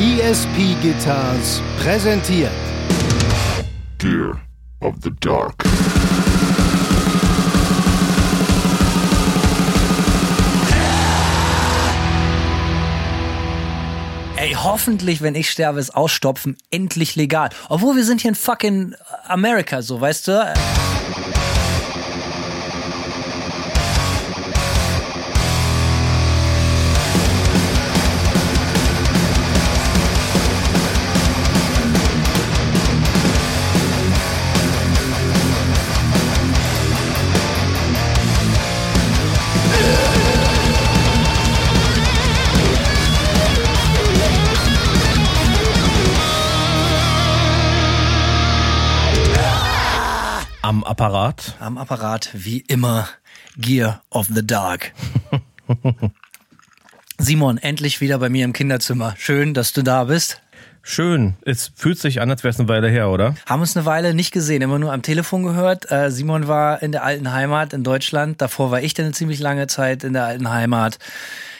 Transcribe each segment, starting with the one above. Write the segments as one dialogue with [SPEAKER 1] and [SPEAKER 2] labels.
[SPEAKER 1] ESP Guitars präsentiert
[SPEAKER 2] Gear of the Dark.
[SPEAKER 3] Ey, hoffentlich, wenn ich sterbe, ist Ausstopfen endlich legal. Obwohl wir sind hier in fucking Amerika, so, weißt du?
[SPEAKER 4] Apparat.
[SPEAKER 3] Am Apparat, wie immer, Gear of the Dark. Simon, endlich wieder bei mir im Kinderzimmer. Schön, dass du da bist.
[SPEAKER 4] Schön. Es fühlt sich an, als wäre es eine Weile her, oder?
[SPEAKER 3] Haben uns eine Weile nicht gesehen, immer nur am Telefon gehört. Äh, Simon war in der alten Heimat in Deutschland. Davor war ich dann eine ziemlich lange Zeit in der alten Heimat.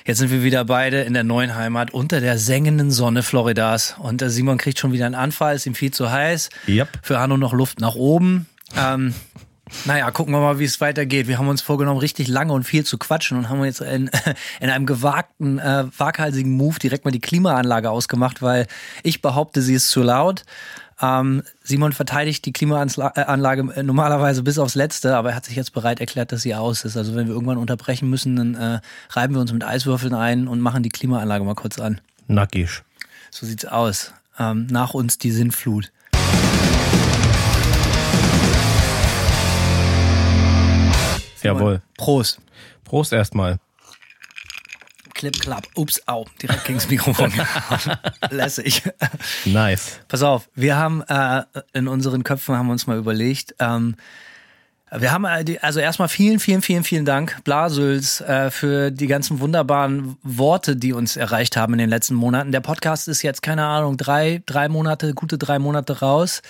[SPEAKER 3] Jetzt sind wir wieder beide in der neuen Heimat unter der sengenden Sonne Floridas. Und äh, Simon kriegt schon wieder einen Anfall, ist ihm viel zu heiß.
[SPEAKER 4] Yep.
[SPEAKER 3] Für Hanno noch Luft nach oben. Ähm, naja, gucken wir mal, wie es weitergeht. Wir haben uns vorgenommen, richtig lange und viel zu quatschen und haben jetzt in, in einem gewagten, äh, waghalsigen Move direkt mal die Klimaanlage ausgemacht, weil ich behaupte, sie ist zu laut. Ähm, Simon verteidigt die Klimaanlage normalerweise bis aufs Letzte, aber er hat sich jetzt bereit erklärt, dass sie aus ist. Also wenn wir irgendwann unterbrechen müssen, dann äh, reiben wir uns mit Eiswürfeln ein und machen die Klimaanlage mal kurz an.
[SPEAKER 4] Nackig.
[SPEAKER 3] So sieht's aus. Ähm, nach uns die Sinnflut.
[SPEAKER 4] Jawohl.
[SPEAKER 3] Prost.
[SPEAKER 4] Prost erstmal.
[SPEAKER 3] Clip, klapp. Ups, au. Direkt gegens Mikrofon. Lässig.
[SPEAKER 4] Nice.
[SPEAKER 3] Pass auf, wir haben äh, in unseren Köpfen haben wir uns mal überlegt, ähm, wir haben äh, also erstmal vielen, vielen, vielen, vielen Dank, Blasels, äh, für die ganzen wunderbaren Worte, die uns erreicht haben in den letzten Monaten. Der Podcast ist jetzt, keine Ahnung, drei, drei Monate, gute drei Monate raus.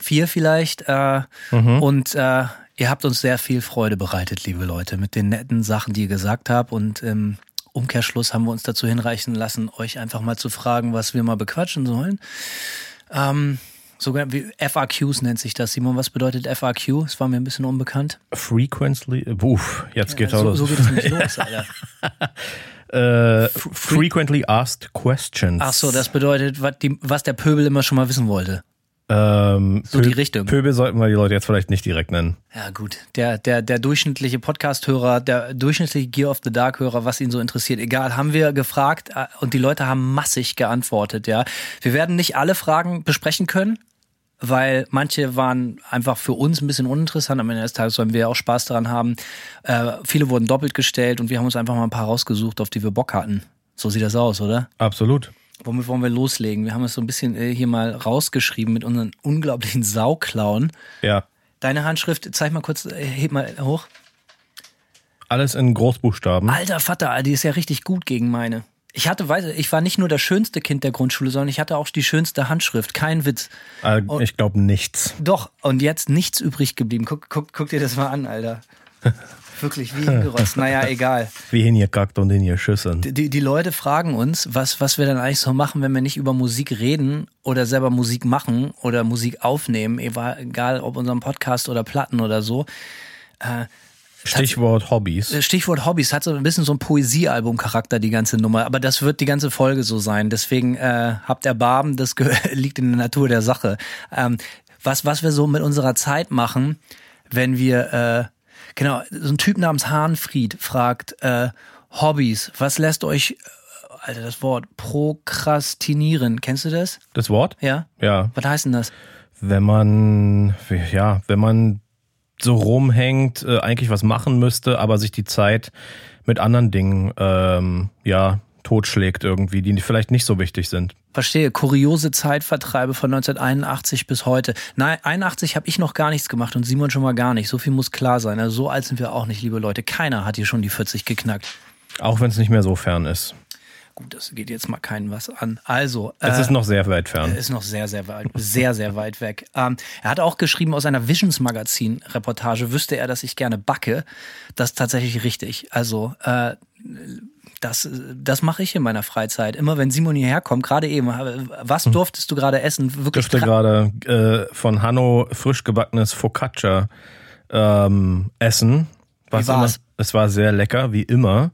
[SPEAKER 3] Vier vielleicht. Äh, Und äh, ihr habt uns sehr viel Freude bereitet, liebe Leute, mit den netten Sachen, die ihr gesagt habt. Und im Umkehrschluss haben wir uns dazu hinreichen lassen, euch einfach mal zu fragen, was wir mal bequatschen sollen. Ähm, sogar wie FAQs nennt sich das. Simon, was bedeutet FAQ? Das war mir ein bisschen unbekannt.
[SPEAKER 4] Frequently. Uff, jetzt geht's auch
[SPEAKER 3] so,
[SPEAKER 4] los.
[SPEAKER 3] so geht es nicht los, Alter.
[SPEAKER 4] äh, frequently asked questions.
[SPEAKER 3] Ach so, das bedeutet, was, die, was der Pöbel immer schon mal wissen wollte.
[SPEAKER 4] Ähm,
[SPEAKER 3] So die Richtung.
[SPEAKER 4] Pöbel sollten wir die Leute jetzt vielleicht nicht direkt nennen.
[SPEAKER 3] Ja, gut. Der, der, der durchschnittliche Podcast-Hörer, der durchschnittliche Gear of the Dark-Hörer, was ihn so interessiert, egal, haben wir gefragt äh, und die Leute haben massig geantwortet, ja. Wir werden nicht alle Fragen besprechen können, weil manche waren einfach für uns ein bisschen uninteressant. Am Ende des Tages sollen wir ja auch Spaß daran haben. Äh, viele wurden doppelt gestellt und wir haben uns einfach mal ein paar rausgesucht, auf die wir Bock hatten. So sieht das aus, oder?
[SPEAKER 4] Absolut.
[SPEAKER 3] Womit wollen wir loslegen? Wir haben es so ein bisschen äh, hier mal rausgeschrieben mit unseren unglaublichen Sauklauen.
[SPEAKER 4] Ja.
[SPEAKER 3] Deine Handschrift, zeig mal kurz, äh, heb mal hoch.
[SPEAKER 4] Alles in Großbuchstaben.
[SPEAKER 3] Alter Vater, die ist ja richtig gut gegen meine. Ich hatte, weiß ich war nicht nur das schönste Kind der Grundschule, sondern ich hatte auch die schönste Handschrift. Kein Witz.
[SPEAKER 4] Äh, ich glaube nichts.
[SPEAKER 3] Doch, und jetzt nichts übrig geblieben. Guck, guck, guck dir das mal an, Alter. Wirklich wie hingerotzt. Naja, egal.
[SPEAKER 4] Wie hingekackt und hingeschissen.
[SPEAKER 3] Die, die Leute fragen uns, was, was wir dann eigentlich so machen, wenn wir nicht über Musik reden oder selber Musik machen oder Musik aufnehmen, egal ob unserem Podcast oder Platten oder so.
[SPEAKER 4] Stichwort Hobbys.
[SPEAKER 3] Stichwort Hobbys hat so ein bisschen so ein Poesiealbum-Charakter, die ganze Nummer. Aber das wird die ganze Folge so sein. Deswegen äh, habt Erbarmen, das liegt in der Natur der Sache. Ähm, was, was wir so mit unserer Zeit machen, wenn wir, äh, genau, so ein Typ namens Hahnfried fragt, äh, Hobbys, was lässt euch, äh, Alter, das Wort, prokrastinieren, kennst du das?
[SPEAKER 4] Das Wort?
[SPEAKER 3] Ja?
[SPEAKER 4] Ja.
[SPEAKER 3] Was heißt denn das?
[SPEAKER 4] Wenn man, ja, wenn man so rumhängt, äh, eigentlich was machen müsste, aber sich die Zeit mit anderen Dingen, ähm, ja, totschlägt irgendwie, die vielleicht nicht so wichtig sind.
[SPEAKER 3] Verstehe, kuriose Zeitvertreibe von 1981 bis heute. Nein, 81 habe ich noch gar nichts gemacht und Simon schon mal gar nicht. So viel muss klar sein. Also so alt sind wir auch nicht, liebe Leute. Keiner hat hier schon die 40 geknackt.
[SPEAKER 4] Auch wenn es nicht mehr so fern ist.
[SPEAKER 3] Gut, das geht jetzt mal keinen was an. Also,
[SPEAKER 4] Es
[SPEAKER 3] äh,
[SPEAKER 4] ist noch sehr weit fern.
[SPEAKER 3] ist noch sehr, sehr weit, sehr, sehr weit weg. Ähm, er hat auch geschrieben aus einer Visions Magazin Reportage, wüsste er, dass ich gerne backe. Das ist tatsächlich richtig. Also, äh, das, das mache ich in meiner Freizeit. Immer wenn Simon hierher kommt, gerade eben, was durftest du gerade essen? Wirklich
[SPEAKER 4] Ich durfte gerade äh, von Hanno frisch gebackenes Focaccia ähm, essen. Was
[SPEAKER 3] Wie war's?
[SPEAKER 4] Immer, es war sehr lecker, wie immer.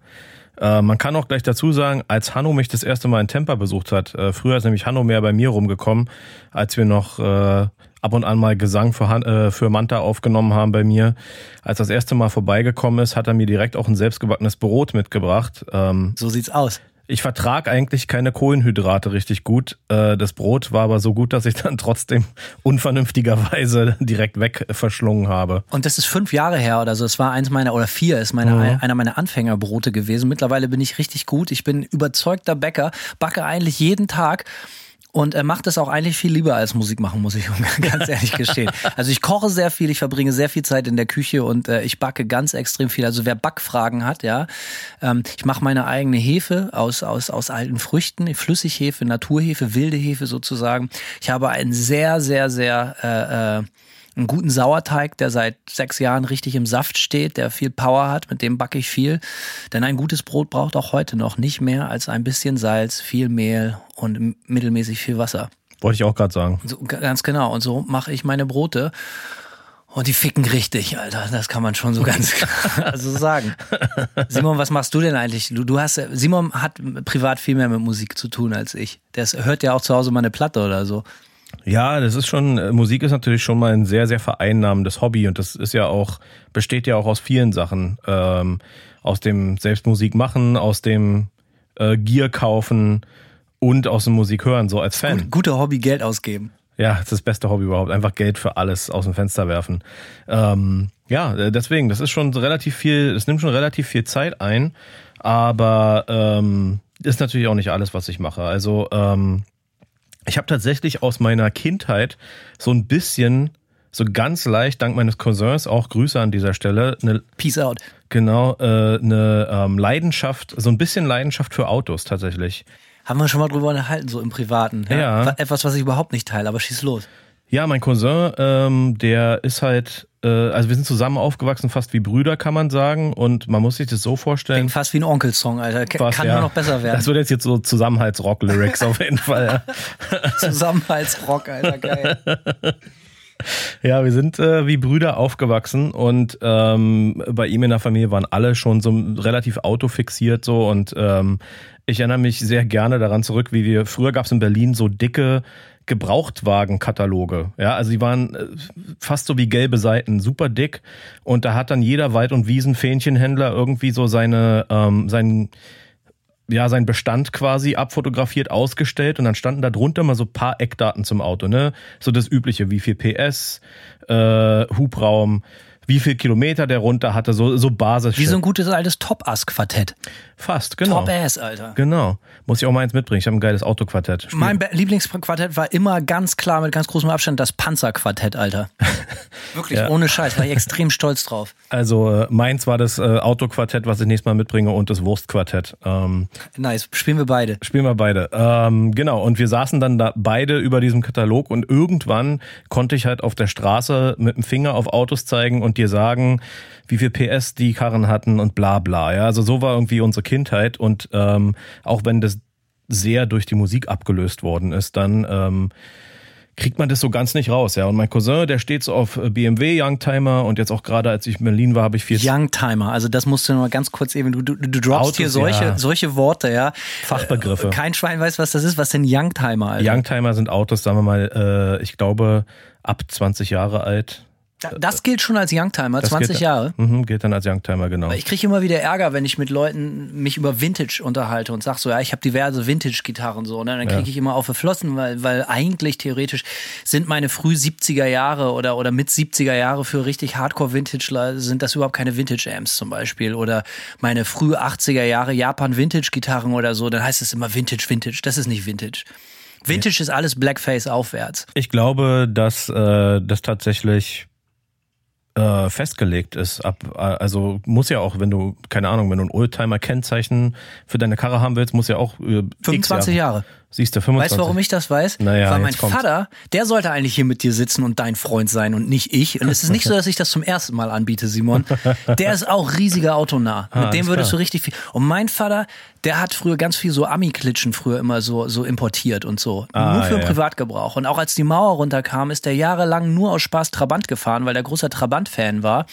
[SPEAKER 4] Äh, man kann auch gleich dazu sagen, als Hanno mich das erste Mal in Tampa besucht hat, äh, früher ist nämlich Hanno mehr bei mir rumgekommen, als wir noch äh, ab und an mal Gesang für, Han äh, für Manta aufgenommen haben bei mir. Als das erste Mal vorbeigekommen ist, hat er mir direkt auch ein selbstgebackenes Brot mitgebracht. Ähm,
[SPEAKER 3] So sieht's aus.
[SPEAKER 4] ich vertrag eigentlich keine Kohlenhydrate richtig gut. Äh, Das Brot war aber so gut, dass ich dann trotzdem unvernünftigerweise direkt weg verschlungen habe.
[SPEAKER 3] Und das ist fünf Jahre her oder so. Es war eins meiner, oder vier ist meine, einer meiner Anfängerbrote gewesen. Mittlerweile bin ich richtig gut. Ich bin überzeugter Bäcker, backe eigentlich jeden Tag. Und er macht es auch eigentlich viel lieber als Musik machen, muss ich ganz ehrlich gestehen. Also ich koche sehr viel, ich verbringe sehr viel Zeit in der Küche und äh, ich backe ganz extrem viel. Also wer Backfragen hat, ja, ähm, ich mache meine eigene Hefe aus, aus, aus alten Früchten, Flüssighefe, Naturhefe, wilde Hefe sozusagen. Ich habe einen sehr, sehr, sehr äh, äh, einen guten Sauerteig, der seit sechs Jahren richtig im Saft steht, der viel Power hat, mit dem backe ich viel. Denn ein gutes Brot braucht auch heute noch nicht mehr als ein bisschen Salz, viel Mehl und mittelmäßig viel Wasser.
[SPEAKER 4] Wollte ich auch gerade sagen.
[SPEAKER 3] So, ganz genau. Und so mache ich meine Brote. Und die ficken richtig, Alter. Das kann man schon so ganz also sagen. Simon, was machst du denn eigentlich? Du, du hast, Simon hat privat viel mehr mit Musik zu tun als ich. Der hört ja auch zu Hause mal eine Platte oder so.
[SPEAKER 4] Ja, das ist schon, äh, Musik ist natürlich schon mal ein sehr, sehr vereinnahmendes Hobby und das ist ja auch, besteht ja auch aus vielen Sachen. Ähm, aus dem Selbstmusik machen, aus dem äh, Gear kaufen und aus dem Musik hören, so als Fan.
[SPEAKER 3] Gut, gute Hobby, Geld ausgeben.
[SPEAKER 4] Ja, das ist das beste Hobby überhaupt. Einfach Geld für alles aus dem Fenster werfen. Ähm, ja, äh, deswegen, das ist schon relativ viel, das nimmt schon relativ viel Zeit ein, aber ähm, ist natürlich auch nicht alles, was ich mache. Also ähm, ich habe tatsächlich aus meiner Kindheit so ein bisschen, so ganz leicht, dank meines Cousins, auch Grüße an dieser Stelle, eine,
[SPEAKER 3] Peace out.
[SPEAKER 4] genau, äh, eine ähm, Leidenschaft, so ein bisschen Leidenschaft für Autos tatsächlich.
[SPEAKER 3] Haben wir schon mal drüber unterhalten, so im Privaten.
[SPEAKER 4] Ja.
[SPEAKER 3] Wa- Etwas, was ich überhaupt nicht teile, aber schieß los.
[SPEAKER 4] Ja, mein Cousin, ähm, der ist halt, äh, also wir sind zusammen aufgewachsen, fast wie Brüder, kann man sagen. Und man muss sich das so vorstellen.
[SPEAKER 3] Klingt fast wie ein Onkelsong, Alter. K
[SPEAKER 4] was,
[SPEAKER 3] Kann
[SPEAKER 4] ja.
[SPEAKER 3] nur noch besser
[SPEAKER 4] Das
[SPEAKER 3] werden.
[SPEAKER 4] wird jetzt jetzt so Zusammenhaltsrock-Lyrics auf jeden Fall. Ja.
[SPEAKER 3] Zusammenhaltsrock, Alter, geil.
[SPEAKER 4] Ja, wir sind äh, wie Brüder aufgewachsen und ähm, bei ihm in der Familie waren alle schon so relativ autofixiert so und ähm, ich erinnere mich sehr gerne daran zurück, wie wir früher gab es in Berlin so dicke Gebrauchtwagenkataloge. Ja, also die waren äh, fast so wie gelbe Seiten, super dick und da hat dann jeder Wald- und Wiesenfähnchenhändler irgendwie so seine ähm, seinen ja, sein Bestand quasi abfotografiert, ausgestellt und dann standen da drunter mal so ein paar Eckdaten zum Auto, ne? So das übliche, wie viel PS, äh, Hubraum, wie viel Kilometer der runter hatte, so, so Basis.
[SPEAKER 3] Wie so ein gutes altes Top-Ass-Quartett.
[SPEAKER 4] Fast, genau.
[SPEAKER 3] Top-Ass, Alter.
[SPEAKER 4] Genau. Muss ich auch mal eins mitbringen. Ich habe ein geiles Autoquartett. Spiel-
[SPEAKER 3] Mein Lieblingsquartett war immer ganz klar mit ganz großem Abstand das Panzerquartett, Alter. Wirklich, ohne Scheiß, war ich extrem stolz drauf.
[SPEAKER 4] Also äh, meins war das äh, Autoquartett, was ich nächstes Mal mitbringe und das Wurstquartett. Ähm,
[SPEAKER 3] Nice, spielen wir beide.
[SPEAKER 4] Spielen wir beide. Ähm, genau, und wir saßen dann da beide über diesem Katalog und irgendwann konnte ich halt auf der Straße mit dem Finger auf Autos zeigen und dir sagen, wie viel PS die Karren hatten und bla bla. Ja, also so war irgendwie unsere Kindheit und ähm, auch wenn das sehr durch die Musik abgelöst worden ist, dann ähm, kriegt man das so ganz nicht raus. Ja, und mein Cousin, der steht so auf BMW Youngtimer und jetzt auch gerade, als ich in Berlin war, habe ich viel
[SPEAKER 3] Youngtimer, also das musst du noch mal ganz kurz eben, du, du, du droppst
[SPEAKER 4] Autos,
[SPEAKER 3] hier solche,
[SPEAKER 4] ja.
[SPEAKER 3] solche Worte, ja.
[SPEAKER 4] Fachbegriffe.
[SPEAKER 3] Kein Schwein weiß, was das ist. Was denn Youngtimer, Alter?
[SPEAKER 4] Youngtimer sind Autos, sagen wir mal, äh, ich glaube, ab 20 Jahre alt.
[SPEAKER 3] Da- das gilt schon als Youngtimer,
[SPEAKER 4] Das
[SPEAKER 3] 20
[SPEAKER 4] gilt-
[SPEAKER 3] Jahre.
[SPEAKER 4] Mhm, gilt dann als Youngtimer, genau.
[SPEAKER 3] Ich kriege immer wieder Ärger, wenn ich mit Leuten mich über Vintage unterhalte und sag so, ja, ich habe diverse Vintage-Gitarren so. Ne? Dann kriege ich immer auf Flossen, weil, weil eigentlich theoretisch sind meine früh 70er Jahre oder, oder mit 70er Jahre für richtig Hardcore-Vintage sind das überhaupt keine Vintage-Amps zum Beispiel. Oder meine früh 80er Jahre Japan-Vintage-Gitarren oder so, dann heißt es immer Vintage, Vintage. Das ist nicht Vintage. Vintage ist alles Blackface aufwärts.
[SPEAKER 4] Ich glaube, dass äh, das tatsächlich äh, festgelegt ist. Ab, äh, also muss ja auch, wenn du, keine Ahnung, wenn du ein Oldtimer-Kennzeichen für deine Karre haben willst, muss ja auch äh, x
[SPEAKER 3] 25 Jahre.
[SPEAKER 4] Siehst du, 25.
[SPEAKER 3] Weißt du, warum ich das weiß?
[SPEAKER 4] Naja,
[SPEAKER 3] Weil mein
[SPEAKER 4] kommt's.
[SPEAKER 3] Vater, der sollte eigentlich hier mit dir sitzen und dein Freund sein und nicht ich. Und es ist nicht so, dass ich das zum ersten Mal anbiete, Simon. Der ist auch riesiger Autonah. mit dem würdest
[SPEAKER 4] klar.
[SPEAKER 3] du richtig viel. Und mein Vater, der hat früher ganz viel so Ami-Klitschen früher immer so, so importiert und so.
[SPEAKER 4] Ah,
[SPEAKER 3] nur für
[SPEAKER 4] ja, ja.
[SPEAKER 3] Privatgebrauch. Und auch als die Mauer runterkam, ist der jahrelang nur aus Spaß Trabant gefahren, weil der großer Trabant-Fan war.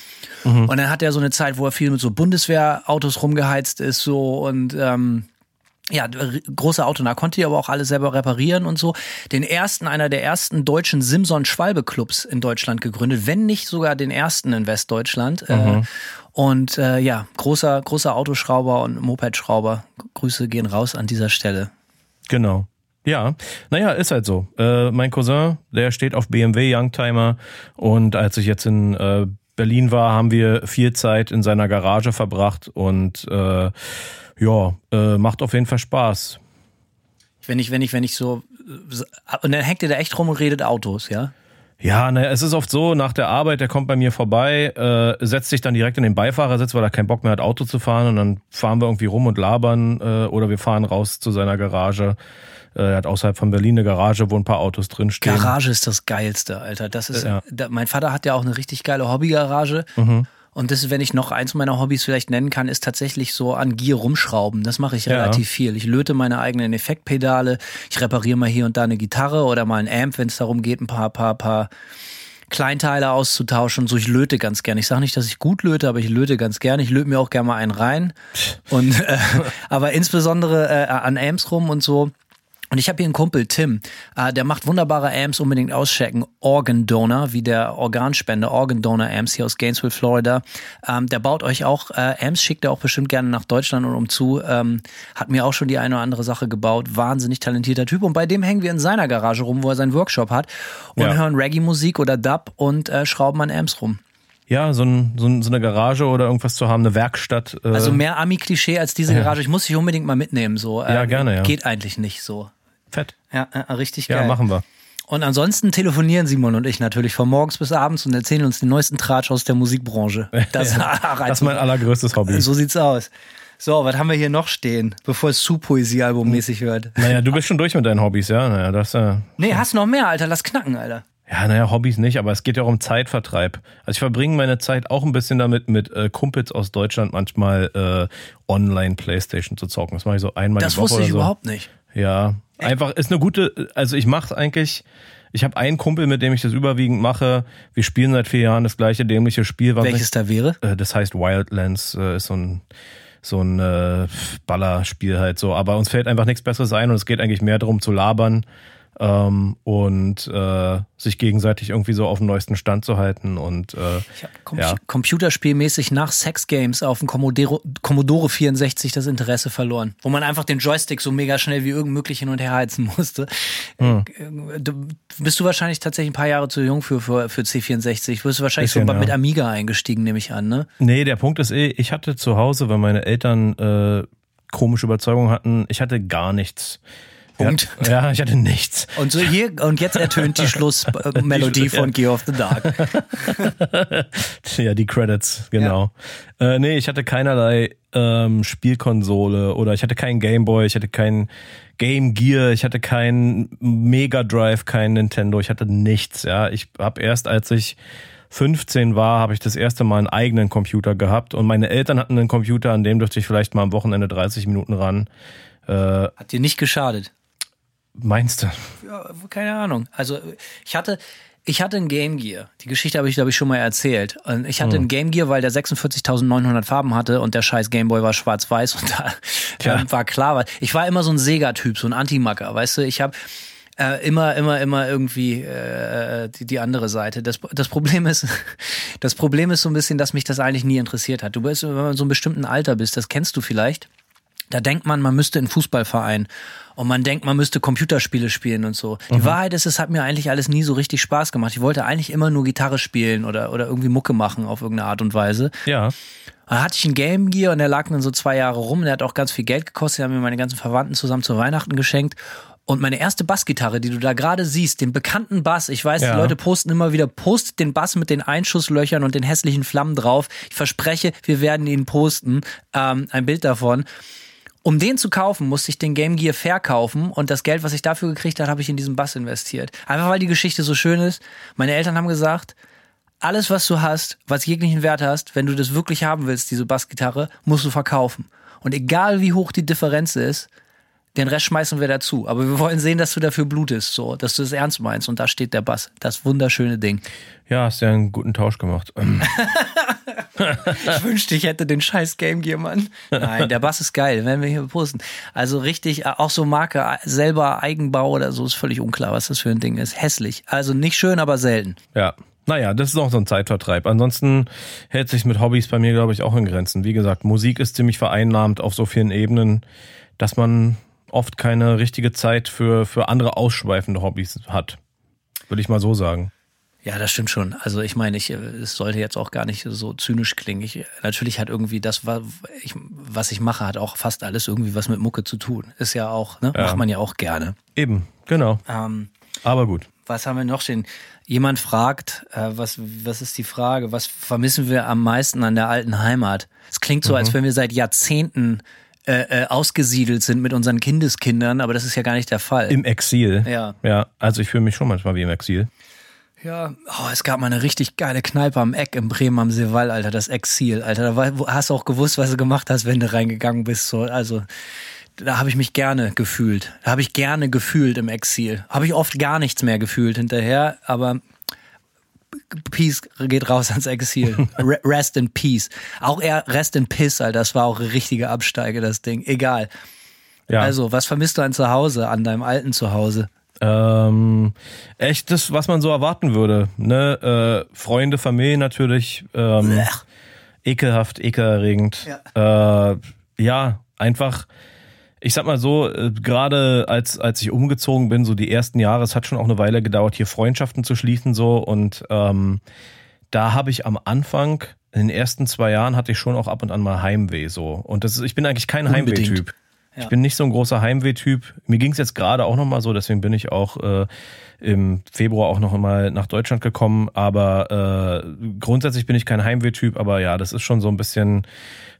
[SPEAKER 4] Mhm.
[SPEAKER 3] Und dann hat er so eine Zeit, wo er viel mit so Bundeswehrautos rumgeheizt ist so und ähm, ja, große Auto, da konnte die aber auch alle selber reparieren und so. Den ersten, einer der ersten deutschen Simson-Schwalbe-Clubs in Deutschland gegründet, wenn nicht sogar den ersten in Westdeutschland. Äh, und äh, ja, großer, großer Autoschrauber und Mopedschrauber. Grüße gehen raus an dieser Stelle.
[SPEAKER 4] Genau. Ja, naja, ist halt so. Äh, mein Cousin, der steht auf BMW Youngtimer und als ich jetzt in äh, Berlin war, haben wir viel Zeit in seiner Garage verbracht und äh, ja, äh, macht auf jeden Fall Spaß.
[SPEAKER 3] Wenn ich, wenn ich, wenn ich so. äh, Und dann hängt ihr da echt rum und redet Autos, ja?
[SPEAKER 4] Ja, naja, es ist oft so, nach der Arbeit, der kommt bei mir vorbei, äh, setzt sich dann direkt in den Beifahrersitz, weil er keinen Bock mehr hat, Auto zu fahren und dann fahren wir irgendwie rum und labern äh, oder wir fahren raus zu seiner Garage. Äh, er hat außerhalb von Berlin eine Garage, wo ein paar Autos drinstehen.
[SPEAKER 3] Garage ist das Geilste, Alter. Das ist,
[SPEAKER 4] Ja.
[SPEAKER 3] da, mein Vater hat ja auch eine richtig geile Hobbygarage. Und das wenn ich noch eins meiner Hobbys vielleicht nennen kann, ist tatsächlich so an Gier rumschrauben. Das mache ich
[SPEAKER 4] Ja.
[SPEAKER 3] relativ viel. Ich löte meine eigenen Effektpedale. Ich repariere mal hier und da eine Gitarre oder mal ein Amp, wenn es darum geht, ein paar, paar, paar Kleinteile auszutauschen. So, ich löte ganz gern. Ich sage nicht, dass ich gut löte, aber ich löte ganz gern. Ich löte mir auch gerne mal einen rein. Und äh, aber insbesondere äh, an Amps rum und so. Und ich habe hier einen Kumpel, Tim, äh, der macht wunderbare Amps, unbedingt auschecken. Organ Donor, wie der Organspender, Organ Donor Amps hier aus Gainesville, Florida. Ähm, der baut euch auch äh, Amps, schickt er auch bestimmt gerne nach Deutschland und umzu. Ähm, hat mir auch schon die eine oder andere Sache gebaut. Wahnsinnig talentierter Typ. Und bei dem hängen wir in seiner Garage rum, wo er seinen Workshop hat und
[SPEAKER 4] Ja.
[SPEAKER 3] hören Reggae-Musik oder Dub und äh, schrauben an Amps rum.
[SPEAKER 4] Ja, so, ein, so, ein, so eine Garage oder irgendwas zu haben, eine Werkstatt. Äh,
[SPEAKER 3] Also mehr Ami-Klischee als diese Garage. Ich muss dich unbedingt mal mitnehmen. So.
[SPEAKER 4] Ja, gerne, ja.
[SPEAKER 3] Geht eigentlich nicht so.
[SPEAKER 4] Fett.
[SPEAKER 3] Ja, äh, richtig
[SPEAKER 4] Ja,
[SPEAKER 3] geil.
[SPEAKER 4] machen wir.
[SPEAKER 3] Und ansonsten telefonieren Simon und ich natürlich von morgens bis abends und erzählen uns den neuesten Tratsch aus der Musikbranche. Das,
[SPEAKER 4] Das ist mein allergrößtes Hobby.
[SPEAKER 3] so sieht's aus. So, was haben wir hier noch stehen, bevor es zu Poesiealbum mäßig wird?
[SPEAKER 4] Naja, du bist schon durch mit deinen Hobbys, ja? Naja, das, äh,
[SPEAKER 3] Nee, hast noch mehr, Alter, lass knacken, Alter.
[SPEAKER 4] ja, naja, Hobbys nicht, aber es geht ja auch um Zeitvertreib. Also ich verbringe meine Zeit auch ein bisschen damit, mit äh, Kumpels aus Deutschland manchmal äh, online Playstation zu zocken. Das mache ich so einmal
[SPEAKER 3] Das
[SPEAKER 4] die Woche
[SPEAKER 3] wusste
[SPEAKER 4] oder
[SPEAKER 3] ich
[SPEAKER 4] so.
[SPEAKER 3] überhaupt nicht.
[SPEAKER 4] Ja, einfach ist eine gute, also ich mache eigentlich, ich habe einen Kumpel, mit dem ich das überwiegend mache. Wir spielen seit vier Jahren das gleiche dämliche Spiel.
[SPEAKER 3] Welches da wäre?
[SPEAKER 4] Äh, das heißt Wildlands, äh, ist so ein so ein äh, Ballerspiel halt so. Aber uns fällt einfach nichts Besseres ein und es geht eigentlich mehr darum zu labern ähm, und äh, sich gegenseitig irgendwie so auf dem neuesten Stand zu halten und äh,
[SPEAKER 3] Ich habe Com
[SPEAKER 4] Ja.
[SPEAKER 3] computerspielmäßig nach Sex Games auf dem Commodore, Commodore 64 das Interesse verloren, wo man einfach den Joystick so mega schnell wie irgend möglich hin und her heizen musste.
[SPEAKER 4] Hm.
[SPEAKER 3] Äh, Du, bist du wahrscheinlich tatsächlich ein paar Jahre zu jung für, für, für C64. Wirst du wahrscheinlich
[SPEAKER 4] Bisschen,
[SPEAKER 3] so
[SPEAKER 4] ja.
[SPEAKER 3] mit Amiga eingestiegen, nehme ich an, ne?
[SPEAKER 4] Nee, der Punkt ist eh, ich hatte zu Hause, weil meine Eltern äh, komische Überzeugungen hatten, ich hatte gar nichts.
[SPEAKER 3] Punkt.
[SPEAKER 4] Ja, ja, ich hatte nichts.
[SPEAKER 3] Und so hier, und jetzt ertönt die Schlussmelodie von Gear of the Dark.
[SPEAKER 4] Ja, die Credits, genau. Äh, nee, ich hatte keinerlei ähm, Spielkonsole oder ich hatte keinen Gameboy, ich hatte keinen Game Gear, ich hatte keinen Mega Drive, kein Nintendo, ich hatte nichts. Ja, ich habe erst als ich 15 war, habe ich das erste Mal einen eigenen Computer gehabt und meine Eltern hatten einen Computer, an dem durfte ich vielleicht mal am Wochenende 30 Minuten ran. Äh,
[SPEAKER 3] Hat dir nicht geschadet.
[SPEAKER 4] Meinst du?
[SPEAKER 3] Ja, keine Ahnung. Also ich hatte, ich hatte ein Game Gear. Die Geschichte habe ich, glaube ich, schon mal erzählt. Und ich hatte ein Game Gear, weil der 46.900 Farben hatte und der scheiß Gameboy war schwarz-weiß und da
[SPEAKER 4] Tja.
[SPEAKER 3] ähm, war klar, ich war immer so ein Sega-Typ, so ein Antimacker, weißt du. Ich habe äh, immer, immer, immer irgendwie äh, die, die andere Seite. Das, das Problem ist, das Problem ist so ein bisschen, dass mich das eigentlich nie interessiert hat. Du bist, wenn man so einem bestimmten Alter bist, das kennst du vielleicht. Da denkt man, man müsste in einen Fußballverein und man denkt, man müsste Computerspiele spielen und so. Die Wahrheit ist, es hat mir eigentlich alles nie so richtig Spaß gemacht. Ich wollte eigentlich immer nur Gitarre spielen oder, oder irgendwie Mucke machen auf irgendeine Art und Weise.
[SPEAKER 4] Ja.
[SPEAKER 3] Da hatte ich einen Game Gear und der lag dann so zwei Jahre rum. Der hat auch ganz viel Geld gekostet. Den haben mir meine ganzen Verwandten zusammen zu Weihnachten geschenkt. Und meine erste Bassgitarre, die du da gerade siehst, den bekannten Bass, ich weiß,
[SPEAKER 4] Ja.
[SPEAKER 3] die Leute posten immer wieder, postet den Bass mit den Einschusslöchern und den hässlichen Flammen drauf. Ich verspreche, wir werden ihn posten, ähm, ein Bild davon. Um den zu kaufen, musste ich den Game Gear verkaufen und das Geld, was ich dafür gekriegt habe, habe ich in diesen Bass investiert. Einfach weil die Geschichte so schön ist. Meine Eltern haben gesagt, alles, was du hast, was jeglichen Wert hast, wenn du das wirklich haben willst, diese Bassgitarre, musst du verkaufen. Und egal wie hoch die Differenz ist, den Rest schmeißen wir dazu. Aber wir wollen sehen, dass du dafür blutest, so, dass du es ernst meinst. Und da steht der Bass. Das wunderschöne Ding.
[SPEAKER 4] Ja, hast ja einen guten Tausch gemacht.
[SPEAKER 3] Ich wünschte, ich hätte den scheiß Game Gear, Mann. Nein, der Bass ist geil, werden wir hier posten. Also richtig, äh, auch so Marke, äh, selber Eigenbau oder so, ist völlig unklar, was das für ein Ding ist. Hässlich. Also nicht schön, aber selten.
[SPEAKER 4] ja. Naja, das ist auch so ein Zeitvertreib. Ansonsten hält sich mit Hobbys bei mir, glaube ich, auch in Grenzen. Wie gesagt, Musik ist ziemlich vereinnahmt auf so vielen Ebenen, dass man oft keine richtige Zeit für, für andere ausschweifende Hobbys hat. Würde ich mal so sagen.
[SPEAKER 3] Ja, das stimmt schon. Also ich meine, ich, äh, es sollte jetzt auch gar nicht so zynisch klingen. Ich, natürlich hat irgendwie das, wa- ich, was ich mache, hat auch fast alles irgendwie was mit Mucke zu tun. Ist ja auch, ne?
[SPEAKER 4] Ja.
[SPEAKER 3] Macht man ja auch gerne.
[SPEAKER 4] Eben, genau.
[SPEAKER 3] Ähm,
[SPEAKER 4] Aber gut.
[SPEAKER 3] was haben wir noch stehen? Jemand fragt, äh, was, was ist die Frage? Was vermissen wir am meisten an der alten Heimat? Es klingt so, als wenn wir seit Jahrzehnten äh, äh, ausgesiedelt sind mit unseren Kindeskindern, aber das ist ja gar nicht der Fall.
[SPEAKER 4] Im Exil.
[SPEAKER 3] Ja.
[SPEAKER 4] Ja, also ich fühle mich schon manchmal wie im Exil.
[SPEAKER 3] Ja, oh, es gab mal eine richtig geile Kneipe am Eck in Bremen am Seewall, Alter, das Exil, Alter. Da war, hast du auch gewusst, was du gemacht hast, wenn du reingegangen bist. So, also, da habe ich mich gerne gefühlt. Da habe ich gerne gefühlt im Exil. Habe ich oft gar nichts mehr gefühlt hinterher, aber Peace geht raus ans Exil. Re- Rest in Peace. Auch eher Rest in Piss, Alter. Das war auch eine richtige Absteige, das Ding. Egal.
[SPEAKER 4] Ja.
[SPEAKER 3] Also, was vermisst du an Zuhause, an deinem alten Zuhause?
[SPEAKER 4] Ähm, echt das, was man so erwarten würde. Ne? Äh, Freunde, Familie natürlich. Ähm,
[SPEAKER 3] Blech.
[SPEAKER 4] ekelhaft, ekelerregend. Ja. Äh, ja, einfach. Ich sag mal so, äh, gerade als, als ich umgezogen bin, so die ersten Jahre, es hat schon auch eine Weile gedauert, hier Freundschaften zu schließen, so und ähm, da habe ich am Anfang, in den ersten zwei Jahren, hatte ich schon auch ab und an mal Heimweh, so. Und das ist, ich bin eigentlich kein. Heimweh-Typ.
[SPEAKER 3] Ja.
[SPEAKER 4] Ich bin nicht so ein großer Heimweh-Typ. Mir ging es jetzt gerade auch nochmal so, deswegen bin ich auch äh, im Februar auch noch mal nach Deutschland gekommen. Aber äh, grundsätzlich bin ich kein Heimweh-Typ, aber ja, das ist schon so ein bisschen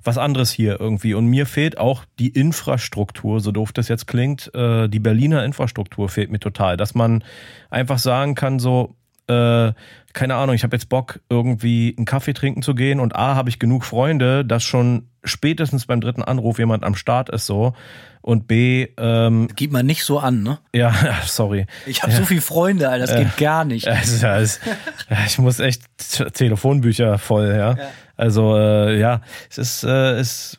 [SPEAKER 4] was anderes hier irgendwie. Und mir fehlt auch die Infrastruktur, so doof das jetzt klingt. Äh, die Berliner Infrastruktur fehlt mir total. Dass man einfach sagen kann, so, äh, keine Ahnung, ich habe jetzt Bock, irgendwie einen Kaffee trinken zu gehen und A, habe ich genug Freunde, dass schon spätestens beim dritten Anruf jemand am Start ist so. Und B, ähm,
[SPEAKER 3] Gib mal nicht so an, ne?
[SPEAKER 4] ja, sorry.
[SPEAKER 3] Ich habe so viele Freunde, Alter, das geht gar nicht.
[SPEAKER 4] Also, ja, ja, ich muss echt Telefonbücher voll, ja. Also, äh, ja, es ist, äh, es,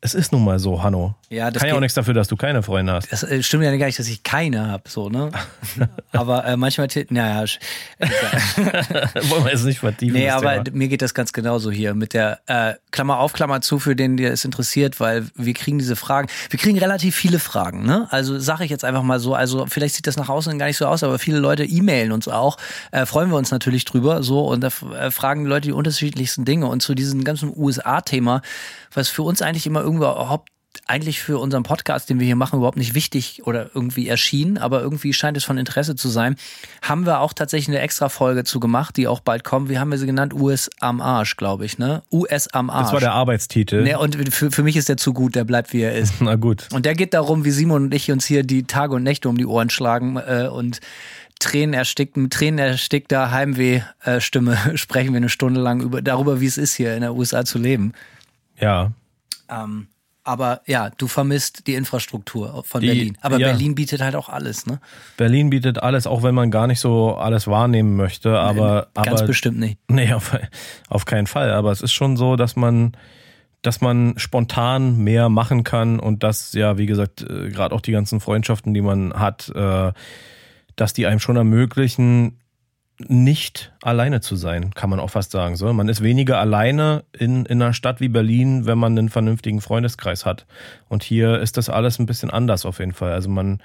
[SPEAKER 4] es ist nun mal so, Hanno.
[SPEAKER 3] Ja, das
[SPEAKER 4] Kann ja auch nichts dafür, dass du keine Freunde hast.
[SPEAKER 3] Das äh, stimmt ja gar nicht, dass ich keine habe, so, ne? aber äh, manchmal, naja,
[SPEAKER 4] Wollen wir jetzt nicht vertiefen.
[SPEAKER 3] nee, aber
[SPEAKER 4] Thema.
[SPEAKER 3] mir geht das ganz genauso hier mit der äh, Klammer auf, Klammer zu, für den, der es interessiert, weil wir kriegen diese Fragen, wir kriegen relativ viele Fragen, ne? Also sage ich jetzt einfach mal so, also vielleicht sieht das nach außen gar nicht so aus, aber viele Leute e-mailen uns auch, äh, freuen wir uns natürlich drüber, so, und da äh, fragen die Leute die unterschiedlichsten Dinge und zu diesem ganzen USA-Thema, was für uns eigentlich immer irgendwo überhaupt eigentlich für unseren Podcast, den wir hier machen, überhaupt nicht wichtig oder irgendwie erschienen, aber irgendwie scheint es von Interesse zu sein, haben wir auch tatsächlich eine extra Folge zu gemacht, die auch bald kommt. Wie haben wir sie genannt? US am Arsch, glaube ich, ne? US am Arsch.
[SPEAKER 4] Das war der Arbeitstitel.
[SPEAKER 3] Nee, und für, für mich ist der zu gut, der bleibt wie er ist.
[SPEAKER 4] Na gut.
[SPEAKER 3] Und der geht darum, wie Simon und ich uns hier die Tage und Nächte um die Ohren schlagen äh, und Tränen erstickt, mit Tränen erstickter Heimweh-Stimme sprechen wir eine Stunde lang über, darüber, wie es ist, hier in der USA zu leben.
[SPEAKER 4] Ja.
[SPEAKER 3] Ähm, aber ja, du vermisst die Infrastruktur von
[SPEAKER 4] Die-
[SPEAKER 3] Berlin. Aber
[SPEAKER 4] ja.
[SPEAKER 3] Berlin bietet halt auch alles, ne?
[SPEAKER 4] Berlin bietet alles, auch wenn man gar nicht so alles wahrnehmen möchte, aber,
[SPEAKER 3] Ganz
[SPEAKER 4] aber
[SPEAKER 3] bestimmt nicht.
[SPEAKER 4] Nee, auf, auf keinen Fall. Aber es ist schon so, dass man, dass man spontan mehr machen kann und dass, ja, wie gesagt, äh, gerade auch die ganzen Freundschaften, die man hat, äh, dass die einem schon ermöglichen, nicht alleine zu sein, kann man auch fast sagen. So, man ist weniger alleine in, in einer Stadt wie Berlin, wenn man einen vernünftigen Freundeskreis hat. Und hier ist das alles ein bisschen anders auf jeden Fall. Also man,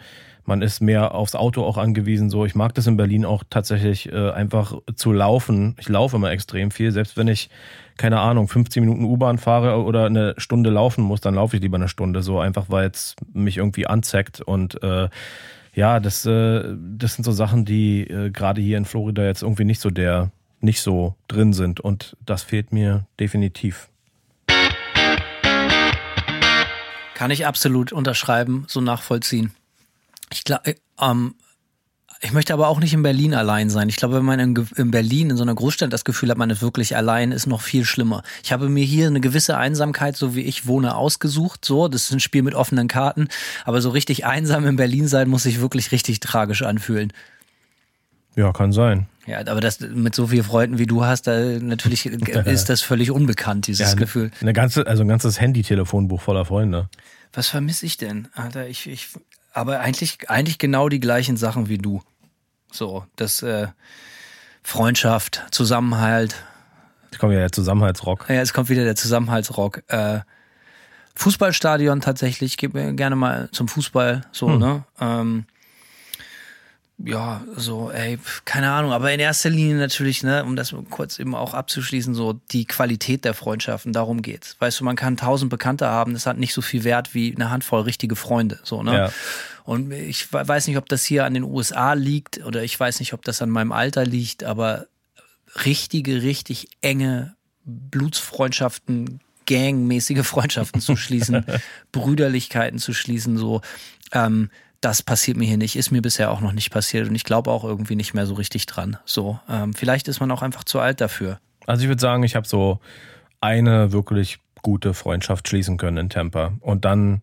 [SPEAKER 4] man ist mehr aufs Auto auch angewiesen. So, ich mag das in Berlin auch tatsächlich äh, einfach zu laufen. Ich laufe immer extrem viel, selbst wenn ich keine Ahnung 15 Minuten U-Bahn fahre oder eine Stunde laufen muss, dann laufe ich lieber eine Stunde. So einfach, weil es mich irgendwie anzeigt und äh, ja, das, äh, das sind so Sachen, die äh, gerade hier in Florida jetzt irgendwie nicht so der, nicht so drin sind. Und das fehlt mir definitiv.
[SPEAKER 3] Kann ich absolut unterschreiben, so nachvollziehen. Ich glaube, ähm, Ich möchte aber auch nicht in Berlin allein sein. Ich glaube, wenn man in, in, Berlin in so einer Großstadt das Gefühl hat, man ist wirklich allein, ist noch viel schlimmer. Ich habe mir hier eine gewisse Einsamkeit, so wie ich wohne, ausgesucht. So, das ist ein Spiel mit offenen Karten. Aber so richtig einsam in Berlin sein, muss sich wirklich richtig tragisch anfühlen.
[SPEAKER 4] Ja, kann sein.
[SPEAKER 3] Ja, aber das mit so vielen Freunden wie du hast, da natürlich ist das völlig unbekannt, dieses ja, Gefühl.
[SPEAKER 4] Eine ganze, also ein ganzes Handy-Telefonbuch voller Freunde.
[SPEAKER 3] Was vermisse ich denn? Alter, ich, ich, aber eigentlich, eigentlich genau die gleichen Sachen wie du. So, das äh, Freundschaft, Zusammenhalt.
[SPEAKER 4] Jetzt kommt wieder der Zusammenhaltsrock.
[SPEAKER 3] Ja, es kommt wieder der Zusammenhaltsrock. Äh, Fußballstadion tatsächlich, ich gehe gerne mal zum Fußball, so, hm. ne? Ähm, ja, so, ey, keine Ahnung, aber in erster Linie natürlich, ne, um das kurz eben auch abzuschließen, so die Qualität der Freundschaften, darum geht's. Weißt du, man kann tausend Bekannte haben, das hat nicht so viel Wert wie eine Handvoll richtige Freunde, so, ne? Ja. Und ich weiß nicht, ob das hier an den USA liegt oder ich weiß nicht, ob das an meinem Alter liegt, aber richtige, richtig enge Blutsfreundschaften, gangmäßige Freundschaften zu schließen, Brüderlichkeiten zu schließen, so, ähm, das passiert mir hier nicht, ist mir bisher auch noch nicht passiert und ich glaube auch irgendwie nicht mehr so richtig dran. So, ähm, vielleicht ist man auch einfach zu alt dafür.
[SPEAKER 4] Also ich würde sagen, ich habe so eine wirklich gute Freundschaft schließen können in Tampa und dann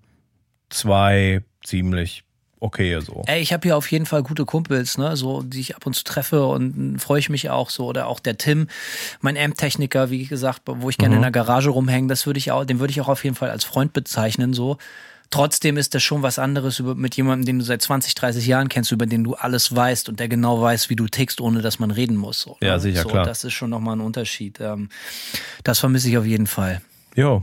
[SPEAKER 4] zwei ziemlich okay so.
[SPEAKER 3] Ey, ich habe hier auf jeden Fall gute Kumpels, ne, so die ich ab und zu treffe und freue ich mich auch so oder auch der Tim, mein Amp-Techniker, wie gesagt, wo ich gerne mhm. in der Garage rumhänge, das würde ich auch, den würde ich auch auf jeden Fall als Freund bezeichnen so. Trotzdem ist das schon was anderes mit jemandem, den du seit 20, 30 Jahren kennst, über den du alles weißt und der genau weiß, wie du tickst, ohne dass man reden muss. So,
[SPEAKER 4] ja, sicher,
[SPEAKER 3] so,
[SPEAKER 4] klar.
[SPEAKER 3] Das ist schon nochmal ein Unterschied. Ähm, das vermisse ich auf jeden Fall.
[SPEAKER 4] Jo,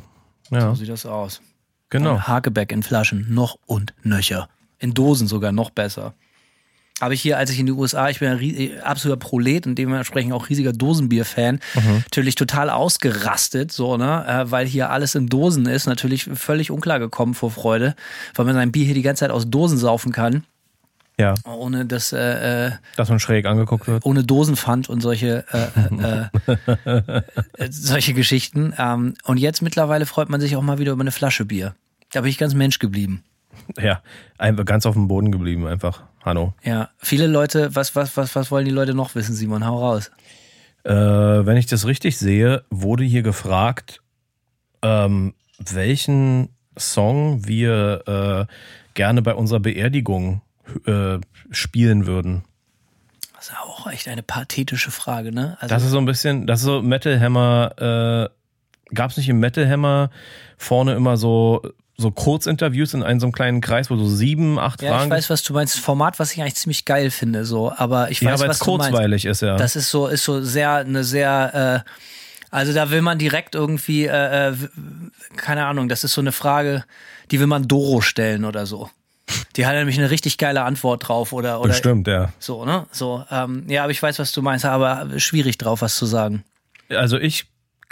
[SPEAKER 4] ja.
[SPEAKER 3] So sieht das aus.
[SPEAKER 4] Genau.
[SPEAKER 3] Und Hakebeck in Flaschen, noch und nöcher. In Dosen sogar noch besser habe ich hier, als ich in die USA, ich bin ein äh, absoluter Prolet und dementsprechend auch riesiger Dosenbier-Fan, mhm. natürlich total ausgerastet, so, ne, äh, weil hier alles in Dosen ist, natürlich völlig unklar gekommen vor Freude, weil man sein Bier hier die ganze Zeit aus Dosen saufen kann.
[SPEAKER 4] Ja.
[SPEAKER 3] Ohne dass, äh,
[SPEAKER 4] äh dass man schräg angeguckt wird.
[SPEAKER 3] Ohne Dosenpfand und solche, äh, äh, solche Geschichten. Ähm, und jetzt mittlerweile freut man sich auch mal wieder über eine Flasche Bier. Da bin ich ganz Mensch geblieben.
[SPEAKER 4] Ja, einfach ganz auf dem Boden geblieben, einfach. Hanno.
[SPEAKER 3] Ja, viele Leute, was, was, was, was wollen die Leute noch wissen, Simon? Hau raus.
[SPEAKER 4] Äh, wenn ich das richtig sehe, wurde hier gefragt, ähm, welchen Song wir äh, gerne bei unserer Beerdigung äh, spielen würden.
[SPEAKER 3] Das ist auch echt eine pathetische Frage, ne?
[SPEAKER 4] Also das ist so ein bisschen, das ist so Metal Hammer, äh, gab es nicht im Metal Hammer vorne immer so so Kurzinterviews in einem so einem kleinen Kreis, wo so sieben, acht
[SPEAKER 3] ja,
[SPEAKER 4] Fragen.
[SPEAKER 3] Ich weiß, was du meinst. Format, was ich eigentlich ziemlich geil finde, so. Aber ich weiß, ja, was du
[SPEAKER 4] kurzweilig ist, ja.
[SPEAKER 3] Das ist so, ist so sehr, eine sehr, äh, also da will man direkt irgendwie, äh, äh, keine Ahnung, das ist so eine Frage, die will man Doro stellen oder so. Die hat nämlich eine richtig geile Antwort drauf oder oder
[SPEAKER 4] Bestimmt, ja.
[SPEAKER 3] So, ne? So, ähm, ja, aber ich weiß, was du meinst, aber schwierig drauf was zu sagen.
[SPEAKER 4] Also ich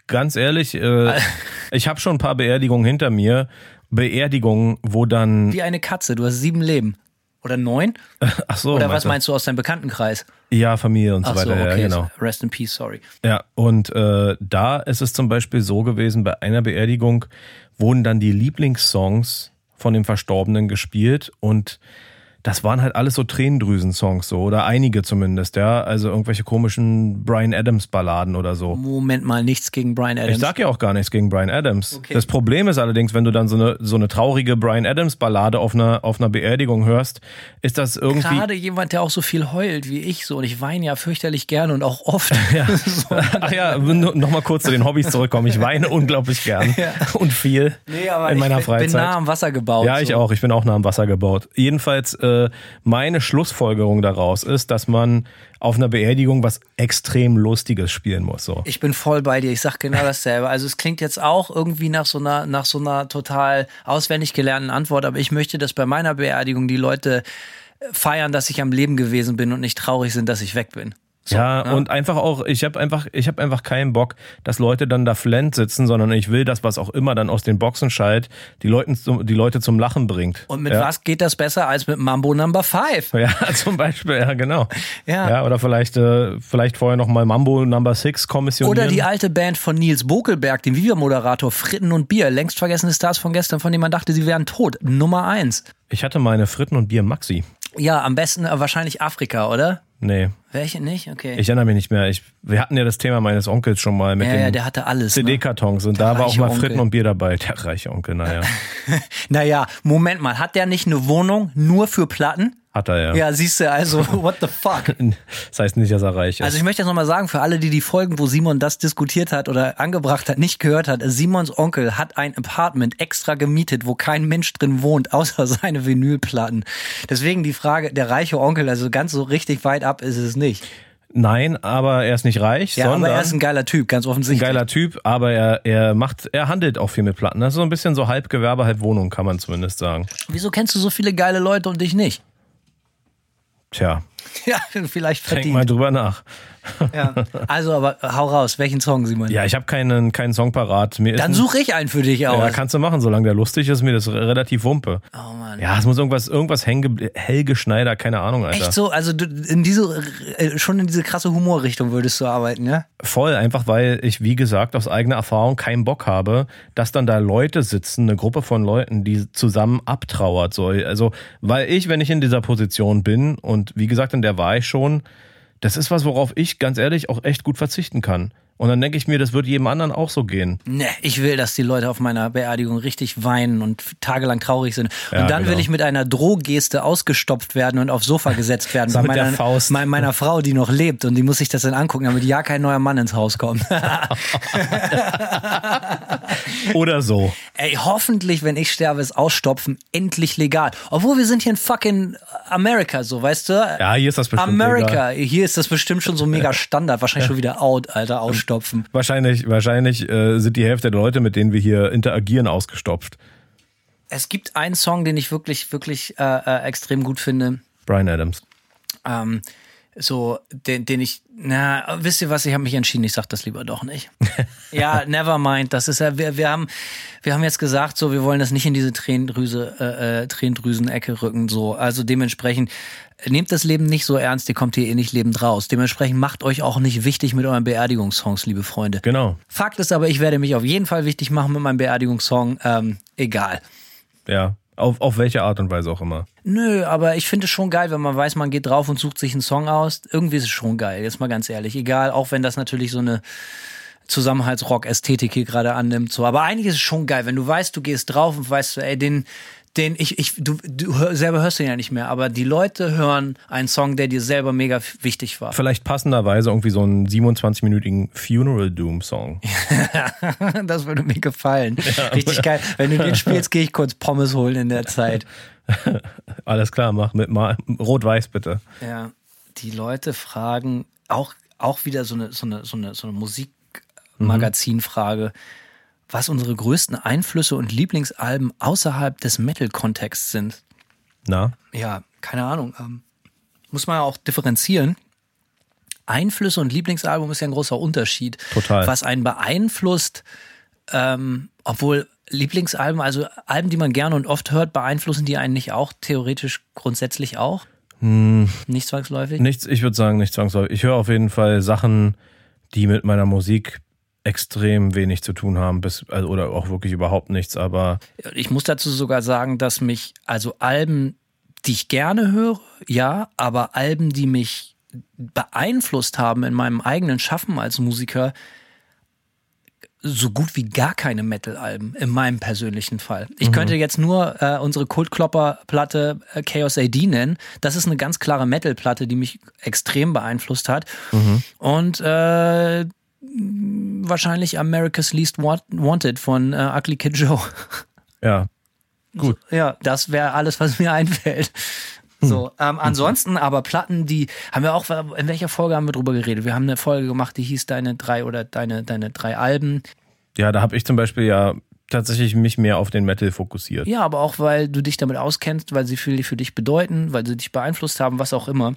[SPEAKER 4] ganz ehrlich, äh, ich habe schon ein paar Beerdigungen hinter mir Beerdigung, wo dann.
[SPEAKER 3] Wie eine Katze, du hast sieben Leben. Oder neun?
[SPEAKER 4] Ach so.
[SPEAKER 3] Oder was meinst du aus deinem Bekanntenkreis?
[SPEAKER 4] Ja, Familie und so
[SPEAKER 3] Ach
[SPEAKER 4] weiter.
[SPEAKER 3] So, okay.
[SPEAKER 4] Ja, genau.
[SPEAKER 3] Rest in peace, sorry.
[SPEAKER 4] Ja, und äh, da ist es zum Beispiel so gewesen, bei einer Beerdigung wurden dann die Lieblingssongs von dem Verstorbenen gespielt und das waren halt alles so Tränendrüsen-Songs so oder einige zumindest, ja, also irgendwelche komischen Brian Adams Balladen oder so.
[SPEAKER 3] Moment mal, nichts gegen Brian Adams.
[SPEAKER 4] Ich sag ja auch gar nichts gegen Brian Adams. Okay. Das Problem ist allerdings, wenn du dann so eine so eine traurige Brian Adams Ballade auf einer auf einer Beerdigung hörst, ist das irgendwie
[SPEAKER 3] gerade jemand, der auch so viel heult wie ich so und ich weine ja fürchterlich gerne und auch oft.
[SPEAKER 4] Ja. so. Ach ja, noch mal kurz zu den Hobbys zurückkommen. Ich weine unglaublich gern ja. und viel
[SPEAKER 3] nee, aber
[SPEAKER 4] in meiner
[SPEAKER 3] ich
[SPEAKER 4] Freizeit.
[SPEAKER 3] bin nah am Wasser gebaut.
[SPEAKER 4] Ja, ich
[SPEAKER 3] so.
[SPEAKER 4] auch. Ich bin auch nah am Wasser gebaut. Jedenfalls äh, äh, meine Schlussfolgerung daraus ist, dass man auf einer Beerdigung was extrem Lustiges spielen muss. So.
[SPEAKER 3] Ich bin voll bei dir. Ich sag genau dasselbe. Also es klingt jetzt auch irgendwie nach so einer, nach so einer total auswendig gelernten Antwort, aber ich möchte, dass bei meiner Beerdigung die Leute feiern, dass ich am Leben gewesen bin und nicht traurig sind, dass ich weg bin.
[SPEAKER 4] So, ja, ne? und einfach auch, ich habe einfach, ich habe einfach keinen Bock, dass Leute dann da flent sitzen, sondern ich will das, was auch immer dann aus den Boxen schallt, die Leute zum, die Leute zum Lachen bringt.
[SPEAKER 3] Und mit
[SPEAKER 4] ja?
[SPEAKER 3] was geht das besser als mit Mambo Number 5?
[SPEAKER 4] Ja, zum Beispiel, ja, genau.
[SPEAKER 3] Ja.
[SPEAKER 4] ja oder vielleicht, äh, vielleicht vorher noch mal Mambo Number 6 kommissionieren.
[SPEAKER 3] Oder die alte Band von Nils Bokelberg, dem Viva-Moderator Fritten und Bier, längst vergessene Stars von gestern, von denen man dachte, sie wären tot. Nummer 1.
[SPEAKER 4] Ich hatte meine Fritten und Bier Maxi.
[SPEAKER 3] Ja, am besten äh, wahrscheinlich Afrika, oder?
[SPEAKER 4] Nee,
[SPEAKER 3] Welche nicht? Okay.
[SPEAKER 4] ich erinnere mich nicht mehr. Ich, wir hatten ja das Thema meines Onkels schon mal mit
[SPEAKER 3] ja, ja, der hatte alles. Ne?
[SPEAKER 4] CD-Kartons und da war auch mal
[SPEAKER 3] Onkel.
[SPEAKER 4] Fritten und Bier dabei. Der reiche Onkel, naja.
[SPEAKER 3] Naja, Moment mal, hat der nicht eine Wohnung nur für Platten?
[SPEAKER 4] Hat er ja.
[SPEAKER 3] Ja, siehst du, also, what the fuck?
[SPEAKER 4] Das heißt nicht, dass er reich ist.
[SPEAKER 3] Also ich möchte jetzt nochmal sagen, für alle, die die Folgen, wo Simon das diskutiert hat oder angebracht hat, nicht gehört hat, Simons Onkel hat ein Apartment extra gemietet, wo kein Mensch drin wohnt, außer seine Vinylplatten. Deswegen die Frage, der reiche Onkel, also ganz so richtig weit ab ist es nicht.
[SPEAKER 4] Nein, aber er ist nicht reich,
[SPEAKER 3] Ja,
[SPEAKER 4] sondern
[SPEAKER 3] aber er ist ein geiler Typ, ganz
[SPEAKER 4] ein
[SPEAKER 3] offensichtlich.
[SPEAKER 4] geiler Typ, aber er, er macht, er handelt auch viel mit Platten. Das ist so ein bisschen so halb Gewerbe, halb Wohnung, kann man zumindest sagen.
[SPEAKER 3] Wieso kennst du so viele geile Leute und dich nicht?
[SPEAKER 4] Tja,
[SPEAKER 3] Ja, vielleicht
[SPEAKER 4] denk mal
[SPEAKER 3] verdient.
[SPEAKER 4] drüber nach.
[SPEAKER 3] Ja. Also, aber hau raus, welchen Song, Simon?
[SPEAKER 4] Ja, ich habe keinen, keinen Song parat. Mir
[SPEAKER 3] Dann suche ich einen für dich aus.
[SPEAKER 4] Ja, kannst du machen, solange der lustig ist, mir das re- relativ wumpe.
[SPEAKER 3] oh Mann.
[SPEAKER 4] Ja, es muss irgendwas, irgendwas Helge, Helge Schneider, keine Ahnung, Alter.
[SPEAKER 3] Echt so, also in diese, äh, schon in diese krasse Humorrichtung würdest du arbeiten, ja?
[SPEAKER 4] Voll, einfach weil ich, wie gesagt, aus eigener Erfahrung keinen Bock habe, dass dann da Leute sitzen, eine Gruppe von Leuten, die zusammen abtrauert. So. Also, weil ich, wenn ich in dieser Position bin, und wie gesagt, in der war ich schon, das ist was, worauf ich ganz ehrlich auch echt gut verzichten kann. Und dann denke ich mir, das wird jedem anderen auch so gehen.
[SPEAKER 3] Ne, ich will, dass die Leute auf meiner Beerdigung richtig weinen und tagelang traurig sind. Und
[SPEAKER 4] Ja,
[SPEAKER 3] dann will
[SPEAKER 4] genau.
[SPEAKER 3] ich mit einer Drohgeste ausgestopft werden und aufs Sofa gesetzt werden
[SPEAKER 4] So
[SPEAKER 3] bei meiner,
[SPEAKER 4] Faust.
[SPEAKER 3] mei- meiner Frau, die noch lebt. Und die muss sich das dann angucken, damit ja kein neuer Mann ins Haus kommt.
[SPEAKER 4] Oder so.
[SPEAKER 3] Ey, hoffentlich, wenn ich sterbe, ist Ausstopfen endlich legal. Obwohl wir sind hier in fucking America, so, weißt du?
[SPEAKER 4] Ja, hier ist das bestimmt
[SPEAKER 3] America.
[SPEAKER 4] legal.
[SPEAKER 3] Hier ist das bestimmt schon so mega Standard. Wahrscheinlich schon wieder out, Alter, ausstopfen.
[SPEAKER 4] Wahrscheinlich, wahrscheinlich äh, sind die Hälfte der Leute, mit denen wir hier interagieren, ausgestopft.
[SPEAKER 3] Es gibt einen Song, den ich wirklich, wirklich äh, äh, extrem gut finde.
[SPEAKER 4] Brian Adams.
[SPEAKER 3] Ähm, so, den, den ich, na, wisst ihr was, ich habe mich entschieden, ich sag das lieber doch nicht. ja, never mind, das ist ja, wir, wir haben, wir haben jetzt gesagt, so, wir wollen das nicht in diese Tränendrüse, äh, äh, Tränendrüsenecke rücken, so, also dementsprechend, nehmt das Leben nicht so ernst, ihr kommt hier eh nicht lebend raus. Dementsprechend macht euch auch nicht wichtig mit euren Beerdigungssongs, liebe Freunde.
[SPEAKER 4] Genau.
[SPEAKER 3] Fakt ist aber, ich werde mich auf jeden Fall wichtig machen mit meinem Beerdigungssong, ähm, egal.
[SPEAKER 4] Ja. Auf, auf welche Art und Weise auch immer.
[SPEAKER 3] Nö, aber ich finde es schon geil, wenn man weiß, man geht drauf und sucht sich einen Song aus. Irgendwie ist es schon geil, jetzt mal ganz ehrlich. Egal, auch wenn das natürlich so eine Zusammenhaltsrock-Ästhetik hier gerade annimmt. So. Aber eigentlich ist es schon geil, wenn du weißt, du gehst drauf und weißt, ey, den, den, ich, ich, du, du hör, selber hörst den ja nicht mehr, aber die Leute hören einen Song, der dir selber mega wichtig war.
[SPEAKER 4] Vielleicht passenderweise irgendwie so einen 27-minütigen Funeral Doom Song.
[SPEAKER 3] Das würde mir gefallen. Richtig geil. Wenn du den spielst, gehe ich kurz Pommes holen in der Zeit.
[SPEAKER 4] Alles klar, mach mit mal Rot-Weiß bitte.
[SPEAKER 3] Ja, die Leute fragen auch, auch wieder so eine, so eine, so eine, so eine Musikmagazinfrage, was unsere größten Einflüsse und Lieblingsalben außerhalb des Metal-Kontexts sind.
[SPEAKER 4] Na?
[SPEAKER 3] Ja, keine Ahnung. Ähm, muss man ja auch differenzieren. Einflüsse und Lieblingsalbum ist ja ein großer Unterschied.
[SPEAKER 4] Total.
[SPEAKER 3] Was einen beeinflusst, ähm, obwohl Lieblingsalben, also Alben, die man gerne und oft hört, beeinflussen die einen nicht auch theoretisch grundsätzlich auch?
[SPEAKER 4] Hm.
[SPEAKER 3] Nicht zwangsläufig?
[SPEAKER 4] Nichts, ich würde sagen, nicht zwangsläufig. Ich höre auf jeden Fall Sachen, die mit meiner Musik extrem wenig zu tun haben, bis, also, oder auch wirklich überhaupt nichts, aber
[SPEAKER 3] Ich muss dazu sogar sagen, dass mich, also Alben, die ich gerne höre, ja, aber Alben, die mich beeinflusst haben in meinem eigenen Schaffen als Musiker, so gut wie gar keine Metal-Alben, in meinem persönlichen Fall. Ich könnte jetzt nur äh, unsere Kultklopper-Platte äh, Chaos AD nennen. Das ist eine ganz klare Metal-Platte, die mich extrem beeinflusst hat. Und äh, wahrscheinlich America's Least Want- Wanted von äh, Ugly Kid Joe.
[SPEAKER 4] ja, gut.
[SPEAKER 3] Ja, das wäre alles, was mir einfällt. So, ähm, ansonsten aber Platten, die haben wir auch, in welcher Folge haben wir drüber geredet? Wir haben eine Folge gemacht, die hieß deine drei oder deine, deine drei Alben.
[SPEAKER 4] Ja, da habe ich zum Beispiel ja tatsächlich mich mehr auf den Metal fokussiert.
[SPEAKER 3] Ja, aber auch, weil du dich damit auskennst, weil sie viel für dich bedeuten, weil sie dich beeinflusst haben, was auch immer.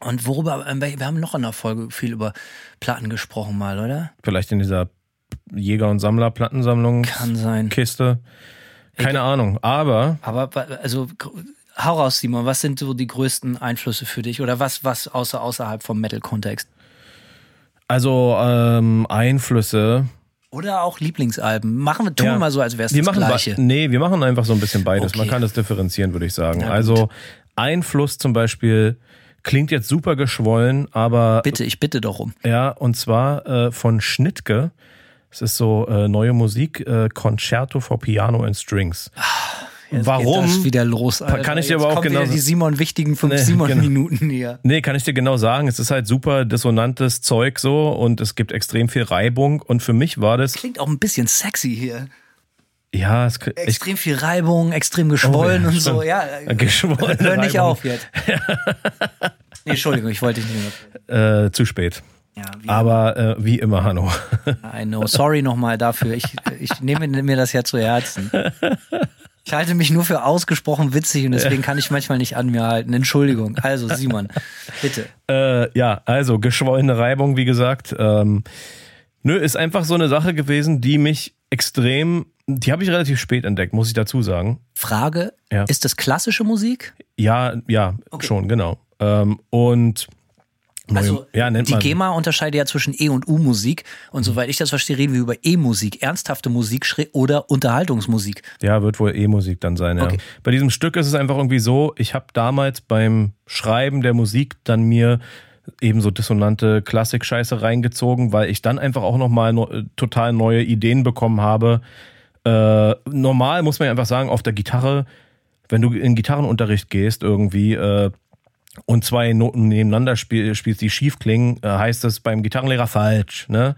[SPEAKER 3] Und worüber, ähm, wir haben noch in der Folge viel über Platten gesprochen mal, oder?
[SPEAKER 4] Vielleicht in dieser Jäger- und Sammler-Plattensammlung.
[SPEAKER 3] Kann sein.
[SPEAKER 4] Kiste. Keine Ahnung. Aber
[SPEAKER 3] Aber also hau raus, Simon, was sind so die größten Einflüsse für dich? Oder was, was außer, außerhalb vom Metal-Kontext?
[SPEAKER 4] also ähm, Einflüsse.
[SPEAKER 3] Oder auch Lieblingsalben. Machen wir, tun wir
[SPEAKER 4] Ja.
[SPEAKER 3] mal so, als wäre es
[SPEAKER 4] wir
[SPEAKER 3] das
[SPEAKER 4] machen
[SPEAKER 3] Gleiche.
[SPEAKER 4] Nee, wir machen einfach so ein bisschen beides. Man
[SPEAKER 3] Okay.
[SPEAKER 4] kann das differenzieren, würde ich sagen. Also ein Fluss zum Beispiel klingt jetzt super geschwollen, aber
[SPEAKER 3] Bitte, ich bitte doch um.
[SPEAKER 4] ja, und zwar äh, von Schnittke. Es ist so äh, neue Musik, äh, Concerto for Piano and Strings.
[SPEAKER 3] Jetzt
[SPEAKER 4] Warum?
[SPEAKER 3] Geht das wieder los, Alter.
[SPEAKER 4] Kann ich dir
[SPEAKER 3] Jetzt
[SPEAKER 4] aber auch genau-
[SPEAKER 3] die Simon wichtigen fünf
[SPEAKER 4] Nee,
[SPEAKER 3] Simon
[SPEAKER 4] genau.
[SPEAKER 3] Minuten hier.
[SPEAKER 4] Nee, kann ich dir genau sagen. Es ist halt super dissonantes Zeug so und es gibt extrem viel Reibung. Und für mich war das,
[SPEAKER 3] Klingt auch ein bisschen sexy hier.
[SPEAKER 4] Ja, es, ich,
[SPEAKER 3] Extrem viel Reibung, extrem geschwollen
[SPEAKER 4] Oh, ja,
[SPEAKER 3] und so. Ja,
[SPEAKER 4] Äh, geschwollene
[SPEAKER 3] hör nicht
[SPEAKER 4] Reibung.
[SPEAKER 3] auf jetzt. nee, Entschuldigung, ich wollte dich nicht
[SPEAKER 4] äh, zu spät.
[SPEAKER 3] mehr. Ja, wie
[SPEAKER 4] Aber äh, wie immer, Hanno.
[SPEAKER 3] I know. Sorry nochmal dafür. Ich, ich nehme mir das ja zu Herzen. Ich halte mich nur für ausgesprochen witzig und deswegen kann ich manchmal nicht an mir halten. Entschuldigung. Also, Simon, bitte.
[SPEAKER 4] Äh, ja, also geschwollene Reibung, wie gesagt. Ähm, nö, ist einfach so eine Sache gewesen, die mich extrem, die habe ich relativ spät entdeckt, muss ich dazu sagen.
[SPEAKER 3] Frage:
[SPEAKER 4] Ja.
[SPEAKER 3] Ist das klassische Musik?
[SPEAKER 4] Ja, ja, schon, genau. Ähm, und
[SPEAKER 3] Also,
[SPEAKER 4] ja, nennt
[SPEAKER 3] die. GEMA unterscheidet ja zwischen E- und U-Musik. Und soweit ich das verstehe, reden wir über E-Musik, ernsthafte Musik oder Unterhaltungsmusik.
[SPEAKER 4] Ja, wird wohl E-Musik dann sein, ja.
[SPEAKER 3] Okay.
[SPEAKER 4] Bei diesem Stück ist es einfach irgendwie so, ich habe damals beim Schreiben der Musik dann mir eben so dissonante Klassik-Scheiße reingezogen, weil ich dann einfach auch nochmal no, total neue Ideen bekommen habe. Äh, normal muss man ja einfach sagen, auf der Gitarre, wenn du in Gitarrenunterricht gehst irgendwie äh, und zwei Noten nebeneinander spiel, spielst, die schief klingen, äh, heißt das beim Gitarrenlehrer falsch. Ne?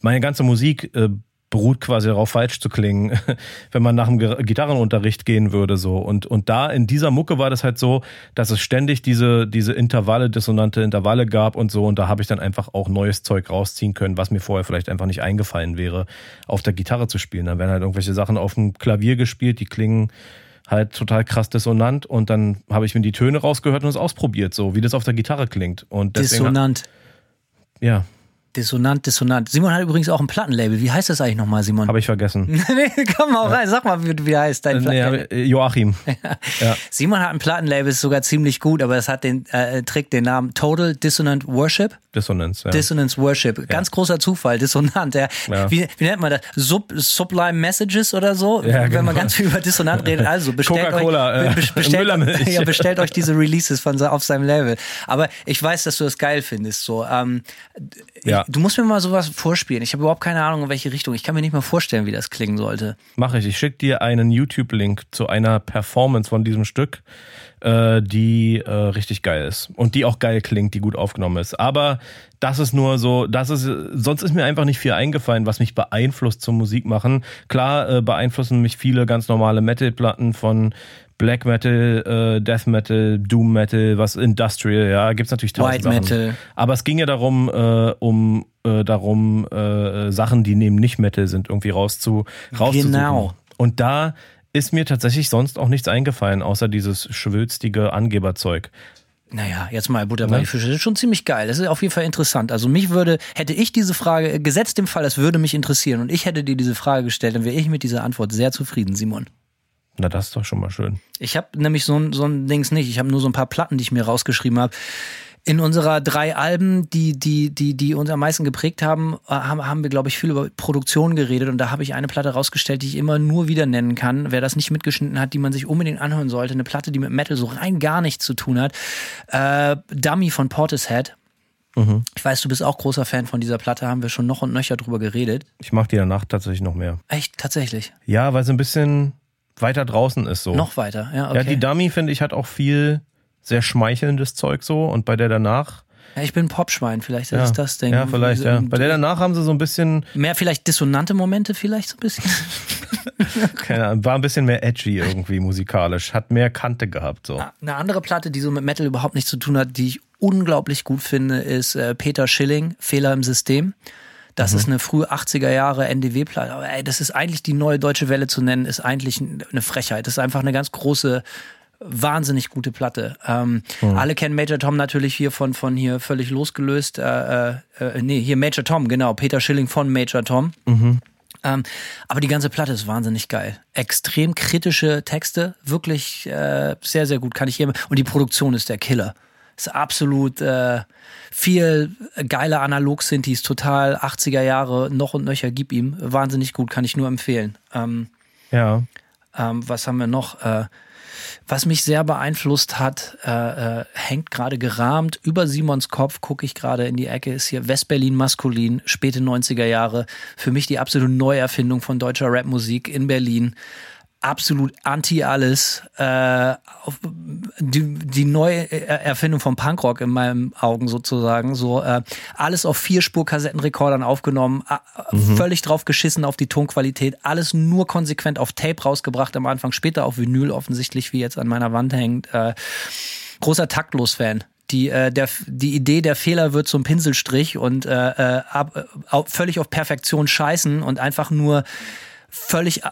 [SPEAKER 4] Meine ganze Musik äh, beruht quasi darauf, falsch zu klingen, wenn man nach dem Gitarrenunterricht gehen würde. so Und, und da in dieser Mucke war das halt so, dass es ständig diese, diese Intervalle, dissonante Intervalle gab und so. Und da habe ich dann einfach auch neues Zeug rausziehen können, was mir vorher vielleicht einfach nicht eingefallen wäre, auf der Gitarre zu spielen. Dann werden halt irgendwelche Sachen auf dem Klavier gespielt, die klingen halt total krass dissonant und dann habe ich mir die Töne rausgehört und es ausprobiert, so wie das auf der Gitarre klingt. Und deswegen,
[SPEAKER 3] Dissonant.
[SPEAKER 4] ja,
[SPEAKER 3] Dissonant, dissonant. Simon hat übrigens auch ein Plattenlabel. Wie heißt das eigentlich nochmal, Simon?
[SPEAKER 4] habe ich vergessen.
[SPEAKER 3] nee, komm mal rein. Sag mal, wie, wie heißt dein
[SPEAKER 4] nee,
[SPEAKER 3] Plattenlabel?
[SPEAKER 4] hab, äh, Joachim. ja.
[SPEAKER 3] Simon hat ein Plattenlabel, ist sogar ziemlich gut, aber es hat den, äh, trägt den Namen Total Dissonant Worship.
[SPEAKER 4] Dissonanz. Ja.
[SPEAKER 3] Dissonance Worship. Ganz großer Zufall, dissonant. Ja.
[SPEAKER 4] Ja.
[SPEAKER 3] Wie, wie nennt man das? Sub, Sublime Messages oder so?
[SPEAKER 4] Ja,
[SPEAKER 3] Wenn
[SPEAKER 4] genau.
[SPEAKER 3] man ganz viel über dissonant redet. Also bestellt
[SPEAKER 4] Coca-Cola,
[SPEAKER 3] euch,
[SPEAKER 4] äh,
[SPEAKER 3] be- bestellt, ja, bestellt euch diese Releases von, auf seinem Label. Aber ich weiß, dass du das geil findest. So, ähm,
[SPEAKER 4] Ja.
[SPEAKER 3] ich, du musst mir mal sowas vorspielen. Ich habe überhaupt keine Ahnung, in welche Richtung. Ich kann mir nicht mal vorstellen, wie das klingen sollte.
[SPEAKER 4] Mache ich. Ich schicke dir einen YouTube-Link zu einer Performance von diesem Stück, äh, die äh, richtig geil ist und die auch geil klingt, die gut aufgenommen ist. Aber das ist nur so, das ist, sonst ist mir einfach nicht viel eingefallen, was mich beeinflusst zum Musik machen. Klar äh, beeinflussen mich viele ganz normale Metal-Platten von Black Metal, äh, Death Metal, Doom Metal, was Industrial, ja, gibt's natürlich tausend
[SPEAKER 3] White
[SPEAKER 4] Sachen.
[SPEAKER 3] Metal.
[SPEAKER 4] Aber es ging ja darum, äh, um äh, darum äh, Sachen, die neben nicht Metal sind, irgendwie rauszu, rauszusuchen.
[SPEAKER 3] Genau.
[SPEAKER 4] Und da ist mir tatsächlich sonst auch nichts eingefallen, außer dieses schwülstige Angeberzeug.
[SPEAKER 3] Naja, jetzt mal Butter bei die Fische. Das ist schon ziemlich geil. Das ist auf jeden Fall interessant. Also mich würde, hätte ich diese Frage, gesetzt im Fall, es würde mich interessieren und ich hätte dir diese Frage gestellt, dann wäre ich mit dieser Antwort sehr zufrieden, Simon.
[SPEAKER 4] Na, das ist doch schon mal schön.
[SPEAKER 3] Ich habe nämlich so ein, so ein Dings nicht. Ich habe nur so ein paar Platten, die ich mir rausgeschrieben habe. In unserer drei Alben, die, die, die, die uns am meisten geprägt haben, äh, haben, haben wir, glaube ich, viel über Produktion geredet. Und da habe ich eine Platte rausgestellt, die ich immer nur wieder nennen kann. Wer das nicht mitgeschnitten hat, die man sich unbedingt anhören sollte. Eine Platte, die mit Metal so rein gar nichts zu tun hat. Äh, Dummy von Portishead. Ich weiß, du bist auch großer Fan von dieser Platte, haben wir schon noch und nöcher drüber geredet.
[SPEAKER 4] Ich mache die danach tatsächlich noch mehr.
[SPEAKER 3] Echt, tatsächlich.
[SPEAKER 4] Ja, weil sie ein bisschen weiter draußen ist so.
[SPEAKER 3] Noch weiter, ja, okay.
[SPEAKER 4] Ja, die Dummy, finde ich, hat auch viel sehr schmeichelndes Zeug so. Und bei der danach.
[SPEAKER 3] Ja, ich bin Popschwein, vielleicht das
[SPEAKER 4] Ja,
[SPEAKER 3] ist das Ding.
[SPEAKER 4] ja vielleicht, ja. Bei der danach haben sie so ein bisschen,
[SPEAKER 3] Mehr vielleicht dissonante Momente, vielleicht so ein bisschen.
[SPEAKER 4] keine Ahnung, war ein bisschen mehr edgy irgendwie musikalisch. Hat mehr Kante gehabt so.
[SPEAKER 3] Eine andere Platte, die so mit Metal überhaupt nichts zu tun hat, die ich unglaublich gut finde, ist äh, Peter Schilling, Fehler im System. Das ist eine frühe 80er Jahre NDW-Platte. Aber ey, das ist eigentlich die neue deutsche Welle zu nennen, ist eigentlich eine Frechheit. Das ist einfach eine ganz große, wahnsinnig gute Platte. Ähm, Alle kennen Major Tom natürlich hier von, von hier völlig losgelöst. Äh, äh, äh, nee, hier Major Tom, genau. Peter Schilling von Major Tom. Ähm, aber die ganze Platte ist wahnsinnig geil. Extrem kritische Texte, wirklich äh, sehr, sehr gut, kann ich hier. Und die Produktion ist der Killer. Ist absolut äh, viel geile Analog-Synthes, total 80er Jahre, noch und nöcher, gib ihm. Wahnsinnig gut, kann ich nur empfehlen. Ähm,
[SPEAKER 4] Ja.
[SPEAKER 3] ähm, was haben wir noch? Äh, was mich sehr beeinflusst hat, äh, äh, hängt gerade gerahmt über Simons Kopf, gucke ich gerade in die Ecke, ist hier Westberlin maskulin, späte 90er Jahre. Für mich die absolute Neuerfindung von deutscher Rapmusik in Berlin absolut anti alles. Äh, die, die neue Erfindung von Punkrock in meinen Augen sozusagen. So äh, alles auf vier Spur Kassettenrekordern aufgenommen, mhm. völlig drauf geschissen auf die Tonqualität, alles nur konsequent auf Tape rausgebracht am Anfang, später auf Vinyl offensichtlich, wie jetzt an meiner Wand hängt. Äh, großer Taktlos-Fan die, äh, der, die Idee, der Fehler wird zum Pinselstrich und äh, äh ab, äh, völlig auf Perfektion scheißen und einfach nur völlig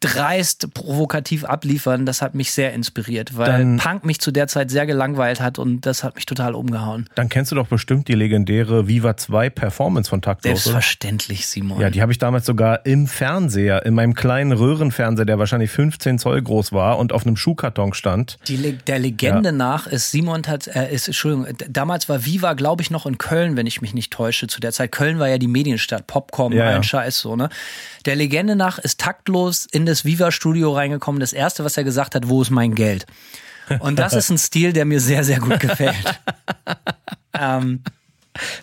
[SPEAKER 3] dreist provokativ abliefern, das hat mich sehr inspiriert, weil dann, Punk mich zu der Zeit sehr gelangweilt hat und das hat mich total umgehauen.
[SPEAKER 4] Dann kennst du doch bestimmt die legendäre Viva 2 Performance von Taktlos,
[SPEAKER 3] Selbstverständlich, Simon.
[SPEAKER 4] Ja, die habe ich damals sogar im Fernseher, in meinem kleinen Röhrenfernseher, der wahrscheinlich 15 Zoll groß war und auf einem Schuhkarton stand.
[SPEAKER 3] Die, der Legende ja. nach ist Simon hat, äh, ist, Entschuldigung, damals war Viva, glaube ich, noch in Köln, wenn ich mich nicht täusche, zu der Zeit. Köln war ja die Medienstadt, Popcorn, ja, ein ja. Scheiß, so, ne? Der Legende nach ist taktlos in das Viva-Studio reingekommen. Das erste, was er gesagt hat, wo ist mein Geld? Und das ist ein Stil, der mir sehr, sehr gut gefällt.
[SPEAKER 4] ähm,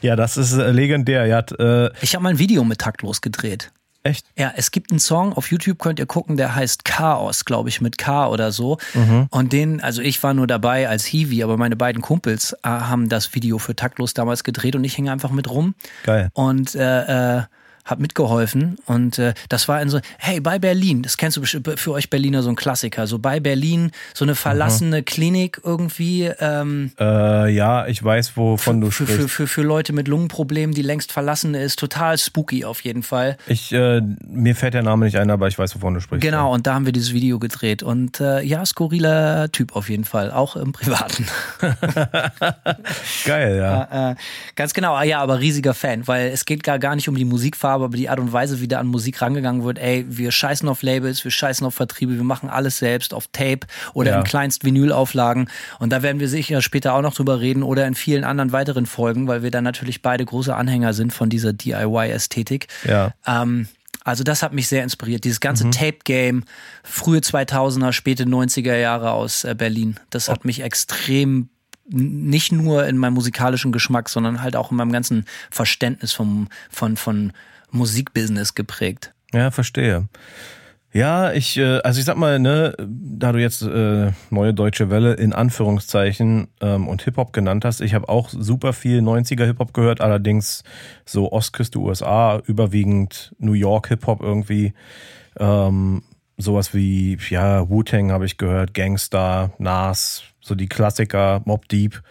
[SPEAKER 4] ja, das ist äh, legendär. Hat, äh
[SPEAKER 3] ich habe mal ein Video mit taktlos gedreht.
[SPEAKER 4] Echt?
[SPEAKER 3] Ja, es gibt einen Song auf YouTube, könnt ihr gucken, der heißt Chaos, glaube ich, mit K oder so. Mhm. Und den, also ich war nur dabei als Hiwi, aber meine beiden Kumpels äh, haben das Video für Taktlos damals gedreht und ich hänge einfach mit rum.
[SPEAKER 4] Geil.
[SPEAKER 3] Und äh, äh, habe mitgeholfen und äh, das war in so, hey, bei Berlin, das kennst du für euch Berliner so ein Klassiker, so bei Berlin, so eine verlassene Aha. Klinik irgendwie. Ähm,
[SPEAKER 4] äh, ja, ich weiß, wovon du sprichst.
[SPEAKER 3] Für, für, für Leute mit Lungenproblemen, die längst verlassen ist, total spooky auf jeden Fall.
[SPEAKER 4] Ich, äh, mir fällt der Name nicht ein, aber ich weiß, wovon du sprichst.
[SPEAKER 3] Genau, ja. und da haben wir dieses Video gedreht und äh, ja, skurriler Typ auf jeden Fall, auch im Privaten.
[SPEAKER 4] Geil, ja.
[SPEAKER 3] Äh, äh, ganz genau, ah, ja, aber riesiger Fan, weil es geht gar, gar nicht um die Musikfarbe, aber die Art und Weise, wie da an Musik rangegangen wird, ey, wir scheißen auf Labels, wir scheißen auf Vertriebe, wir machen alles selbst auf Tape oder ja. in kleinst Vinylauflagen. Und da werden wir sicher später auch noch drüber reden oder in vielen anderen weiteren Folgen, weil wir dann natürlich beide große Anhänger sind von dieser DIY-Ästhetik.
[SPEAKER 4] Ja.
[SPEAKER 3] Ähm, also das hat mich sehr inspiriert. Dieses ganze mhm. Tape-Game, frühe 2000er, späte 90er Jahre aus äh, Berlin. Das hat mich extrem nicht nur in meinem musikalischen Geschmack, sondern halt auch in meinem ganzen Verständnis vom, von, von Musikbusiness geprägt.
[SPEAKER 4] Ja, verstehe. Ja, ich, äh, also ich sag mal, ne, da du jetzt äh, neue deutsche Welle in Anführungszeichen ähm, und Hip-Hop genannt hast, ich habe auch super viel 90er Hip-Hop gehört, allerdings so Ostküste USA, überwiegend New York Hip-Hop irgendwie. Ähm, sowas wie, ja, Wu-Tang habe ich gehört, Gangster, Nas, so die Klassiker, Mob Deep.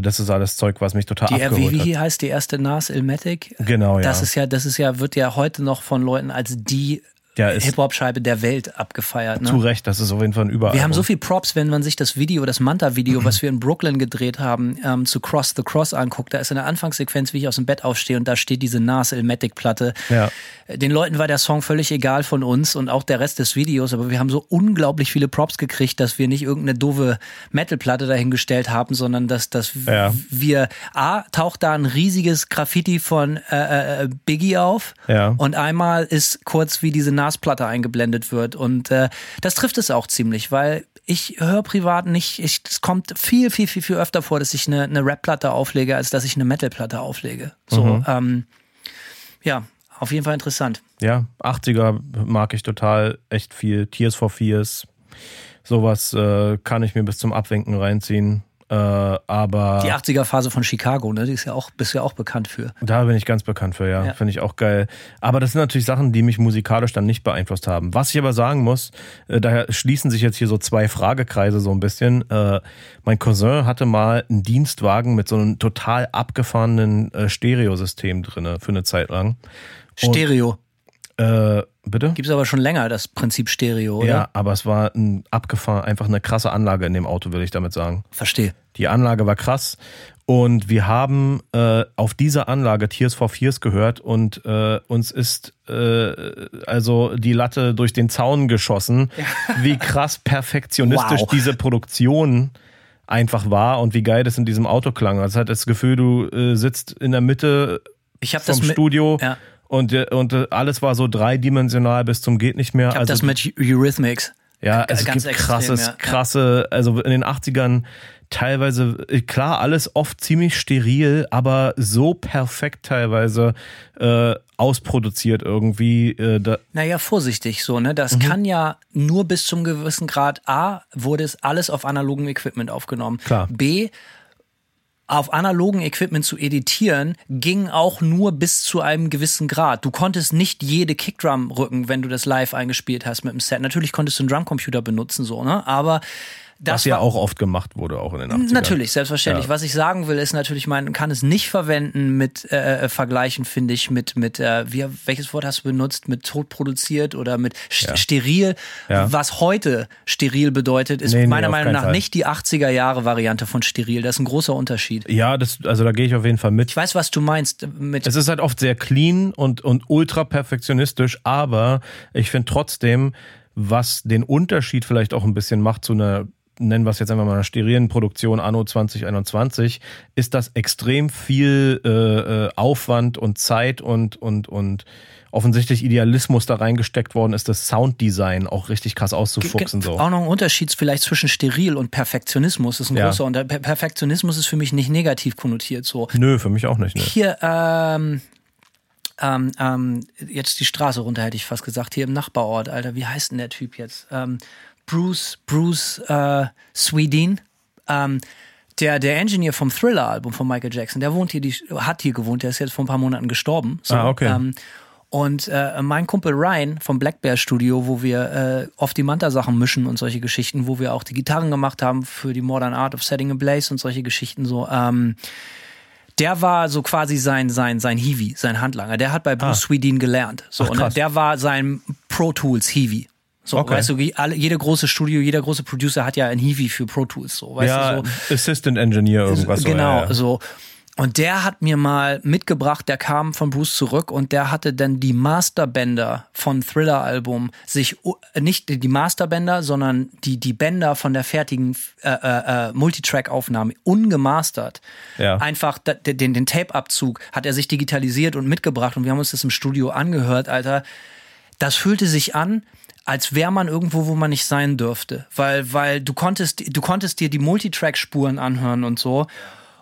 [SPEAKER 4] Das ist alles Zeug, was mich total
[SPEAKER 3] die,
[SPEAKER 4] abgeholt
[SPEAKER 3] wie,
[SPEAKER 4] wie
[SPEAKER 3] hat. heißt die erste NAS Ilmatic?
[SPEAKER 4] Genau, ja.
[SPEAKER 3] Das ist ja, das ist ja, wird ja heute noch von Leuten als die ja, Hip-Hop-Scheibe der Welt abgefeiert. Ne?
[SPEAKER 4] Zu Recht, das ist auf jeden Fall ein Überall.
[SPEAKER 3] Wir haben so viel Props, wenn man sich das Video, das Manta-Video, was wir in Brooklyn gedreht haben, ähm, zu Cross the Cross anguckt. Da ist in der Anfangssequenz, wie ich aus dem Bett aufstehe und da steht diese Nas Ilmatic-Platte.
[SPEAKER 4] Ja.
[SPEAKER 3] Den Leuten war der Song völlig egal von uns und auch der Rest des Videos, aber wir haben so unglaublich viele Props gekriegt, dass wir nicht irgendeine doofe Metal-Platte dahingestellt haben, sondern dass, dass ja. wir, A, taucht da ein riesiges Graffiti von äh, äh, Biggie auf
[SPEAKER 4] ja.
[SPEAKER 3] und einmal ist kurz wie diese NAS-Platte eingeblendet wird und äh, das trifft es auch ziemlich, weil ich höre privat nicht, ich, es kommt viel, viel, viel, viel öfter vor, dass ich eine, eine Rap-Platte auflege, als dass ich eine Metal-Platte auflege. So, mhm. ähm, ja, auf jeden Fall interessant.
[SPEAKER 4] Ja, 80er mag ich total, echt viel. Tears for Fears, sowas äh, kann ich mir bis zum Abwinken reinziehen. Äh, aber
[SPEAKER 3] die 80er-Phase von Chicago, ne? Die ist ja auch, bist ja auch bekannt für.
[SPEAKER 4] Da bin ich ganz bekannt für, ja. ja. Finde ich auch geil. Aber das sind natürlich Sachen, die mich musikalisch dann nicht beeinflusst haben. Was ich aber sagen muss, äh, daher schließen sich jetzt hier so zwei Fragekreise so ein bisschen. Äh, mein Cousin hatte mal einen Dienstwagen mit so einem total abgefahrenen äh, Stereosystem drinne für eine Zeit lang.
[SPEAKER 3] Stereo.
[SPEAKER 4] Äh, bitte?
[SPEAKER 3] Gibt es aber schon länger, das Prinzip Stereo, oder?
[SPEAKER 4] Ja, aber es war ein abgefahren, einfach eine krasse Anlage in dem Auto, will ich damit sagen.
[SPEAKER 3] Verstehe.
[SPEAKER 4] Die Anlage war krass. Und wir haben äh, auf dieser Anlage Tears for Fears gehört und äh, uns ist äh, also die Latte durch den Zaun geschossen, wie krass perfektionistisch wow. diese Produktion einfach war und wie geil das in diesem Auto klang. Also hat das Gefühl, du äh, sitzt in der Mitte
[SPEAKER 3] ich hab
[SPEAKER 4] vom
[SPEAKER 3] das
[SPEAKER 4] Studio und, und alles war so dreidimensional bis zum geht nicht mehr.
[SPEAKER 3] Ich habe
[SPEAKER 4] also,
[SPEAKER 3] das mit Eurythmics.
[SPEAKER 4] Ja, es
[SPEAKER 3] ganz
[SPEAKER 4] gibt
[SPEAKER 3] extrem,
[SPEAKER 4] krasses,
[SPEAKER 3] ja.
[SPEAKER 4] krasse, also in den 80ern teilweise, äh, klar, alles oft ziemlich steril, aber so perfekt teilweise äh, ausproduziert irgendwie. Äh, da,
[SPEAKER 3] Naja, vorsichtig so, ne? Das kann ja nur bis zum gewissen Grad A wurde es alles auf analogem Equipment aufgenommen.
[SPEAKER 4] Klar.
[SPEAKER 3] B auf analogen Equipment zu editieren, ging auch nur bis zu einem gewissen Grad. Du konntest nicht jede Kickdrum rücken, wenn du das live eingespielt hast mit dem Set. Natürlich konntest du einen Drumcomputer benutzen, so, ne? Aber das
[SPEAKER 4] was ja auch oft gemacht wurde, auch in den 80ern.
[SPEAKER 3] Natürlich, selbstverständlich.
[SPEAKER 4] Ja.
[SPEAKER 3] Was ich sagen will, ist natürlich, man kann es nicht verwenden mit äh, äh, vergleichen, finde ich, mit mit äh, wie, welches Wort hast du benutzt, mit tot produziert oder mit
[SPEAKER 4] Ja.
[SPEAKER 3] steril.
[SPEAKER 4] Ja.
[SPEAKER 3] Was heute steril bedeutet, ist
[SPEAKER 4] Nee,
[SPEAKER 3] meiner Meinung nach
[SPEAKER 4] Fall.
[SPEAKER 3] nicht die 80er Jahre Variante von steril. Das ist ein großer Unterschied.
[SPEAKER 4] Ja, das, also da gehe ich auf jeden Fall mit.
[SPEAKER 3] Ich weiß, was du meinst mit
[SPEAKER 4] Es ist halt oft sehr clean und, und ultra perfektionistisch, aber ich finde trotzdem, was den Unterschied vielleicht auch ein bisschen macht zu einer, nennen wir es jetzt einfach mal einer sterilen Produktion Anno 2021, ist, dass extrem viel äh, äh, Aufwand und Zeit und, und, und offensichtlich Idealismus da reingesteckt worden ist, das Sounddesign auch richtig krass auszufuchsen. So.
[SPEAKER 3] Auch noch ein Unterschied vielleicht zwischen steril und Perfektionismus ist ein
[SPEAKER 4] Ja.
[SPEAKER 3] großer. Und der Per- Perfektionismus ist für mich nicht negativ konnotiert so.
[SPEAKER 4] Nö, für mich auch nicht. Ne?
[SPEAKER 3] Hier, ähm, ähm, ähm, jetzt die Straße runter, hätte ich fast gesagt, hier im Nachbarort, Alter, wie heißt denn der Typ jetzt? Ähm, Bruce, Bruce äh, Swedin, ähm, der, der Engineer vom Thriller-Album von Michael Jackson, der wohnt hier, die, hat hier gewohnt, der ist jetzt vor ein paar Monaten gestorben. So,
[SPEAKER 4] Ah, okay.
[SPEAKER 3] Ähm, und äh, mein Kumpel Ryan vom Black Bear Studio, wo wir äh, oft die Manta-Sachen mischen und solche Geschichten, wo wir auch die Gitarren gemacht haben für die Modern Art of Setting a Blaze und solche Geschichten so. Ähm, der war so quasi sein sein sein Hiwi, sein Handlanger. Der hat bei Bruce Swedin gelernt. So
[SPEAKER 4] Ach,
[SPEAKER 3] und der war sein Pro Tools Hiwi. So,
[SPEAKER 4] Okay.
[SPEAKER 3] weißt du, wie alle, jede große Studio, jeder große Producer hat ja ein Hiwi für Pro Tools, so, weißt
[SPEAKER 4] ja,
[SPEAKER 3] du, so.
[SPEAKER 4] Assistant Engineer irgendwas. so,
[SPEAKER 3] genau,
[SPEAKER 4] ja, ja.
[SPEAKER 3] so. Und der hat mir mal mitgebracht, der kam von Bruce zurück und der hatte dann die Masterbänder von Thriller-Album sich, u- nicht die Masterbänder, sondern die, die Bänder von der fertigen äh, äh, äh, Multitrack-Aufnahme ungemastert.
[SPEAKER 4] Ja.
[SPEAKER 3] Einfach den, den Tape-Abzug hat er sich digitalisiert und mitgebracht und wir haben uns das im Studio angehört, Alter. Das fühlte sich an, als wäre man irgendwo, wo man nicht sein dürfte. Weil, weil du konntest, du konntest dir die Multitrack-Spuren anhören und so.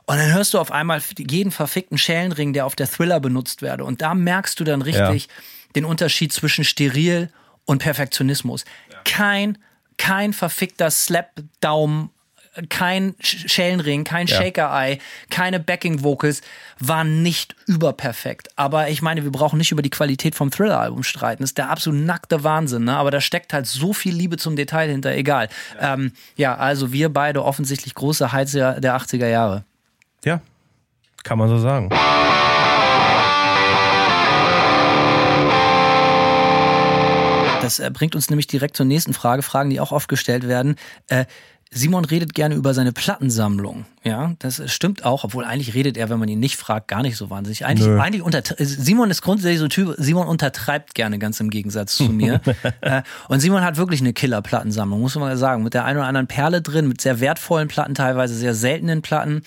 [SPEAKER 3] Und dann hörst du auf einmal jeden verfickten Schellenring, der auf der Thriller benutzt werde. Und da merkst du dann richtig den Unterschied zwischen steril und Perfektionismus. Kein, kein verfickter Slap-Daumen, kein Sch- Schellenring, kein
[SPEAKER 4] Ja.
[SPEAKER 3] Shaker-Eye, keine Backing-Vocals waren nicht überperfekt. Aber ich meine, wir brauchen nicht über die Qualität vom Thriller-Album streiten. Das ist der absolut nackte Wahnsinn, ne? Aber da steckt halt so viel Liebe zum Detail hinter, egal. Ja, ähm, ja also wir beide offensichtlich große Heizer der 80er Jahre.
[SPEAKER 4] Ja, kann man so sagen.
[SPEAKER 3] Das äh, bringt uns nämlich direkt zur nächsten Frage, Fragen, die auch oft gestellt werden. Äh, Simon redet gerne über seine Plattensammlung. Ja, das äh, stimmt auch, obwohl eigentlich redet er, wenn man ihn nicht fragt, gar nicht so wahnsinnig. Eigentlich,
[SPEAKER 4] Nö.
[SPEAKER 3] eigentlich unter, Simon ist grundsätzlich so ein Typ, Simon untertreibt gerne ganz im Gegensatz zu mir. äh, und Simon hat wirklich eine Killer-Plattensammlung, muss man mal sagen. Mit der einen oder anderen Perle drin, mit sehr wertvollen Platten, teilweise sehr seltenen Platten.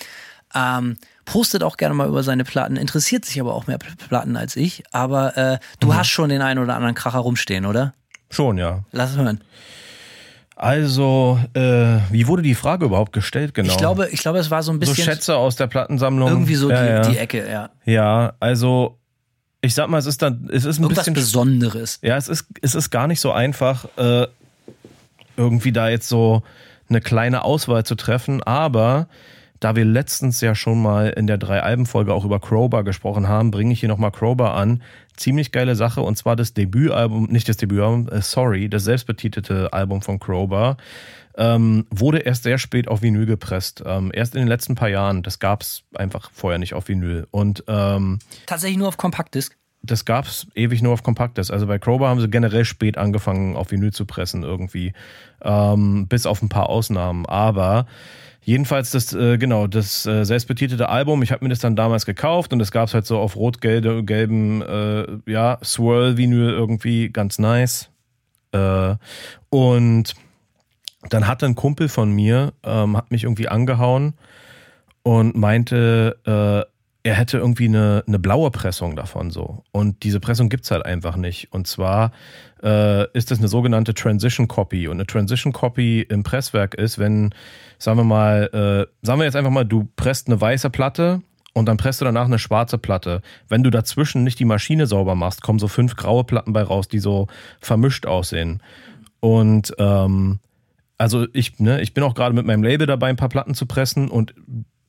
[SPEAKER 3] Ähm, postet auch gerne mal über seine Platten, interessiert sich aber auch mehr Pl- Platten als ich. Aber äh, du hast schon den einen oder anderen Kracher rumstehen, oder?
[SPEAKER 4] Schon, ja.
[SPEAKER 3] Lass hören.
[SPEAKER 4] Also, äh, wie wurde die Frage überhaupt gestellt genau?
[SPEAKER 3] Ich glaube, ich glaube, es war so ein
[SPEAKER 4] so
[SPEAKER 3] bisschen
[SPEAKER 4] Schätze aus der Plattensammlung.
[SPEAKER 3] irgendwie so
[SPEAKER 4] ja,
[SPEAKER 3] die,
[SPEAKER 4] ja.
[SPEAKER 3] die Ecke, ja.
[SPEAKER 4] Ja, also ich sag mal, es ist dann, es ist ein
[SPEAKER 3] Irgendwas
[SPEAKER 4] bisschen
[SPEAKER 3] Besonderes.
[SPEAKER 4] Ja, es ist, es ist gar nicht so einfach, äh, irgendwie da jetzt so eine kleine Auswahl zu treffen, aber da wir letztens ja schon mal in der Drei-Alben-Folge auch über Crowbar gesprochen haben, bringe ich hier nochmal Crowbar an. Ziemlich geile Sache und zwar das Debütalbum, nicht das Debütalbum, äh, sorry, das selbstbetitelte Album von Crowbar. Ähm, wurde erst sehr spät auf Vinyl gepresst. Ähm, erst in den letzten paar Jahren. Das gab's einfach vorher nicht auf Vinyl. Und ähm,
[SPEAKER 3] Tatsächlich nur auf Kompaktdisk.
[SPEAKER 4] das gab's ewig nur auf Kompaktdisk. Also bei Crowbar haben sie generell spät angefangen, auf Vinyl zu pressen irgendwie. Ähm, bis auf ein paar Ausnahmen. Aber jedenfalls das, äh, genau, das äh, selbstbetitelte Album, ich habe mir das dann damals gekauft und das gab's halt so auf rot-gelben, äh, ja, Swirl-Vinyl irgendwie, ganz nice. Äh, und dann hatte ein Kumpel von mir, ähm, hat mich irgendwie angehauen und meinte, äh, er hätte irgendwie eine, eine blaue Pressung davon so. Und diese Pressung gibt's halt einfach nicht. Und zwar äh, ist das eine sogenannte Transition Copy. Und eine Transition Copy im Presswerk ist, wenn, sagen wir mal, äh, sagen wir jetzt einfach mal, du presst eine weiße Platte und dann presst du danach eine schwarze Platte. Wenn du dazwischen nicht die Maschine sauber machst, kommen so fünf graue Platten bei raus, die so vermischt aussehen. Und ähm, also ich, ne, ich bin auch gerade mit meinem Label dabei, ein paar Platten zu pressen und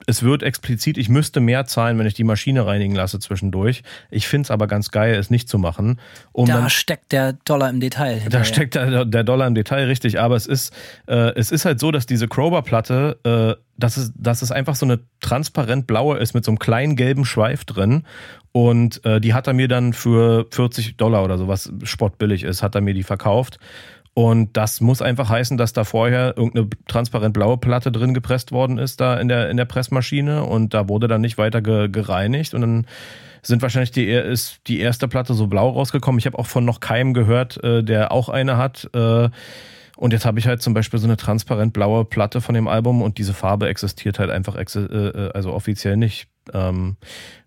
[SPEAKER 4] es wird explizit, ich müsste mehr zahlen, wenn ich die Maschine reinigen lasse zwischendurch. Ich finde es aber ganz geil, es nicht zu machen.
[SPEAKER 3] Um da dann, steckt der Dollar im Detail.
[SPEAKER 4] Hinterher. Da steckt der, der, Dollar im Detail, richtig. Aber es ist, äh, es ist halt so, dass diese Krober-Platte, äh, dass, es, dass es einfach so eine transparent blaue ist mit so einem kleinen gelben Schweif drin. Und äh, die hat er mir dann für 40 Dollar oder so, was spottbillig ist, hat er mir die verkauft. Und das muss einfach heißen, dass da vorher irgendeine transparent blaue Platte drin gepresst worden ist, da in der, in der Pressmaschine. Und da wurde dann nicht weiter ge, gereinigt. Und dann sind wahrscheinlich die, ist die erste Platte so blau rausgekommen. Ich habe auch von noch keinem gehört, äh, der auch eine hat. Äh, und jetzt habe ich halt zum Beispiel so eine transparent blaue Platte von dem Album und diese Farbe existiert halt einfach ex äh, also offiziell nicht. Ähm,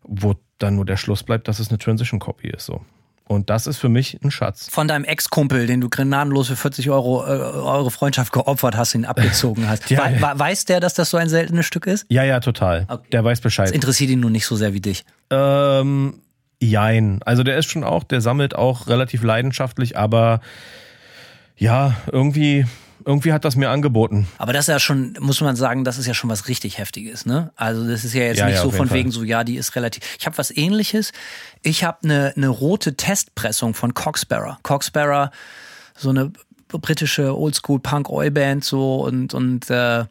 [SPEAKER 4] wo dann nur der Schluss bleibt, dass es eine Transition Copy ist. So. Und das ist für mich ein Schatz.
[SPEAKER 3] Von deinem Ex-Kumpel, den du gnadenlos für 40 Euro äh, eure Freundschaft geopfert hast, ihn abgezogen hast. ja, We ja. Weiß der, dass das so ein seltenes Stück ist?
[SPEAKER 4] Ja, ja, total. Okay. Der weiß Bescheid. Das
[SPEAKER 3] interessiert ihn nur nicht so sehr wie dich.
[SPEAKER 4] Ähm, jein. Also der ist schon auch, der sammelt auch relativ leidenschaftlich, aber ja, irgendwie irgendwie hat das mir angeboten.
[SPEAKER 3] Aber das ist ja schon, muss man sagen, das ist ja schon was richtig Heftiges, ne? Also das ist ja jetzt ja, nicht ja, so von Fall. wegen so, ja, die ist relativ. Ich habe was ähnliches. Ich habe eine, eine rote Testpressung von Coxbearer. Coxbearer, so eine britische Oldschool Punk Oi Band so und und äh,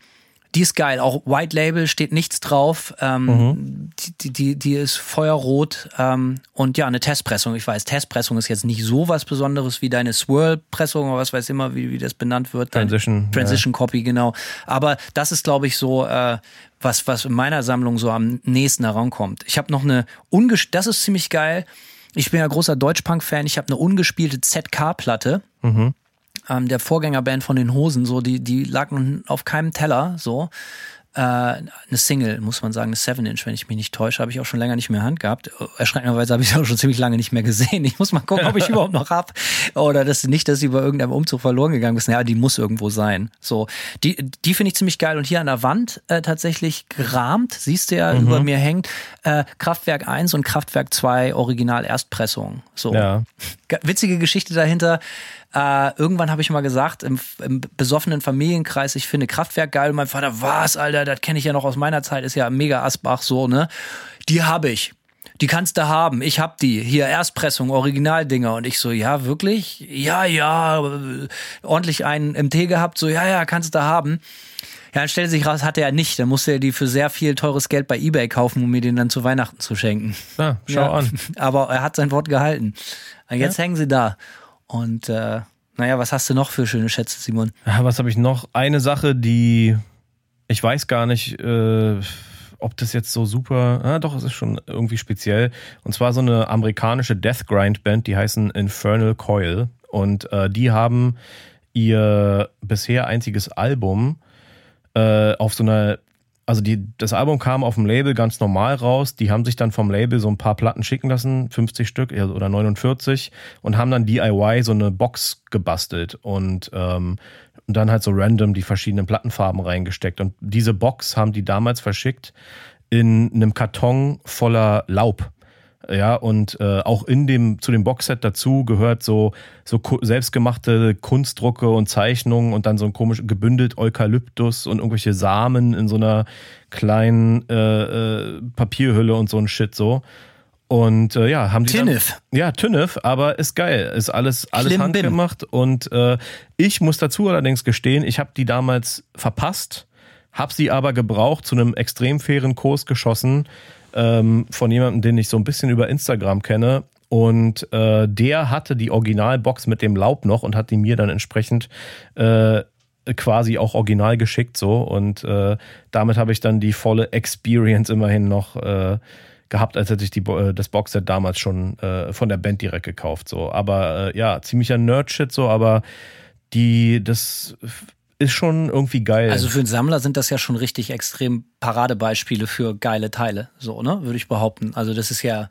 [SPEAKER 3] die ist geil. Auch White Label steht nichts drauf. Ähm, mhm. die, die, die ist feuerrot. Ähm, und ja, eine Testpressung. Ich weiß, Testpressung ist jetzt nicht so was Besonderes wie deine Swirl-Pressung oder was weiß immer, wie, wie das benannt wird.
[SPEAKER 4] Transition.
[SPEAKER 3] Transition ja. Copy, genau. Aber das ist, glaube ich, so, äh, was, was in meiner Sammlung so am nächsten herankommt. Ich habe noch eine unges das ist ziemlich geil. Ich bin ja großer Deutschpunk-Fan. Ich habe eine ungespielte ZK-Platte. Mhm ähm, der Vorgängerband von den Hosen, so, die, die lag auf keinem Teller, so. Äh, eine Single, muss man sagen, eine 7-Inch, wenn ich mich nicht täusche, habe ich auch schon länger nicht mehr Hand gehabt. Erschreckenderweise habe ich sie auch schon ziemlich lange nicht mehr gesehen. Ich muss mal gucken, ob ich überhaupt noch hab. Oder dass nicht, dass sie bei irgendeinem Umzug verloren gegangen ist. Ja, die muss irgendwo sein. So, die, die finde ich ziemlich geil. Und hier an der Wand äh, tatsächlich gerahmt, siehst du ja, mhm. über mir hängt, äh, Kraftwerk 1 und Kraftwerk 2 Original Erstpressung. So. Ja. Witzige Geschichte dahinter äh, irgendwann habe ich mal gesagt, im, im, besoffenen Familienkreis, ich finde Kraftwerk geil. Und mein Vater, was, Alter, das kenne ich ja noch aus meiner Zeit, ist ja mega Asbach so, ne? Die habe ich. Die kannst du haben. Ich hab die. Hier Erstpressung, Originaldinger. Und ich so, ja, wirklich? Ja, ja. Ordentlich einen im Tee gehabt. So, ja, ja, kannst du haben. Ja, dann stellt sich raus, hatte er nicht. Dann musste er die für sehr viel teures Geld bei Ebay kaufen, um mir den dann zu Weihnachten zu schenken.
[SPEAKER 4] Ah, schau ja, an.
[SPEAKER 3] Aber er hat sein Wort gehalten. Und jetzt ja. hängen sie da. Und äh, naja, was hast du noch für schöne Schätze, Simon?
[SPEAKER 4] Was habe ich noch? Eine Sache, die ich weiß gar nicht, äh, ob das jetzt so super. Ah, doch, es ist schon irgendwie speziell. Und zwar so eine amerikanische Death Grind Band, die heißen Infernal Coil. Und äh, die haben ihr bisher einziges Album äh, auf so einer also die, das Album kam auf dem Label ganz normal raus. Die haben sich dann vom Label so ein paar Platten schicken lassen, 50 Stück oder 49, und haben dann DIY so eine Box gebastelt und, ähm, und dann halt so random die verschiedenen Plattenfarben reingesteckt. Und diese Box haben die damals verschickt in einem Karton voller Laub. Ja, und äh, auch in dem, zu dem Boxset dazu gehört so, so selbstgemachte Kunstdrucke und Zeichnungen und dann so ein komisch gebündelt Eukalyptus und irgendwelche Samen in so einer kleinen äh, äh, Papierhülle und so ein Shit so. Und äh, ja, haben die.
[SPEAKER 3] Tinnef.
[SPEAKER 4] Dann, ja, Tinnef, aber ist geil. Ist alles, alles handgemacht. Und äh, ich muss dazu allerdings gestehen, ich habe die damals verpasst, habe sie aber gebraucht, zu einem extrem fairen Kurs geschossen ähm, von jemandem, den ich so ein bisschen über Instagram kenne. Und äh, der hatte die Originalbox mit dem Laub noch und hat die mir dann entsprechend äh, quasi auch original geschickt so. Und äh, damit habe ich dann die volle Experience immerhin noch äh, gehabt, als hätte ich die, äh, das Boxset damals schon äh, von der Band direkt gekauft. So. Aber ja, ziemlicher Nerd-Shit so, aber die, das ist schon irgendwie geil.
[SPEAKER 3] Also für einen Sammler sind das ja schon richtig extrem Paradebeispiele für geile Teile, so, ne? Würde ich behaupten. Also das ist ja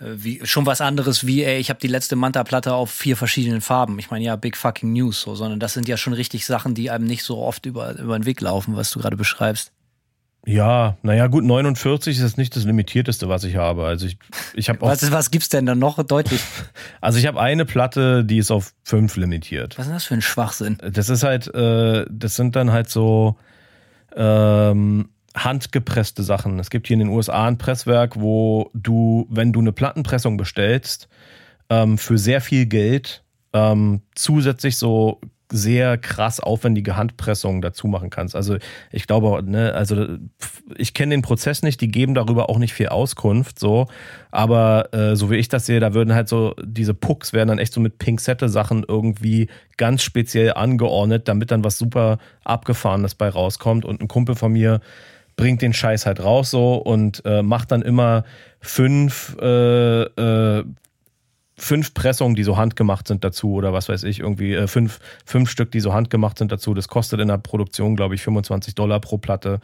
[SPEAKER 3] äh, wie, schon was anderes wie, ey, ich habe die letzte Manta-Platte auf vier verschiedenen Farben. Ich meine, ja, big fucking news, so, sondern das sind ja schon richtig Sachen, die einem nicht so oft über, über den Weg laufen, was du gerade beschreibst.
[SPEAKER 4] Ja, naja, gut, 49 ist jetzt nicht das Limitierteste, was ich habe. Also ich, ich habe auch,
[SPEAKER 3] Was, was gibt's denn da noch deutlich?
[SPEAKER 4] also ich habe eine Platte, die ist auf fünf limitiert.
[SPEAKER 3] Was ist denn das für ein Schwachsinn?
[SPEAKER 4] Das ist halt, äh, das sind dann halt so ähm, handgepresste Sachen. Es gibt hier in den USA ein Presswerk, wo du, wenn du eine Plattenpressung bestellst, ähm, für sehr viel Geld ähm, zusätzlich so sehr krass aufwendige Handpressungen dazu machen kannst. Also ich glaube, ne, also ich kenne den Prozess nicht, die geben darüber auch nicht viel Auskunft, so, aber äh, so wie ich das sehe, da würden halt so diese Pucks werden dann echt so mit Pinzette-Sachen irgendwie ganz speziell angeordnet, damit dann was super abgefahrenes bei rauskommt. Und ein Kumpel von mir bringt den Scheiß halt raus so und äh, macht dann immer fünf äh, äh, fünf Pressungen, die so handgemacht sind dazu oder was weiß ich, irgendwie äh, fünf, fünf Stück, die so handgemacht sind dazu. Das kostet in der Produktion, glaube ich, 25 Dollar pro Platte.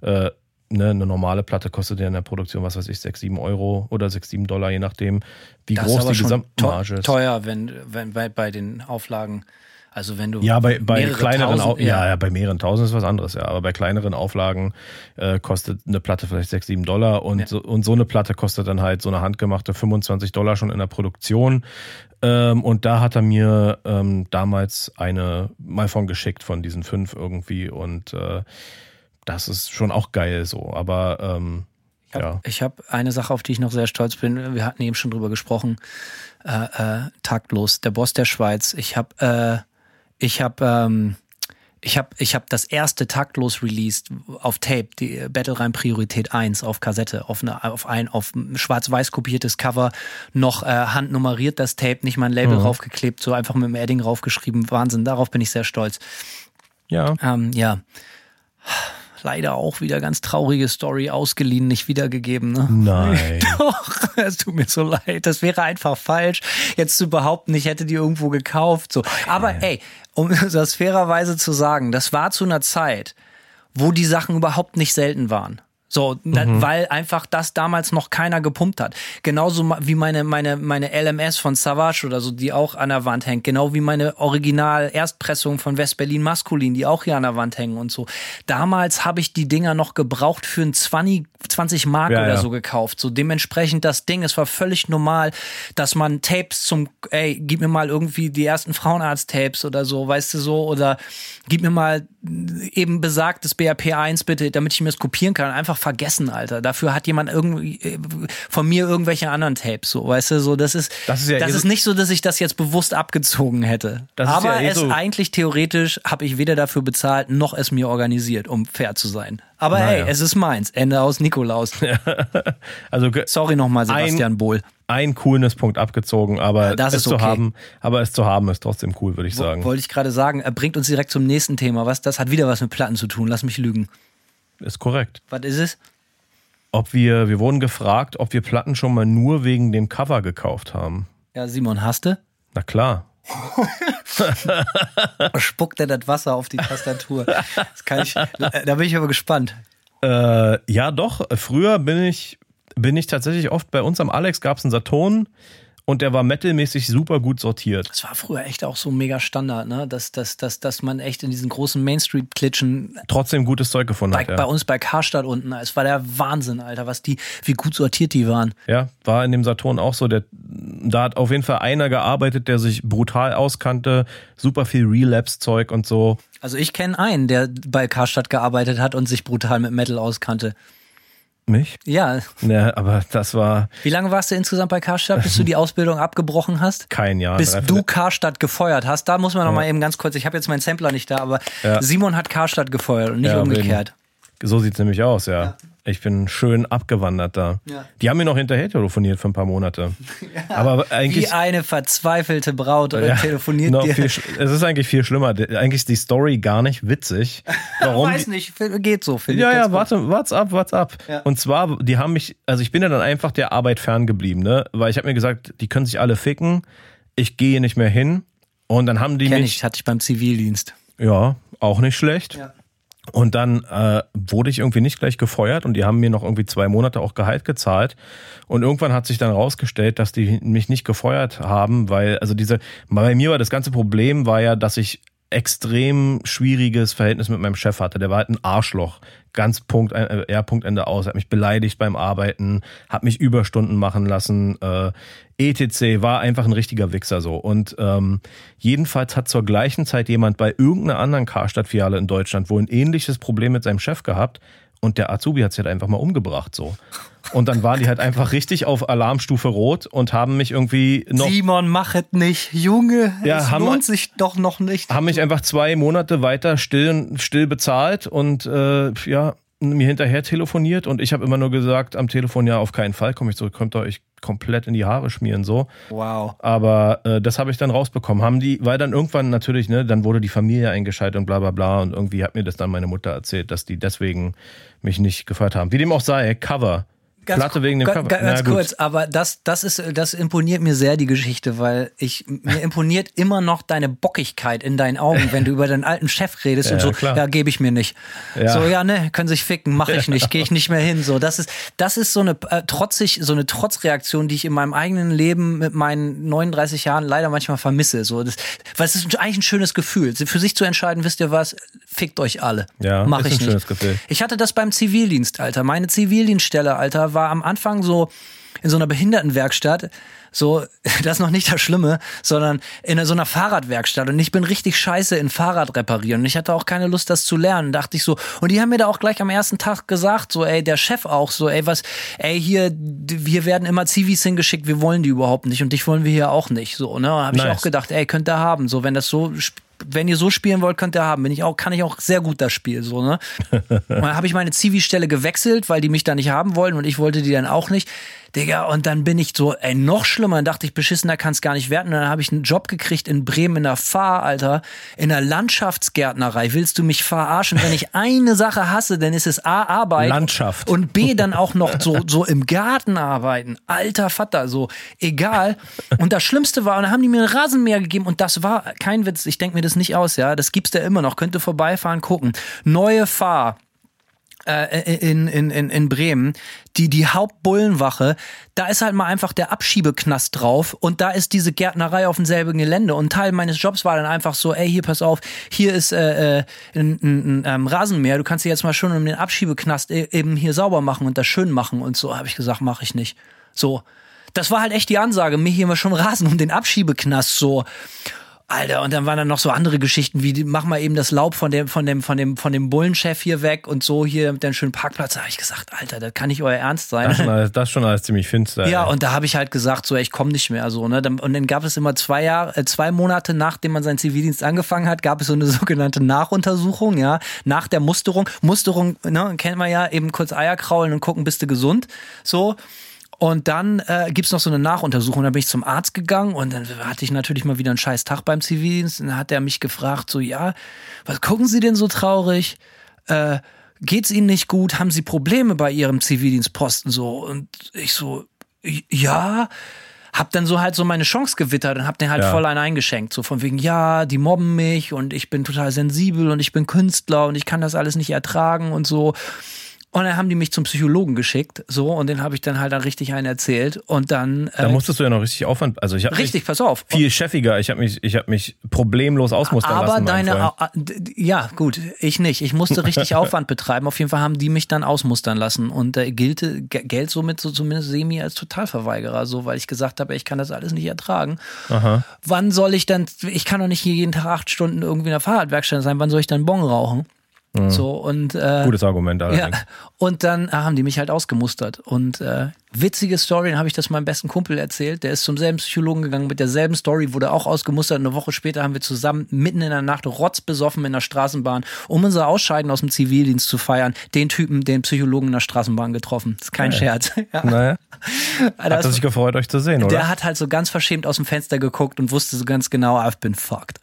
[SPEAKER 4] Äh, ne, eine normale Platte kostet ja in der Produktion, was weiß ich, 6, 7 Euro oder 6, 7 Dollar, je nachdem, wie
[SPEAKER 3] Das ist
[SPEAKER 4] groß
[SPEAKER 3] aber
[SPEAKER 4] die Gesamtmarge ist.
[SPEAKER 3] teuer, wenn, wenn bei, bei den Auflagen. Also wenn du
[SPEAKER 4] Ja, bei, bei kleineren,
[SPEAKER 3] tausend-
[SPEAKER 4] Au ja. ja, bei mehreren tausend ist was anderes, ja. Aber bei kleineren Auflagen äh, kostet eine Platte vielleicht 6, 7 Dollar und,
[SPEAKER 3] Ja.
[SPEAKER 4] so, und so eine Platte kostet dann halt so eine handgemachte 25 Dollar schon in der Produktion. Ähm, und da hat er mir ähm, damals eine mal von geschickt von diesen fünf irgendwie und äh, das ist schon auch geil so. Aber ähm,
[SPEAKER 3] Ich habe
[SPEAKER 4] ja.
[SPEAKER 3] ich hab eine Sache, auf die ich noch sehr stolz bin. Wir hatten eben schon drüber gesprochen. Äh, äh, taktlos, der Boss der Schweiz. Ich habe, äh, ich habe, ähm, ich habe, ich habe das erste taktlos released auf Tape, die Battle Rhyme Priorität 1 auf Kassette, auf eine, auf ein, auf schwarz-weiß kopiertes Cover, noch äh, handnummeriert das Tape, nicht mal ein Label raufgeklebt, so einfach mit dem Edding raufgeschrieben. Wahnsinn, darauf bin ich sehr stolz.
[SPEAKER 4] ja.
[SPEAKER 3] Ähm, ja. Leider auch wieder ganz traurige Story, ausgeliehen, nicht wiedergegeben. Ne?
[SPEAKER 4] Nein.
[SPEAKER 3] Doch, es tut mir so leid. Das wäre einfach falsch, jetzt zu behaupten, ich hätte die irgendwo gekauft. So. Aber ey, um das fairerweise zu sagen, das war zu einer Zeit, wo die Sachen überhaupt nicht selten waren. So, da, weil einfach das damals noch keiner gepumpt hat. Genauso wie meine, meine, meine LMS von Savage oder so, die auch an der Wand hängt. Genau wie meine Original-Erstpressung von West-Berlin Maskulin, die auch hier an der Wand hängen und so. Damals habe ich die Dinger noch gebraucht für ein 20, 20 Mark
[SPEAKER 4] Ja,
[SPEAKER 3] oder
[SPEAKER 4] ja.
[SPEAKER 3] so gekauft. So dementsprechend das Ding, es war völlig normal, dass man Tapes zum, ey, gib mir mal irgendwie die ersten Frauenarzt-Tapes oder so, weißt du so, oder gib mir mal eben besagtes BRP 1 bitte, damit ich mir das kopieren kann. Einfach vergessen, Alter. Dafür hat jemand irgendwie äh, von mir irgendwelche anderen Tapes, so, weißt du, so, das ist,
[SPEAKER 4] Das ist ja eh so-
[SPEAKER 3] ist nicht so, dass ich das jetzt bewusst abgezogen hätte.
[SPEAKER 4] Das
[SPEAKER 3] Aber
[SPEAKER 4] ja eh
[SPEAKER 3] es
[SPEAKER 4] so-
[SPEAKER 3] eigentlich theoretisch habe ich weder dafür bezahlt, noch es mir organisiert, um fair zu sein. Aber
[SPEAKER 4] Naja.
[SPEAKER 3] ey, es ist meins. Ende aus Nikolaus.
[SPEAKER 4] Also
[SPEAKER 3] Sorry nochmal, Sebastian Bohl.
[SPEAKER 4] Ein Coolness-Punkt abgezogen, aber
[SPEAKER 3] das
[SPEAKER 4] es
[SPEAKER 3] ist
[SPEAKER 4] zu
[SPEAKER 3] okay.
[SPEAKER 4] haben, aber es zu haben ist trotzdem cool, würde ich sagen.
[SPEAKER 3] Wollte ich gerade sagen, er bringt uns direkt zum nächsten Thema. Was? Das hat wieder was mit Platten zu tun. Lass mich lügen.
[SPEAKER 4] Ist korrekt.
[SPEAKER 3] Was ist es?
[SPEAKER 4] Ob wir, wir wurden gefragt, ob wir Platten schon mal nur wegen dem Cover gekauft haben.
[SPEAKER 3] Ja, Simon, hast du?
[SPEAKER 4] Na klar.
[SPEAKER 3] Spuckt er das Wasser auf die Tastatur? Das kann ich, da bin ich aber gespannt.
[SPEAKER 4] Äh, ja, doch. Früher bin ich, bin ich tatsächlich oft bei uns am Alex gab es einen Saturn und der war metalmäßig super gut sortiert.
[SPEAKER 3] Das war früher echt auch so mega Standard, ne? Dass, dass, dass, dass man echt in diesen großen Main Street-Klitschen
[SPEAKER 4] Trotzdem gutes Zeug gefunden
[SPEAKER 3] bei,
[SPEAKER 4] hat. Ja.
[SPEAKER 3] bei uns bei Karstadt unten, es war der Wahnsinn, Alter, was die, wie gut sortiert die waren.
[SPEAKER 4] Ja, war in dem Saturn auch so. Der, da hat auf jeden Fall einer gearbeitet, der sich brutal auskannte, super viel Relapse-Zeug und so.
[SPEAKER 3] Also ich kenne einen, der bei Karstadt gearbeitet hat und sich brutal mit Metal auskannte.
[SPEAKER 4] Mich?
[SPEAKER 3] Ja.
[SPEAKER 4] Ne, aber das war
[SPEAKER 3] Wie lange warst du insgesamt bei Karstadt, bis du die Ausbildung abgebrochen hast?
[SPEAKER 4] kein Jahr.
[SPEAKER 3] bis du Karstadt gefeuert hast. Da muss man noch mal eben ganz kurz, ich habe jetzt meinen Sampler nicht da, aber
[SPEAKER 4] Ja.
[SPEAKER 3] Simon hat Karstadt gefeuert und nicht
[SPEAKER 4] Ja,
[SPEAKER 3] umgekehrt.
[SPEAKER 4] So sieht's nämlich aus, ja. Ich bin schön abgewandert da.
[SPEAKER 3] Ja.
[SPEAKER 4] Die haben mir noch hinterher telefoniert für ein paar Monate. Aber
[SPEAKER 3] Wie
[SPEAKER 4] eigentlich.
[SPEAKER 3] eine verzweifelte Braut oder
[SPEAKER 4] Ja,
[SPEAKER 3] telefoniert
[SPEAKER 4] noch
[SPEAKER 3] dir.
[SPEAKER 4] viel, es ist eigentlich viel schlimmer. Eigentlich ist die Story gar nicht witzig. Warum?
[SPEAKER 3] Weiß nicht, geht so, finde
[SPEAKER 4] Ja,
[SPEAKER 3] ich.
[SPEAKER 4] ja, warte, what's up, what's up.
[SPEAKER 3] Ja.
[SPEAKER 4] Und zwar, die haben mich, also ich bin ja dann einfach der Arbeit ferngeblieben, ne? Weil ich habe mir gesagt, die können sich alle ficken, ich gehe nicht mehr hin. Und dann haben die
[SPEAKER 3] Kenn
[SPEAKER 4] mich,
[SPEAKER 3] ich, hatte ich beim Zivildienst.
[SPEAKER 4] Ja, auch nicht schlecht.
[SPEAKER 3] Ja.
[SPEAKER 4] Und dann äh, wurde ich irgendwie nicht gleich gefeuert und die haben mir noch irgendwie zwei Monate auch Gehalt gezahlt. Und irgendwann hat sich dann rausgestellt, dass die mich nicht gefeuert haben, weil, also diese, bei mir war das ganze Problem war ja, dass ich extrem schwieriges Verhältnis mit meinem Chef hatte. Der war halt ein Arschloch. Ganz Punkt, äh, R. Punkt Ende aus. Er hat mich beleidigt beim Arbeiten, hat mich Überstunden machen lassen. Äh, ETC war einfach ein richtiger Wichser so. Und ähm, jedenfalls hat zur gleichen Zeit jemand bei irgendeiner anderen Karstadt-Filiale in Deutschland wohl ein ähnliches Problem mit seinem Chef gehabt. Und der Azubi hat sich halt einfach mal umgebracht so. Und dann waren die halt einfach richtig auf Alarmstufe Rot und haben mich irgendwie noch.
[SPEAKER 3] Simon, mach es nicht. Junge,
[SPEAKER 4] Ja,
[SPEAKER 3] es
[SPEAKER 4] haben-
[SPEAKER 3] lohnt sich doch noch nicht.
[SPEAKER 4] haben mich einfach zwei Monate weiter still, still bezahlt und äh, ja, mir hinterher telefoniert und ich habe immer nur gesagt am Telefon, ja, auf keinen Fall komme ich zurück, könnt ihr euch komplett in die Haare schmieren so.
[SPEAKER 3] Wow.
[SPEAKER 4] Aber äh, das habe ich dann rausbekommen. Haben die, weil dann irgendwann natürlich, ne, dann wurde die Familie eingeschaltet und bla bla bla und irgendwie hat mir das dann meine Mutter erzählt, dass die deswegen mich nicht gefeuert haben. Wie dem auch sei, Cover. Platte wegen dem Cover.
[SPEAKER 3] ga- Ganz
[SPEAKER 4] Na
[SPEAKER 3] kurz, aber das, das ist, das imponiert mir sehr, die Geschichte, weil ich, mir imponiert immer noch deine Bockigkeit in deinen Augen, wenn du über deinen alten Chef redest und
[SPEAKER 4] Ja,
[SPEAKER 3] so,
[SPEAKER 4] klar.
[SPEAKER 3] ja, gebe ich mir nicht.
[SPEAKER 4] Ja.
[SPEAKER 3] So, ja, ne, können sich ficken, mache ich nicht, gehe ich nicht mehr hin. So, das ist, das ist so eine äh, trotzig, so eine Trotzreaktion, die ich in meinem eigenen Leben mit meinen 39 Jahren leider manchmal vermisse. So, das, weil es ist eigentlich ein schönes Gefühl, für sich zu entscheiden, wisst ihr was, fickt euch alle.
[SPEAKER 4] Ja,
[SPEAKER 3] mach
[SPEAKER 4] ist
[SPEAKER 3] ich
[SPEAKER 4] ein
[SPEAKER 3] nicht.
[SPEAKER 4] schönes Gefühl.
[SPEAKER 3] Ich hatte das beim Zivildienst, Alter. Meine Zivildienststelle, Alter, war am Anfang so in so einer Behindertenwerkstatt. So, das ist noch nicht das Schlimme, sondern in so einer Fahrradwerkstatt. Und ich bin richtig scheiße in Fahrrad reparieren. Und ich hatte auch keine Lust, das zu lernen. Dachte ich so. Und die haben mir da auch gleich am ersten Tag gesagt, so, ey, der Chef auch, so, ey, was, ey, hier, hier werden immer Zivis hingeschickt, wir wollen die überhaupt nicht. Und dich wollen wir hier auch nicht. So, ne? Habe ich
[SPEAKER 4] Nice.
[SPEAKER 3] auch gedacht, ey, könnt ihr haben. So, wenn das so wenn ihr so spielen wollt, könnt ihr haben. Bin ich auch, kann ich auch sehr gut das Spiel, so, ne? Und dann habe ich meine Zivi-Stelle gewechselt, weil die mich da nicht haben wollen und ich wollte die dann auch nicht. Digga, und dann bin ich so, ey, noch schlimmer. Dann dachte ich, beschissener kann es gar nicht werden. Und dann habe ich einen Job gekriegt in Bremen in der Fahr, Alter, in der Landschaftsgärtnerei. Willst du mich verarschen? Wenn ich eine Sache hasse, dann ist es A, Arbeit.
[SPEAKER 4] Landschaft.
[SPEAKER 3] Und B, dann auch noch so, so im Garten arbeiten. Alter Vater, so, egal. Und das Schlimmste war, und dann haben die mir einen Rasenmäher gegeben und das war kein Witz, ich denke mir das nicht aus, ja. Das gibt's da immer noch. Könnte vorbeifahren, gucken. Neue Fahr äh, in, in, in, in Bremen, die, die Hauptbullenwache, da ist halt mal einfach der Abschiebeknast drauf und da ist diese Gärtnerei auf demselben Gelände und Teil meines Jobs war dann einfach so, ey, hier, pass auf, hier ist äh, äh, ein, ein, ein ähm, Rasenmäher, du kannst dir jetzt mal schon um den Abschiebeknast e- eben hier sauber machen und das schön machen und so, habe ich gesagt, mache ich nicht. So, das war halt echt die Ansage, mir hier mal schon Rasen um den Abschiebeknast, so. Alter, und dann waren dann noch so andere Geschichten, wie die, mach mal eben das Laub von dem, von dem, von dem, von dem Bullenchef hier weg und so hier mit dem schönen Parkplatz. Da habe ich gesagt, Alter, das kann nicht euer Ernst sein.
[SPEAKER 4] Das ist schon alles, das schon alles ziemlich finster.
[SPEAKER 3] Ja,
[SPEAKER 4] ey.
[SPEAKER 3] und da habe ich halt gesagt, so, ey, ich komme nicht mehr, so, ne? Dann- Und dann gab es immer zwei Jahre, äh, zwei Monate nachdem man seinen Zivildienst angefangen hat, gab es so eine sogenannte Nachuntersuchung, ja, nach der Musterung. Musterung, ne, kennt man ja, eben kurz Eier kraulen und gucken, bist du gesund, so. Und dann äh, gibt's noch so eine Nachuntersuchung. Da bin ich zum Arzt gegangen und dann hatte ich natürlich mal wieder einen scheiß Tag beim Zivildienst. Und dann hat er mich gefragt, so, ja, was gucken Sie denn so traurig? Äh, geht's Ihnen nicht gut? Haben Sie Probleme bei Ihrem Zivildienstposten so? Und ich so, ja. Hab dann so halt so meine Chance gewittert und hab den halt
[SPEAKER 4] Ja.
[SPEAKER 3] voll einen eingeschenkt. So von wegen, ja, die mobben mich und ich bin total sensibel und ich bin Künstler und ich kann das alles nicht ertragen und so. Und dann haben die mich zum Psychologen geschickt, so, und den habe ich dann halt dann richtig einen erzählt. Und dann.
[SPEAKER 4] Da
[SPEAKER 3] Äh,
[SPEAKER 4] musstest du ja noch richtig Aufwand. Also ich habe
[SPEAKER 3] richtig, pass auf.
[SPEAKER 4] viel chefiger. Ich habe mich, ich habe mich problemlos ausmustern
[SPEAKER 3] Aber
[SPEAKER 4] lassen. mein
[SPEAKER 3] deine, ja, gut, ich nicht. Ich musste richtig Aufwand betreiben. Auf jeden Fall haben die mich dann ausmustern lassen und äh, gilte, Ge- Geld somit so zumindest semi als Totalverweigerer, so, weil ich gesagt habe, ich kann das alles nicht ertragen.
[SPEAKER 4] Aha.
[SPEAKER 3] Wann soll ich dann, ich kann doch nicht hier jeden Tag acht Stunden irgendwie in der Fahrradwerkstatt sein, wann soll ich dann Bon rauchen? So, und, äh,
[SPEAKER 4] Gutes Argument
[SPEAKER 3] ja,
[SPEAKER 4] allerdings.
[SPEAKER 3] und dann äh, haben die mich halt ausgemustert. Und äh, witzige Story, dann habe ich das meinem besten Kumpel erzählt. Der ist zum selben Psychologen gegangen mit derselben Story, wurde auch ausgemustert. Eine Woche später haben wir zusammen mitten in der Nacht rotzbesoffen in der Straßenbahn, um unser Ausscheiden aus dem Zivildienst zu feiern, den Typen, den Psychologen in der Straßenbahn getroffen. Das ist kein Scherz. Ja.
[SPEAKER 4] Naja. Hat er sich gefreut, euch zu sehen, oder?
[SPEAKER 3] der hat halt so ganz verschämt aus dem Fenster geguckt und wusste so ganz genau, I've been fucked.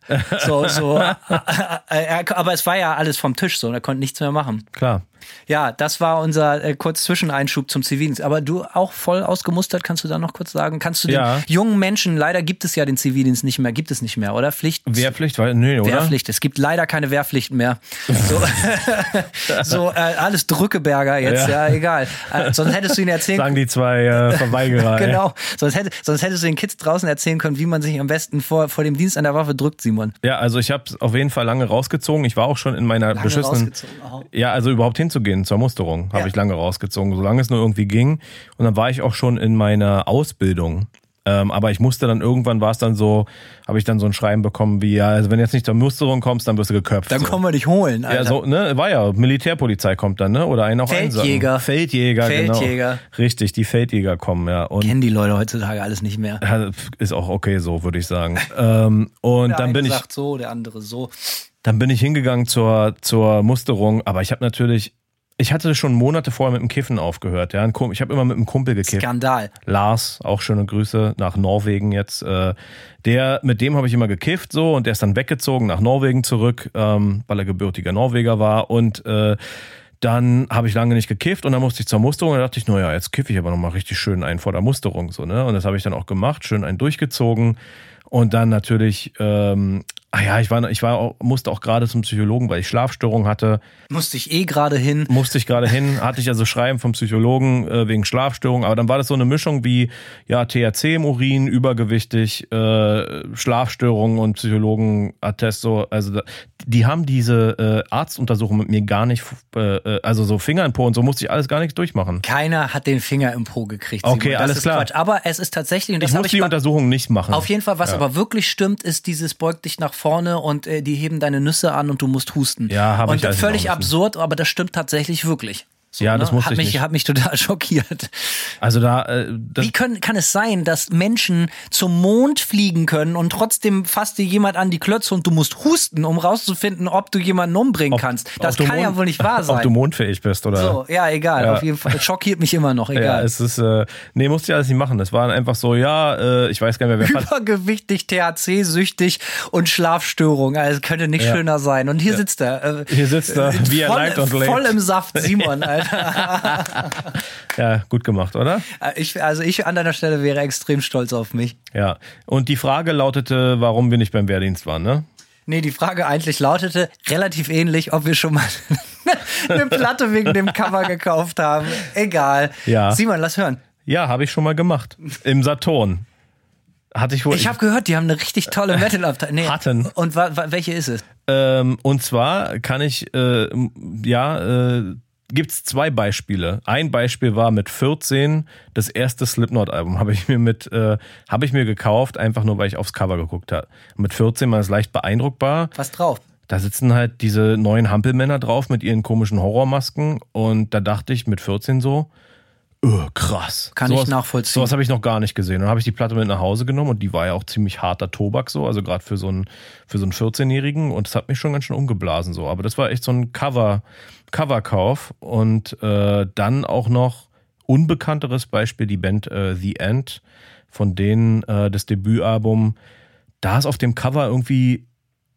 [SPEAKER 3] So, so. aber es war ja alles vom Tisch so, und er konnte nichts mehr machen.
[SPEAKER 4] Klar.
[SPEAKER 3] Ja, das war unser äh, kurz Zwischeneinschub zum Zivildienst. Aber du auch voll ausgemustert, kannst du da noch kurz sagen? Kannst du den
[SPEAKER 4] Ja.
[SPEAKER 3] jungen Menschen, leider gibt es ja den Zivildienst nicht mehr, gibt es nicht mehr, oder? Pflicht.
[SPEAKER 4] Wehrpflicht, weil, nee, oder?
[SPEAKER 3] Wehrpflicht. Es gibt leider keine Wehrpflichten mehr. So, so äh, alles Drückeberger jetzt, ja,
[SPEAKER 4] Ja.
[SPEAKER 3] egal. Äh, sonst hättest du ihnen erzählen
[SPEAKER 4] Sagen die zwei äh, Verweigerer.
[SPEAKER 3] Genau. Sonst, hätte, sonst hättest du den Kids draußen erzählen können, wie man sich am besten vor, vor dem Dienst an der Waffe drückt, Simon.
[SPEAKER 4] Ja, also ich habe auf jeden Fall lange rausgezogen. Ich war auch schon in meiner
[SPEAKER 3] Lange
[SPEAKER 4] beschissenen. Ja, also überhaupt hinzugehen zur Musterung, habe
[SPEAKER 3] Ja.
[SPEAKER 4] ich lange rausgezogen, solange es nur irgendwie ging. Und dann war ich auch schon in meiner Ausbildung. Ähm, aber ich musste dann irgendwann war es dann so, habe ich dann so ein Schreiben bekommen wie, ja, also wenn du jetzt nicht zur Musterung kommst, dann wirst du geköpft.
[SPEAKER 3] Dann
[SPEAKER 4] so.
[SPEAKER 3] kommen wir dich holen, Alter.
[SPEAKER 4] Ja, so, ne, war ja, Militärpolizei kommt dann, ne? Oder einen auf
[SPEAKER 3] Feldjäger.
[SPEAKER 4] Einsagen. Feldjäger,
[SPEAKER 3] Feldjäger.
[SPEAKER 4] genau. Richtig, die Feldjäger kommen, ja. Und
[SPEAKER 3] Kennen die Leute heutzutage alles nicht mehr.
[SPEAKER 4] ist auch okay so, würde ich sagen. ähm, und
[SPEAKER 3] Der
[SPEAKER 4] dann
[SPEAKER 3] eine
[SPEAKER 4] bin ich,
[SPEAKER 3] sagt so, der andere so.
[SPEAKER 4] Dann bin ich hingegangen zur, zur Musterung, aber ich habe natürlich, ich hatte schon Monate vorher mit dem Kiffen aufgehört. Ja, ich habe immer mit einem Kumpel gekifft.
[SPEAKER 3] Skandal.
[SPEAKER 4] Lars, auch schöne Grüße nach Norwegen jetzt. Äh, der, mit dem habe ich immer gekifft so und der ist dann weggezogen nach Norwegen zurück, ähm, weil er gebürtiger Norweger war und äh, dann habe ich lange nicht gekifft und dann musste ich zur Musterung und da dachte ich, naja, jetzt kiffe ich aber nochmal richtig schön einen vor der Musterung so, ne? Und das habe ich dann auch gemacht, schön einen durchgezogen und dann natürlich, ähm, ah ja, ich war, ich war auch, musste auch gerade zum Psychologen, weil ich Schlafstörungen hatte
[SPEAKER 3] Musste ich eh gerade hin.
[SPEAKER 4] musste ich gerade hin, hatte ich also Schreiben vom Psychologen äh, wegen Schlafstörung, aber dann war das so eine Mischung wie ja THC im Urin, übergewichtig, äh, Schlafstörungen und Psychologenattest so, also da, die haben diese äh, Arztuntersuchung mit mir gar nicht, äh, äh, also so Finger in Po und so musste ich alles gar nichts durchmachen.
[SPEAKER 3] Keiner hat den Finger im Po gekriegt.
[SPEAKER 4] Okay,
[SPEAKER 3] das
[SPEAKER 4] alles
[SPEAKER 3] ist
[SPEAKER 4] klar.
[SPEAKER 3] Quatsch. Aber es ist tatsächlich, und das
[SPEAKER 4] Ich musste
[SPEAKER 3] ich
[SPEAKER 4] die Untersuchung nicht machen.
[SPEAKER 3] Auf jeden Fall, was
[SPEAKER 4] Ja.
[SPEAKER 3] aber wirklich stimmt, ist dieses beug dich nach vorne und äh, die heben deine Nüsse an und du musst husten.
[SPEAKER 4] Ja, hab
[SPEAKER 3] Und
[SPEAKER 4] ich alles
[SPEAKER 3] völlig absurd, aber das stimmt tatsächlich wirklich. So,
[SPEAKER 4] Ja, das musste
[SPEAKER 3] hat
[SPEAKER 4] ich
[SPEAKER 3] mich,
[SPEAKER 4] nicht.
[SPEAKER 3] hat mich total schockiert.
[SPEAKER 4] Also da, äh,
[SPEAKER 3] Wie können, kann es sein, dass Menschen zum Mond fliegen können und trotzdem fasst dir jemand an die Klötze und du musst husten, um rauszufinden, ob du jemanden umbringen kannst? Das
[SPEAKER 4] ob
[SPEAKER 3] kann ja
[SPEAKER 4] Mond-
[SPEAKER 3] wohl nicht wahr
[SPEAKER 4] Ob du
[SPEAKER 3] sein.
[SPEAKER 4] mondfähig bist oder.
[SPEAKER 3] So, ja, egal.
[SPEAKER 4] Ja.
[SPEAKER 3] Auf jeden Fall. Schockiert mich immer noch,
[SPEAKER 4] Ja,
[SPEAKER 3] egal.
[SPEAKER 4] es ist, äh, nee, musste ich alles nicht machen. Das war einfach so, ja, äh, ich weiß gar nicht mehr, wer
[SPEAKER 3] Übergewichtig, THC-süchtig und Schlafstörung. Also es könnte nicht
[SPEAKER 4] Ja.
[SPEAKER 3] schöner sein. Und hier sitzt er. Äh,
[SPEAKER 4] Hier sitzt er, wie er
[SPEAKER 3] voll,
[SPEAKER 4] leibt und lebt.
[SPEAKER 3] voll im Saft, Simon, Alter.
[SPEAKER 4] Ja, gut gemacht, oder?
[SPEAKER 3] Ich, also ich an deiner Stelle wäre extrem stolz auf mich.
[SPEAKER 4] Ja. Und die Frage lautete, warum wir nicht beim Wehrdienst waren, ne?
[SPEAKER 3] Nee, die Frage eigentlich lautete relativ ähnlich, ob wir schon mal eine Platte wegen dem Cover gekauft haben. Egal.
[SPEAKER 4] Ja.
[SPEAKER 3] Simon, lass hören.
[SPEAKER 4] Ja, habe ich schon mal gemacht. Im Saturn. Hatte ich wohl.
[SPEAKER 3] Ich habe gehört, die haben eine richtig tolle Metal-Abteilung. Nee.
[SPEAKER 4] Hatten.
[SPEAKER 3] Und welche ist es?
[SPEAKER 4] ähm, und zwar kann ich, äh, ja, äh, gibt's zwei Beispiele. Ein Beispiel war mit 14 das erste Slipknot-Album habe ich mir mit, äh, habe ich mir gekauft, einfach nur weil ich aufs Cover geguckt habe. Mit 14 war es leicht beeindruckbar.
[SPEAKER 3] Was drauf?
[SPEAKER 4] Da sitzen halt diese neuen Hampelmänner drauf mit ihren komischen Horrormasken und da dachte ich mit 14 so, öh, krass.
[SPEAKER 3] Kann
[SPEAKER 4] sowas,
[SPEAKER 3] ich nachvollziehen.
[SPEAKER 4] Sowas habe ich noch gar nicht gesehen. Dann habe ich die Platte mit nach Hause genommen und die war ja auch ziemlich harter Tobak so, also gerade für so einen für so einen 14-Jährigen und das hat mich schon ganz schön umgeblasen so. Aber das war echt so ein Cover Coverkauf und äh, dann auch noch unbekannteres Beispiel die Band äh, The End von denen äh, das Debütalbum. Da ist auf dem Cover irgendwie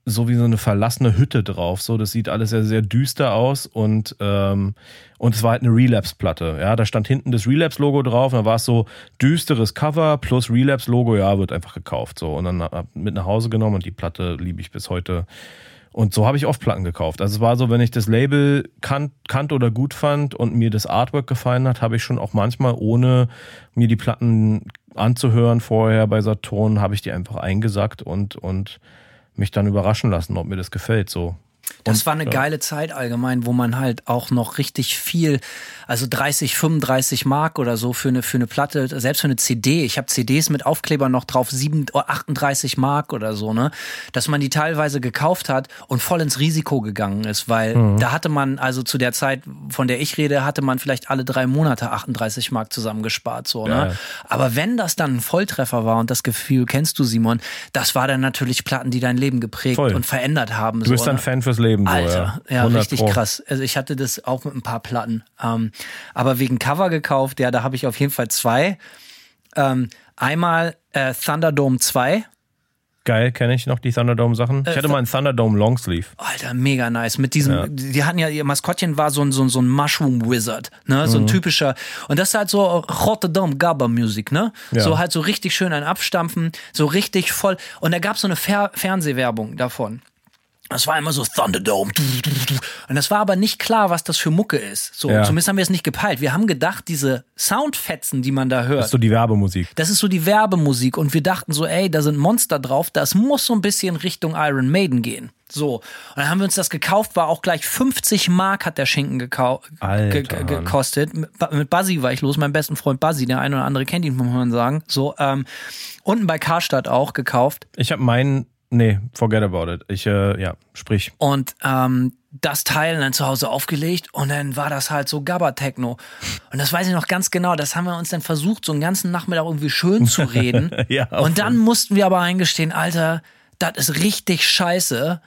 [SPEAKER 4] so wie so eine verlassene Hütte drauf. So, das sieht alles sehr, sehr düster aus und, ähm, und es war halt eine Relapse-Platte. Ja, da stand hinten das Relapse-Logo drauf, und da war es so düsteres Cover plus Relapse-Logo, ja, wird einfach gekauft. So, und dann mit nach Hause genommen und die Platte liebe ich bis heute. Und so habe ich oft Platten gekauft. Also es war so, wenn ich das Label kannt, kannt oder gut fand und mir das Artwork gefallen hat, habe ich schon auch manchmal, ohne mir die Platten anzuhören vorher bei Saturn, habe ich die einfach eingesackt und, und mich dann überraschen lassen, ob mir das gefällt. So.
[SPEAKER 3] Das war eine geile Zeit allgemein, wo man halt auch noch richtig viel, also 30, 35 Mark oder so für eine, für eine Platte, selbst für eine CD. Ich habe CDs mit Aufklebern noch drauf, 7, oder 38 Mark oder so, ne? Dass man die teilweise gekauft hat und voll ins Risiko gegangen ist, weil
[SPEAKER 4] Mhm.
[SPEAKER 3] da hatte man, also zu der Zeit, von der ich rede, hatte man vielleicht alle drei Monate 38 Mark zusammengespart, so, ne?
[SPEAKER 4] Ja, ja.
[SPEAKER 3] Aber wenn das dann ein Volltreffer war und das Gefühl kennst du, Simon, das war dann natürlich Platten, die dein Leben geprägt
[SPEAKER 4] Voll.
[SPEAKER 3] und verändert haben.
[SPEAKER 4] Du bist
[SPEAKER 3] so,
[SPEAKER 4] ein
[SPEAKER 3] ne?
[SPEAKER 4] Fan fürs Leben. So,
[SPEAKER 3] Alter, ja,
[SPEAKER 4] 100
[SPEAKER 3] richtig
[SPEAKER 4] Pro.
[SPEAKER 3] krass. Also ich hatte das auch mit ein paar Platten. Ähm, aber wegen Cover gekauft, ja, da habe ich auf jeden Fall zwei. Ähm, einmal äh, Thunderdome 2.
[SPEAKER 4] Geil, kenne ich noch die Thunderdome-Sachen. Ich hatte mal einen Thunderdome Longsleeve.
[SPEAKER 3] Alter, mega nice. Mit diesem, die hatten ja, ihr Maskottchen war so ein, so ein, so ein Mushroom Wizard, ne? So ein typischer. Und das ist halt so Rotterdam Gabba Musik, ne?
[SPEAKER 4] Ja.
[SPEAKER 3] So halt so richtig schön ein Abstampfen, so richtig voll. Und da gab es so eine Fer Fernsehwerbung davon. Das war immer so Thunderdome. Und das war aber nicht klar, was das für Mucke ist. So,
[SPEAKER 4] Ja.
[SPEAKER 3] zumindest haben wir es nicht gepeilt. Wir haben gedacht, diese Soundfetzen, die man da hört,
[SPEAKER 4] Das ist so die Werbemusik.
[SPEAKER 3] das ist so die Werbemusik und wir dachten so, ey, da sind Monster drauf, das muss so ein bisschen Richtung Iron Maiden gehen. So. Und dann haben wir uns das gekauft, war auch gleich 50 Mark hat der Schinken gekostet. Mit Buzzy war ich los, meinem besten Freund Buzzy, der eine oder andere kennt ihn, muss man sagen. So, ähm, unten bei Karstadt auch gekauft.
[SPEAKER 4] Ich habe meinen, nee, forget about it. Ich, äh, ja, sprich.
[SPEAKER 3] und ähm, das Teil dann zu Hause aufgelegt und dann war das halt so Gabba-Techno. Und das weiß ich noch ganz genau, das haben wir uns dann versucht, so einen ganzen Nachmittag irgendwie schön zu reden.
[SPEAKER 4] Ja,
[SPEAKER 3] und dann mussten wir aber eingestehen, Alter, das ist richtig scheiße.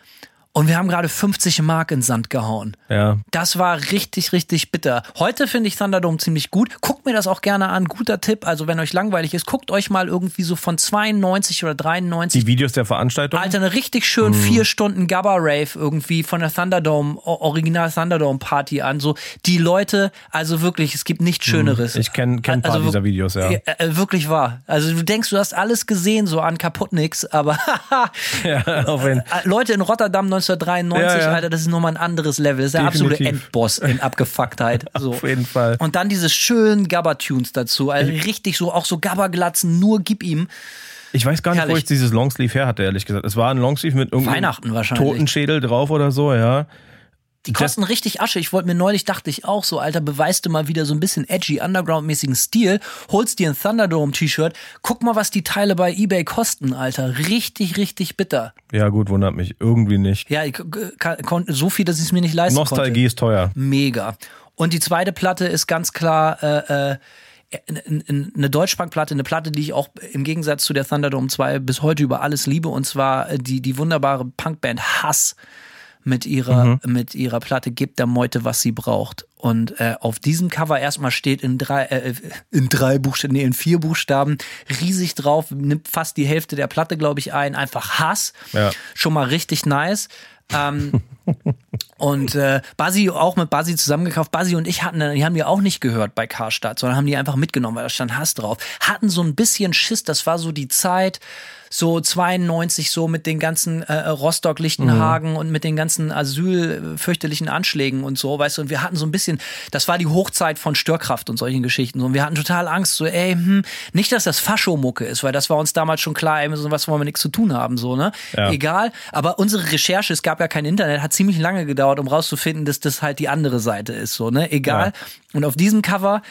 [SPEAKER 3] Und wir haben gerade 50 Mark in Sand gehauen.
[SPEAKER 4] Ja.
[SPEAKER 3] Das war richtig, richtig bitter. Heute finde ich Thunderdome ziemlich gut. Guckt mir das auch gerne an. Guter Tipp. Also, wenn euch langweilig ist, guckt euch mal irgendwie so von 92 oder 93
[SPEAKER 4] Die Videos der Veranstaltung.
[SPEAKER 3] Alter, eine richtig schön vier Stunden Gabba Rave irgendwie von der Thunderdome, Original Thunderdome Party an. So die Leute, also wirklich, es gibt nichts Schöneres.
[SPEAKER 4] Ich kenn- kenn ein paar
[SPEAKER 3] Also
[SPEAKER 4] dieser Videos, ja.
[SPEAKER 3] Äh, äh, wirklich wahr. Also du denkst, du hast alles gesehen, so an kaputt nix, aber
[SPEAKER 4] ja,
[SPEAKER 3] Äh, Leute in Rotterdam 1993,
[SPEAKER 4] Ja, ja.
[SPEAKER 3] Alter, das ist nochmal ein anderes Level. Das ist der absolute
[SPEAKER 4] Definitiv.
[SPEAKER 3] Endboss in Abgefucktheit. So.
[SPEAKER 4] Auf jeden Fall.
[SPEAKER 3] Und dann diese schönen Gabba-Tunes dazu. Also richtig so, auch so Gabba-Glatzen, nur gib ihm.
[SPEAKER 4] Ich weiß gar nicht, wo
[SPEAKER 3] Herrlich.
[SPEAKER 4] ich dieses Longsleeve her hatte, ehrlich gesagt. Es war ein Longsleeve mit irgendeinem. Totenschädel drauf oder so, ja.
[SPEAKER 3] Die kosten richtig Asche. Ich wollte mir neulich, dachte ich auch so, Alter, beweist du mal wieder so ein bisschen edgy, Underground-mäßigen Stil, holst dir ein Thunderdome-T-Shirt, guck mal, was die Teile bei Ebay kosten, Alter. Richtig, richtig bitter.
[SPEAKER 4] Ja, gut, wundert mich. Irgendwie nicht.
[SPEAKER 3] Ja, ich kann- konnte so viel, dass ich es mir nicht leisten
[SPEAKER 4] Nostalgie ist teuer.
[SPEAKER 3] konnte. Mega. Und die zweite Platte ist ganz klar äh, äh, eine Deutschpunk-Platte, eine Platte, die ich auch im Gegensatz zu der Thunderdome 2 bis heute über alles liebe, und zwar äh, die, die wunderbare Punkband Hass mit ihrer, mit ihrer Platte Gibt der Meute, was sie braucht. Und äh, auf diesem Cover erstmal steht in drei, äh, in drei Buchstaben, nee, in vier Buchstaben, riesig drauf, nimmt fast die Hälfte der Platte, glaube ich, ein. Einfach Hass.
[SPEAKER 4] Ja.
[SPEAKER 3] Schon mal richtig nice. Ähm, und äh, Basi auch mit Basi zusammengekauft. Basi und ich hatten, die haben die auch nicht gehört bei Karstadt, sondern haben die einfach mitgenommen, weil da stand Hass drauf. Hatten so ein bisschen Schiss, das war so die Zeit, so 92 so mit den ganzen äh, Rostock, Lichtenhagen und mit den ganzen Asyl fürchterlichen Anschlägen und so, weißt du, und wir hatten so ein bisschen, das war die Hochzeit von Störkraft und solchen Geschichten so, und wir hatten total Angst, so, ey, hm, nicht, dass das Faschomucke ist, weil das war uns damals schon klar, ey, so was wollen wir nichts zu tun haben, so, ne?
[SPEAKER 4] Ja.
[SPEAKER 3] Egal, aber unsere Recherche, es gab ja kein Internet, hat ziemlich lange gedauert, um rauszufinden, dass das halt die andere Seite ist, so, ne? Egal.
[SPEAKER 4] Ja.
[SPEAKER 3] Und auf diesem Cover,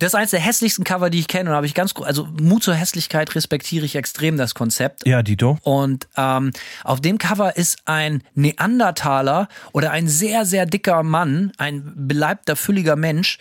[SPEAKER 3] das ist eines der hässlichsten Cover, die ich kenne. Und da habe ich ganz, also Mut zur Hässlichkeit respektiere ich extrem das Konzept.
[SPEAKER 4] Ja, Dito.
[SPEAKER 3] Und ähm, auf dem Cover ist ein Neandertaler oder ein sehr, sehr dicker Mann, ein beleibter, fülliger Mensch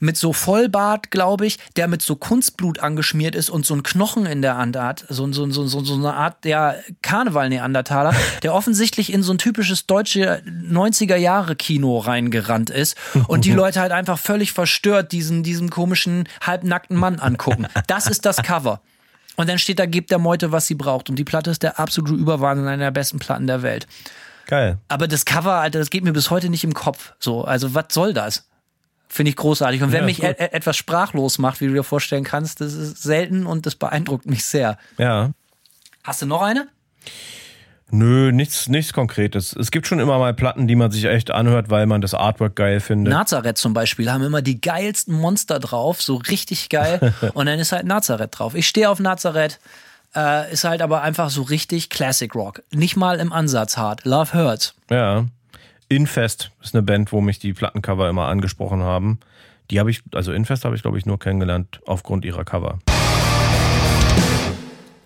[SPEAKER 3] mit so Vollbart, glaube ich, der mit so Kunstblut angeschmiert ist und so ein Knochen in der Hand hat, so, so, so, so, eine Art der Karneval-Neandertaler, der offensichtlich in so ein typisches deutsche 90er-Jahre-Kino reingerannt ist und die Leute halt einfach völlig verstört diesen, diesen komischen, halbnackten Mann angucken. Das ist das Cover. Und dann steht da, gebt der Meute, was sie braucht. Und die Platte ist der absolute Überwahnsinn, einer der besten Platten der Welt.
[SPEAKER 4] Geil.
[SPEAKER 3] Aber das Cover, Alter, das geht mir bis heute nicht im Kopf. So, also was soll das? Finde ich großartig. Und wenn
[SPEAKER 4] Ja,
[SPEAKER 3] mich e e- etwas sprachlos macht, wie du dir vorstellen kannst, das ist selten und das beeindruckt mich sehr.
[SPEAKER 4] Ja.
[SPEAKER 3] Hast du noch eine?
[SPEAKER 4] Nö, nichts, nichts Konkretes. Es gibt schon immer mal Platten, die man sich echt anhört, weil man das Artwork geil findet.
[SPEAKER 3] Nazareth zum Beispiel haben immer die geilsten Monster drauf, so richtig geil. und dann ist halt Nazareth drauf. Ich stehe auf Nazareth. Äh, ist halt aber einfach so richtig Classic Rock. Nicht mal im Ansatz hart. Love Hurts.
[SPEAKER 4] Ja. Infest ist eine Band, wo mich die Plattencover immer angesprochen haben. Die habe ich, also Infest habe ich, glaube ich, nur kennengelernt aufgrund ihrer Cover.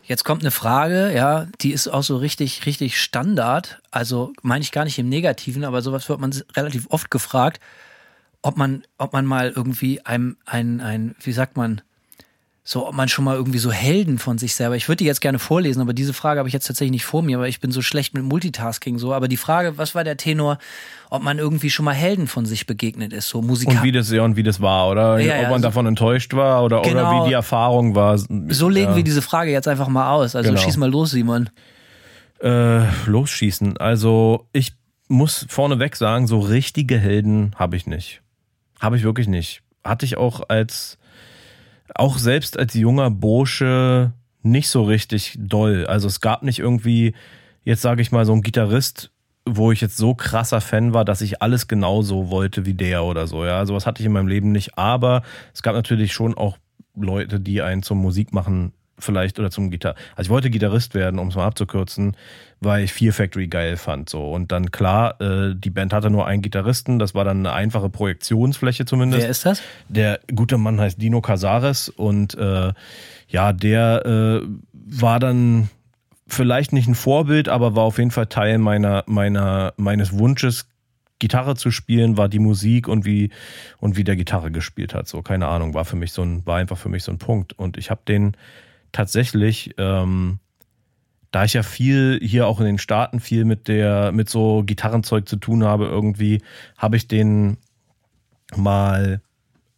[SPEAKER 3] Jetzt kommt eine Frage, ja, die ist auch so richtig, richtig Standard. Also meine ich gar nicht im Negativen, aber sowas wird man relativ oft gefragt, ob man, ob man mal irgendwie ein, ein, ein, wie sagt man, so, ob man schon mal irgendwie so Helden von sich selber. Ich würde die jetzt gerne vorlesen, aber diese Frage habe ich jetzt tatsächlich nicht vor mir, weil ich bin so schlecht mit Multitasking so. Aber die Frage, was war der Tenor, ob man irgendwie schon mal Helden von sich begegnet ist, so Musiker.
[SPEAKER 4] Und wie das, ja, und wie das war, oder?
[SPEAKER 3] Ja,
[SPEAKER 4] Ob
[SPEAKER 3] ja,
[SPEAKER 4] man
[SPEAKER 3] so-
[SPEAKER 4] davon enttäuscht war oder,
[SPEAKER 3] Genau.
[SPEAKER 4] oder wie die Erfahrung war.
[SPEAKER 3] so legen
[SPEAKER 4] ja.
[SPEAKER 3] wir diese Frage jetzt einfach mal aus. Also
[SPEAKER 4] Genau.
[SPEAKER 3] schieß mal los, Simon.
[SPEAKER 4] Äh, losschießen. Also ich muss vorneweg sagen, so richtige Helden habe ich nicht. Habe ich wirklich nicht. Hatte ich auch als, auch selbst als junger Bursche nicht so richtig doll. Also es gab nicht irgendwie, jetzt sage ich mal, so einen Gitarrist, wo ich jetzt so krasser Fan war, dass ich alles genauso wollte wie der oder so. Ja, sowas hatte ich in meinem Leben nicht. Aber es gab natürlich schon auch Leute, die einen zum Musikmachen vielleicht oder zum Gitarre. Also ich wollte Gitarrist werden, um es mal abzukürzen, weil ich Fear Factory geil fand. So. Und dann klar, äh, die Band hatte nur einen Gitarristen, das war dann eine einfache Projektionsfläche zumindest.
[SPEAKER 3] Wer ist das?
[SPEAKER 4] Der gute Mann heißt Dino Casares und äh, ja, der äh, war dann vielleicht nicht ein Vorbild, aber war auf jeden Fall Teil meiner, meiner, meines Wunsches, Gitarre zu spielen, war die Musik und wie, und wie der Gitarre gespielt hat. So, keine Ahnung, war für mich so ein, war einfach für mich so ein Punkt. Und ich habe den tatsächlich, ähm, da ich ja viel hier auch in den Staaten viel mit der, mit so Gitarrenzeug zu tun habe, irgendwie, habe ich den mal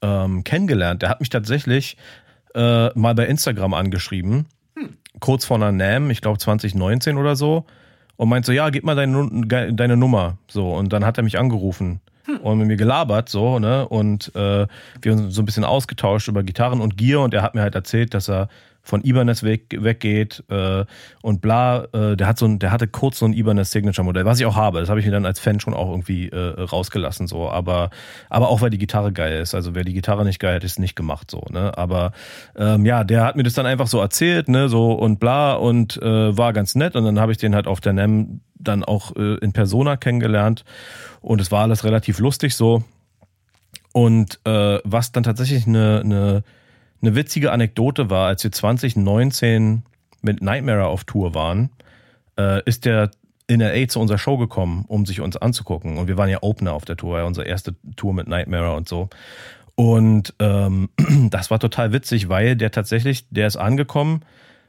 [SPEAKER 4] ähm, kennengelernt. Der hat mich tatsächlich äh, mal bei Instagram angeschrieben, hm. kurz vor einer NAM, ich glaube 2019 oder so, und meint so, ja, gib mal deine, deine Nummer. So, und dann hat er mich angerufen hm. und mit mir gelabert, so, ne? Und äh, wir haben uns so ein bisschen ausgetauscht über Gitarren und Gear und er hat mir halt erzählt, dass er von Ibanez weg, weggeht äh, und bla, äh, der hat so ein, der hatte kurz so ein Ibanez Signature Modell, was ich auch habe. Das habe ich mir dann als Fan schon auch irgendwie äh, rausgelassen, so. Aber, aber auch weil die Gitarre geil ist. Also wer die Gitarre nicht geil hat, ist nicht gemacht, so. Ne? Aber ähm, ja, der hat mir das dann einfach so erzählt, ne, so und bla und äh, war ganz nett. Und dann habe ich den halt auf der NEM dann auch äh, in Persona kennengelernt und es war alles relativ lustig so. Und äh, was dann tatsächlich eine, eine eine witzige Anekdote war, als wir 2019 mit Nightmare auf Tour waren, äh, ist der in LA zu unserer Show gekommen, um sich uns anzugucken. Und wir waren ja Opener auf der Tour, ja, unsere erste Tour mit Nightmare und so. Und ähm, das war total witzig, weil der tatsächlich, der ist angekommen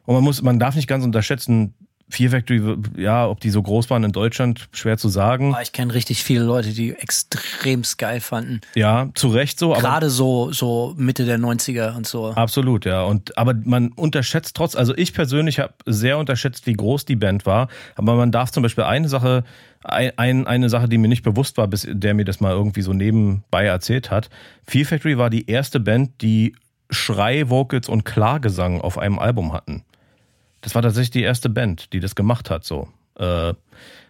[SPEAKER 4] und man muss, man darf nicht ganz unterschätzen, Fear Factory, ja, ob die so groß waren in Deutschland, schwer zu sagen.
[SPEAKER 3] Ah, ich kenne richtig viele Leute, die extrem geil fanden.
[SPEAKER 4] Ja, zu Recht so.
[SPEAKER 3] Gerade so, so Mitte der 90er und so.
[SPEAKER 4] Absolut, ja. Und, aber man unterschätzt trotz, also ich persönlich habe sehr unterschätzt, wie groß die Band war. Aber man darf zum Beispiel eine Sache, ein, eine Sache, die mir nicht bewusst war, bis der mir das mal irgendwie so nebenbei erzählt hat. Fear Factory war die erste Band, die Schrei, Vocals und Klargesang auf einem Album hatten. Das war tatsächlich die erste Band, die das gemacht hat, so. Äh,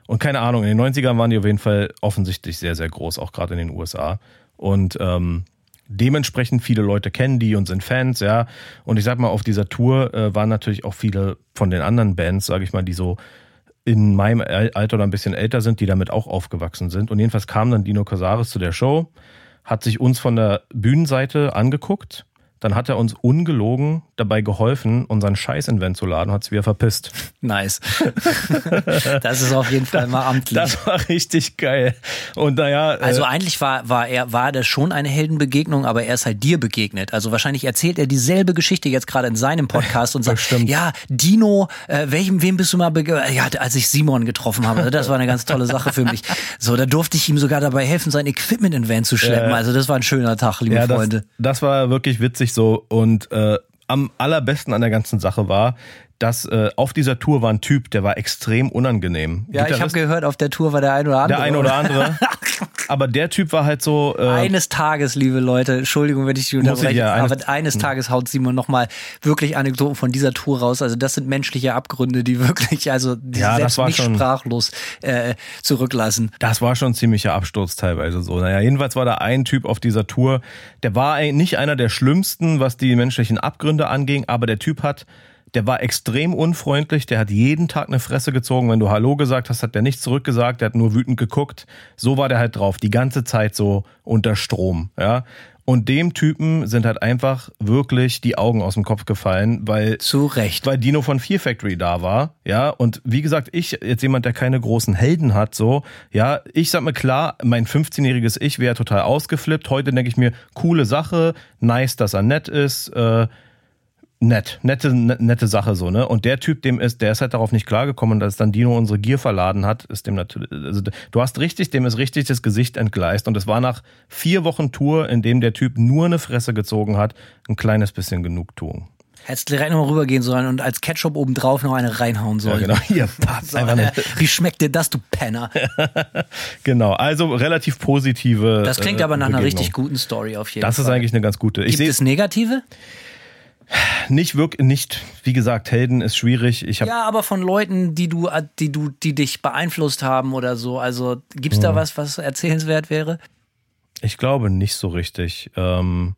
[SPEAKER 4] und keine Ahnung, in den 90ern waren die auf jeden Fall offensichtlich sehr, sehr groß, auch gerade in den USA. Und ähm, dementsprechend viele Leute kennen die und sind Fans, ja. Und ich sag mal, auf dieser Tour äh, waren natürlich auch viele von den anderen Bands, sage ich mal, die so in meinem Alter oder ein bisschen älter sind, die damit auch aufgewachsen sind. Und jedenfalls kam dann Dino Casares zu der Show, hat sich uns von der Bühnenseite angeguckt dann hat er uns ungelogen dabei geholfen, unseren Scheiß-Invent zu laden, hat es wieder verpisst.
[SPEAKER 3] Nice. das ist auf jeden Fall mal amtlich.
[SPEAKER 4] Das war richtig geil. Und naja.
[SPEAKER 3] Also äh, eigentlich war, war er, war das schon eine Heldenbegegnung, aber er ist halt dir begegnet. Also wahrscheinlich erzählt er dieselbe Geschichte jetzt gerade in seinem Podcast und sagt,
[SPEAKER 4] Bestimmt.
[SPEAKER 3] ja, Dino, äh, welchem, wem bist du mal begegnet? Ja, als ich Simon getroffen habe. Das war eine ganz tolle Sache für mich. So, da durfte ich ihm sogar dabei helfen, sein Equipment in Van zu schleppen. Äh, also das war ein schöner Tag, liebe
[SPEAKER 4] ja,
[SPEAKER 3] Freunde.
[SPEAKER 4] Das, das war wirklich witzig so. Und äh, am allerbesten an der ganzen Sache war, dass äh, auf dieser Tour war ein Typ, der war extrem unangenehm.
[SPEAKER 3] Ja, ich habe gehört, auf der Tour war der ein oder andere.
[SPEAKER 4] Der ein oder andere. aber der Typ war halt so.
[SPEAKER 3] Äh, eines Tages, liebe Leute, Entschuldigung, wenn ich die unterbreche, ja, eines, aber eines. Tages haut Simon nochmal wirklich Anekdoten von dieser Tour raus. Also das sind menschliche Abgründe, die wirklich, also die ja, selbst mich schon, sprachlos äh, zurücklassen.
[SPEAKER 4] Das war schon ein ziemlicher Absturz teilweise so. Naja, jedenfalls war da ein Typ auf dieser Tour, der war nicht einer der schlimmsten, was die menschlichen Abgründe anging, aber der Typ hat der war extrem unfreundlich, der hat jeden Tag eine Fresse gezogen. Wenn du Hallo gesagt hast, hat der nicht zurückgesagt, der hat nur wütend geguckt. So war der halt drauf, die ganze Zeit so unter Strom, ja. Und dem Typen sind halt einfach wirklich die Augen aus dem Kopf gefallen, weil
[SPEAKER 3] zu Recht,
[SPEAKER 4] weil Dino von Fear Factory da war, ja. Und wie gesagt, ich jetzt jemand, der keine großen Helden hat, so, ja. Ich sag mir klar, mein 15-jähriges Ich wäre total ausgeflippt. Heute denke ich mir, coole Sache, nice, dass er nett ist. Äh, nett, nette, nette Sache so, ne? Und der Typ, dem ist, der ist halt darauf nicht klargekommen, dass dann Dino unsere Gier verladen hat, ist dem natürlich, also du hast richtig, dem ist richtig das Gesicht entgleist und es war nach vier Wochen Tour, in dem der Typ nur eine Fresse gezogen hat, ein kleines bisschen Genugtuung.
[SPEAKER 3] Hättest direkt nochmal rübergehen sollen und als Ketchup obendrauf noch eine reinhauen
[SPEAKER 4] Ja,
[SPEAKER 3] sollen.
[SPEAKER 4] genau. Hier,
[SPEAKER 3] So,
[SPEAKER 4] einfach
[SPEAKER 3] äh,
[SPEAKER 4] nicht.
[SPEAKER 3] wie schmeckt dir das, du Penner?
[SPEAKER 4] Genau, also relativ positive.
[SPEAKER 3] Das klingt
[SPEAKER 4] äh,
[SPEAKER 3] aber nach einer
[SPEAKER 4] Begegnung.
[SPEAKER 3] richtig guten Story auf jeden
[SPEAKER 4] Das
[SPEAKER 3] Fall.
[SPEAKER 4] ist eigentlich eine ganz gute. Ich
[SPEAKER 3] Gibt es negative?
[SPEAKER 4] Nicht wirklich, nicht, wie gesagt, Helden ist schwierig. Ich habe
[SPEAKER 3] Ja, aber von Leuten, die du, die du, die dich beeinflusst haben oder so. Also gibt's da was, was erzählenswert wäre?
[SPEAKER 4] Ich glaube nicht so richtig. Ähm,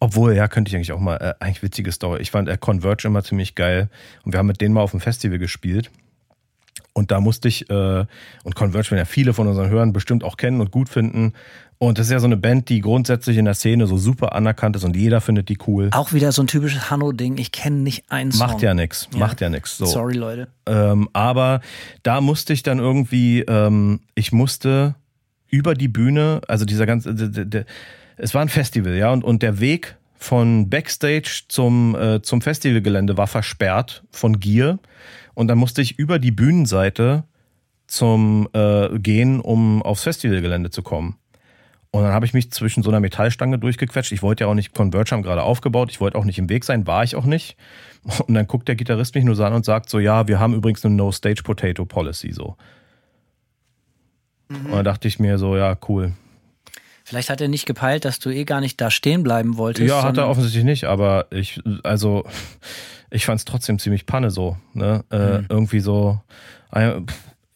[SPEAKER 4] obwohl, ja, könnte ich eigentlich auch mal, äh, eigentlich witzige Story. Ich fand äh, Converge immer ziemlich geil und wir haben mit denen mal auf dem Festival gespielt. Und da musste ich, äh, und Converge werden ja viele von unseren Hörern bestimmt auch kennen und gut finden. Und das ist ja so eine Band, die grundsätzlich in der Szene so super anerkannt ist und jeder findet die cool.
[SPEAKER 3] Auch wieder so ein typisches Hanno-Ding. Ich kenne nicht einen Song.
[SPEAKER 4] Macht ja nix, macht ja nix. So.
[SPEAKER 3] Sorry, Leute.
[SPEAKER 4] Ähm, aber da musste ich dann irgendwie, ähm, ich musste über die Bühne, also dieser ganze, der, der, es war ein Festival, ja, und, und der Weg von Backstage zum, äh, zum Festivalgelände war versperrt von Gier. Und dann musste ich über die Bühnenseite zum äh, gehen, um aufs Festivalgelände zu kommen. Und dann habe ich mich zwischen so einer Metallstange durchgequetscht. Ich wollte ja auch nicht, Converge haben gerade aufgebaut, ich wollte auch nicht im Weg sein, war ich auch nicht. Und dann guckt der Gitarrist mich nur so an und sagt so, ja, wir haben übrigens eine No-Stage-Potato-Policy so. Und dann dachte ich mir so, ja, cool.
[SPEAKER 3] Vielleicht hat er nicht gepeilt, dass du eh gar nicht da stehen bleiben wolltest.
[SPEAKER 4] Ja, hat er offensichtlich nicht, aber ich, also, ich fand es trotzdem ziemlich Panne so, ne? Äh, Irgendwie so,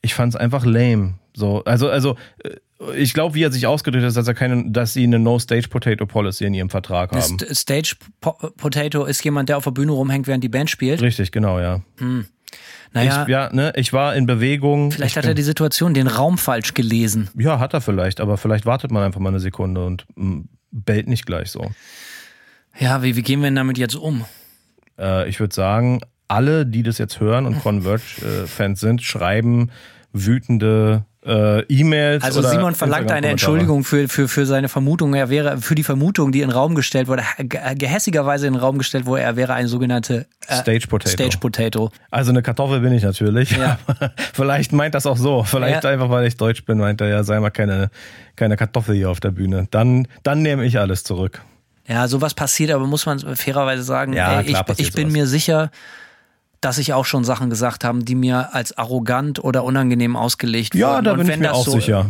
[SPEAKER 4] ich fand es einfach lame. So, also, also, äh, ich glaube, wie er sich ausgedrückt hat, dass er keine, dass sie eine No-Stage-Potato-Policy in ihrem Vertrag haben.
[SPEAKER 3] St- Stage Po- Potato ist jemand, der auf der Bühne rumhängt, während die Band spielt.
[SPEAKER 4] Richtig, genau, ja.
[SPEAKER 3] Naja,
[SPEAKER 4] Ich, ja, ne, ich war in Bewegung.
[SPEAKER 3] vielleicht
[SPEAKER 4] ich
[SPEAKER 3] hat er die Situation, den Raum falsch gelesen.
[SPEAKER 4] Ja, hat er vielleicht, aber vielleicht wartet man einfach mal eine Sekunde und mm, bellt nicht gleich so.
[SPEAKER 3] Ja, wie, wie gehen wir denn damit jetzt um?
[SPEAKER 4] Äh, ich würde sagen, alle, die das jetzt hören und Converge-Fans sind, schreiben wütende äh, E-Mails.
[SPEAKER 3] Also Simon verlangt eine. Entschuldigung für, für, für seine Vermutung. Er wäre für die Vermutung, die in den Raum gestellt wurde, ge- gehässigerweise in den Raum gestellt wurde, er wäre eine sogenannte äh,
[SPEAKER 4] Stage Potato.
[SPEAKER 3] Stage Potato.
[SPEAKER 4] Also eine Kartoffel bin ich natürlich.
[SPEAKER 3] Ja.
[SPEAKER 4] Vielleicht meint das auch so. Vielleicht
[SPEAKER 3] Ja.
[SPEAKER 4] einfach, weil ich Deutsch bin, meint er ja, sei mal keine, keine Kartoffel hier auf der Bühne. Dann, dann nehme ich alles zurück.
[SPEAKER 3] Ja, sowas passiert, aber muss man fairerweise sagen,
[SPEAKER 4] Ja,
[SPEAKER 3] ey,
[SPEAKER 4] klar
[SPEAKER 3] ich, ich bin
[SPEAKER 4] sowas.
[SPEAKER 3] mir sicher, dass ich auch schon Sachen gesagt habe, die mir als arrogant oder unangenehm ausgelegt
[SPEAKER 4] Ja,
[SPEAKER 3] wurden.
[SPEAKER 4] da
[SPEAKER 3] Und
[SPEAKER 4] bin ich mir auch
[SPEAKER 3] so,
[SPEAKER 4] sicher.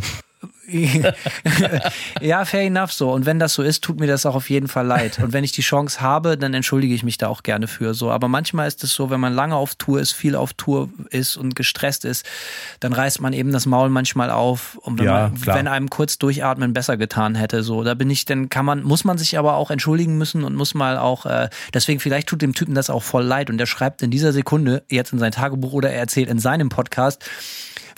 [SPEAKER 3] ja, fair enough so. Und wenn das so ist, tut mir das auch auf jeden Fall leid. Und wenn ich die Chance habe, dann entschuldige ich mich da auch gerne für. So, aber manchmal ist es so, wenn man lange auf Tour ist, viel auf Tour ist und gestresst ist, dann reißt man eben das Maul manchmal auf. Und wenn,
[SPEAKER 4] Ja,
[SPEAKER 3] man, wenn einem kurz durchatmen besser getan hätte, so, da bin ich, dann kann man, muss man sich aber auch entschuldigen müssen und muss mal auch, äh, deswegen vielleicht tut dem Typen das auch voll leid und der schreibt in dieser Sekunde jetzt in sein Tagebuch oder er erzählt in seinem Podcast,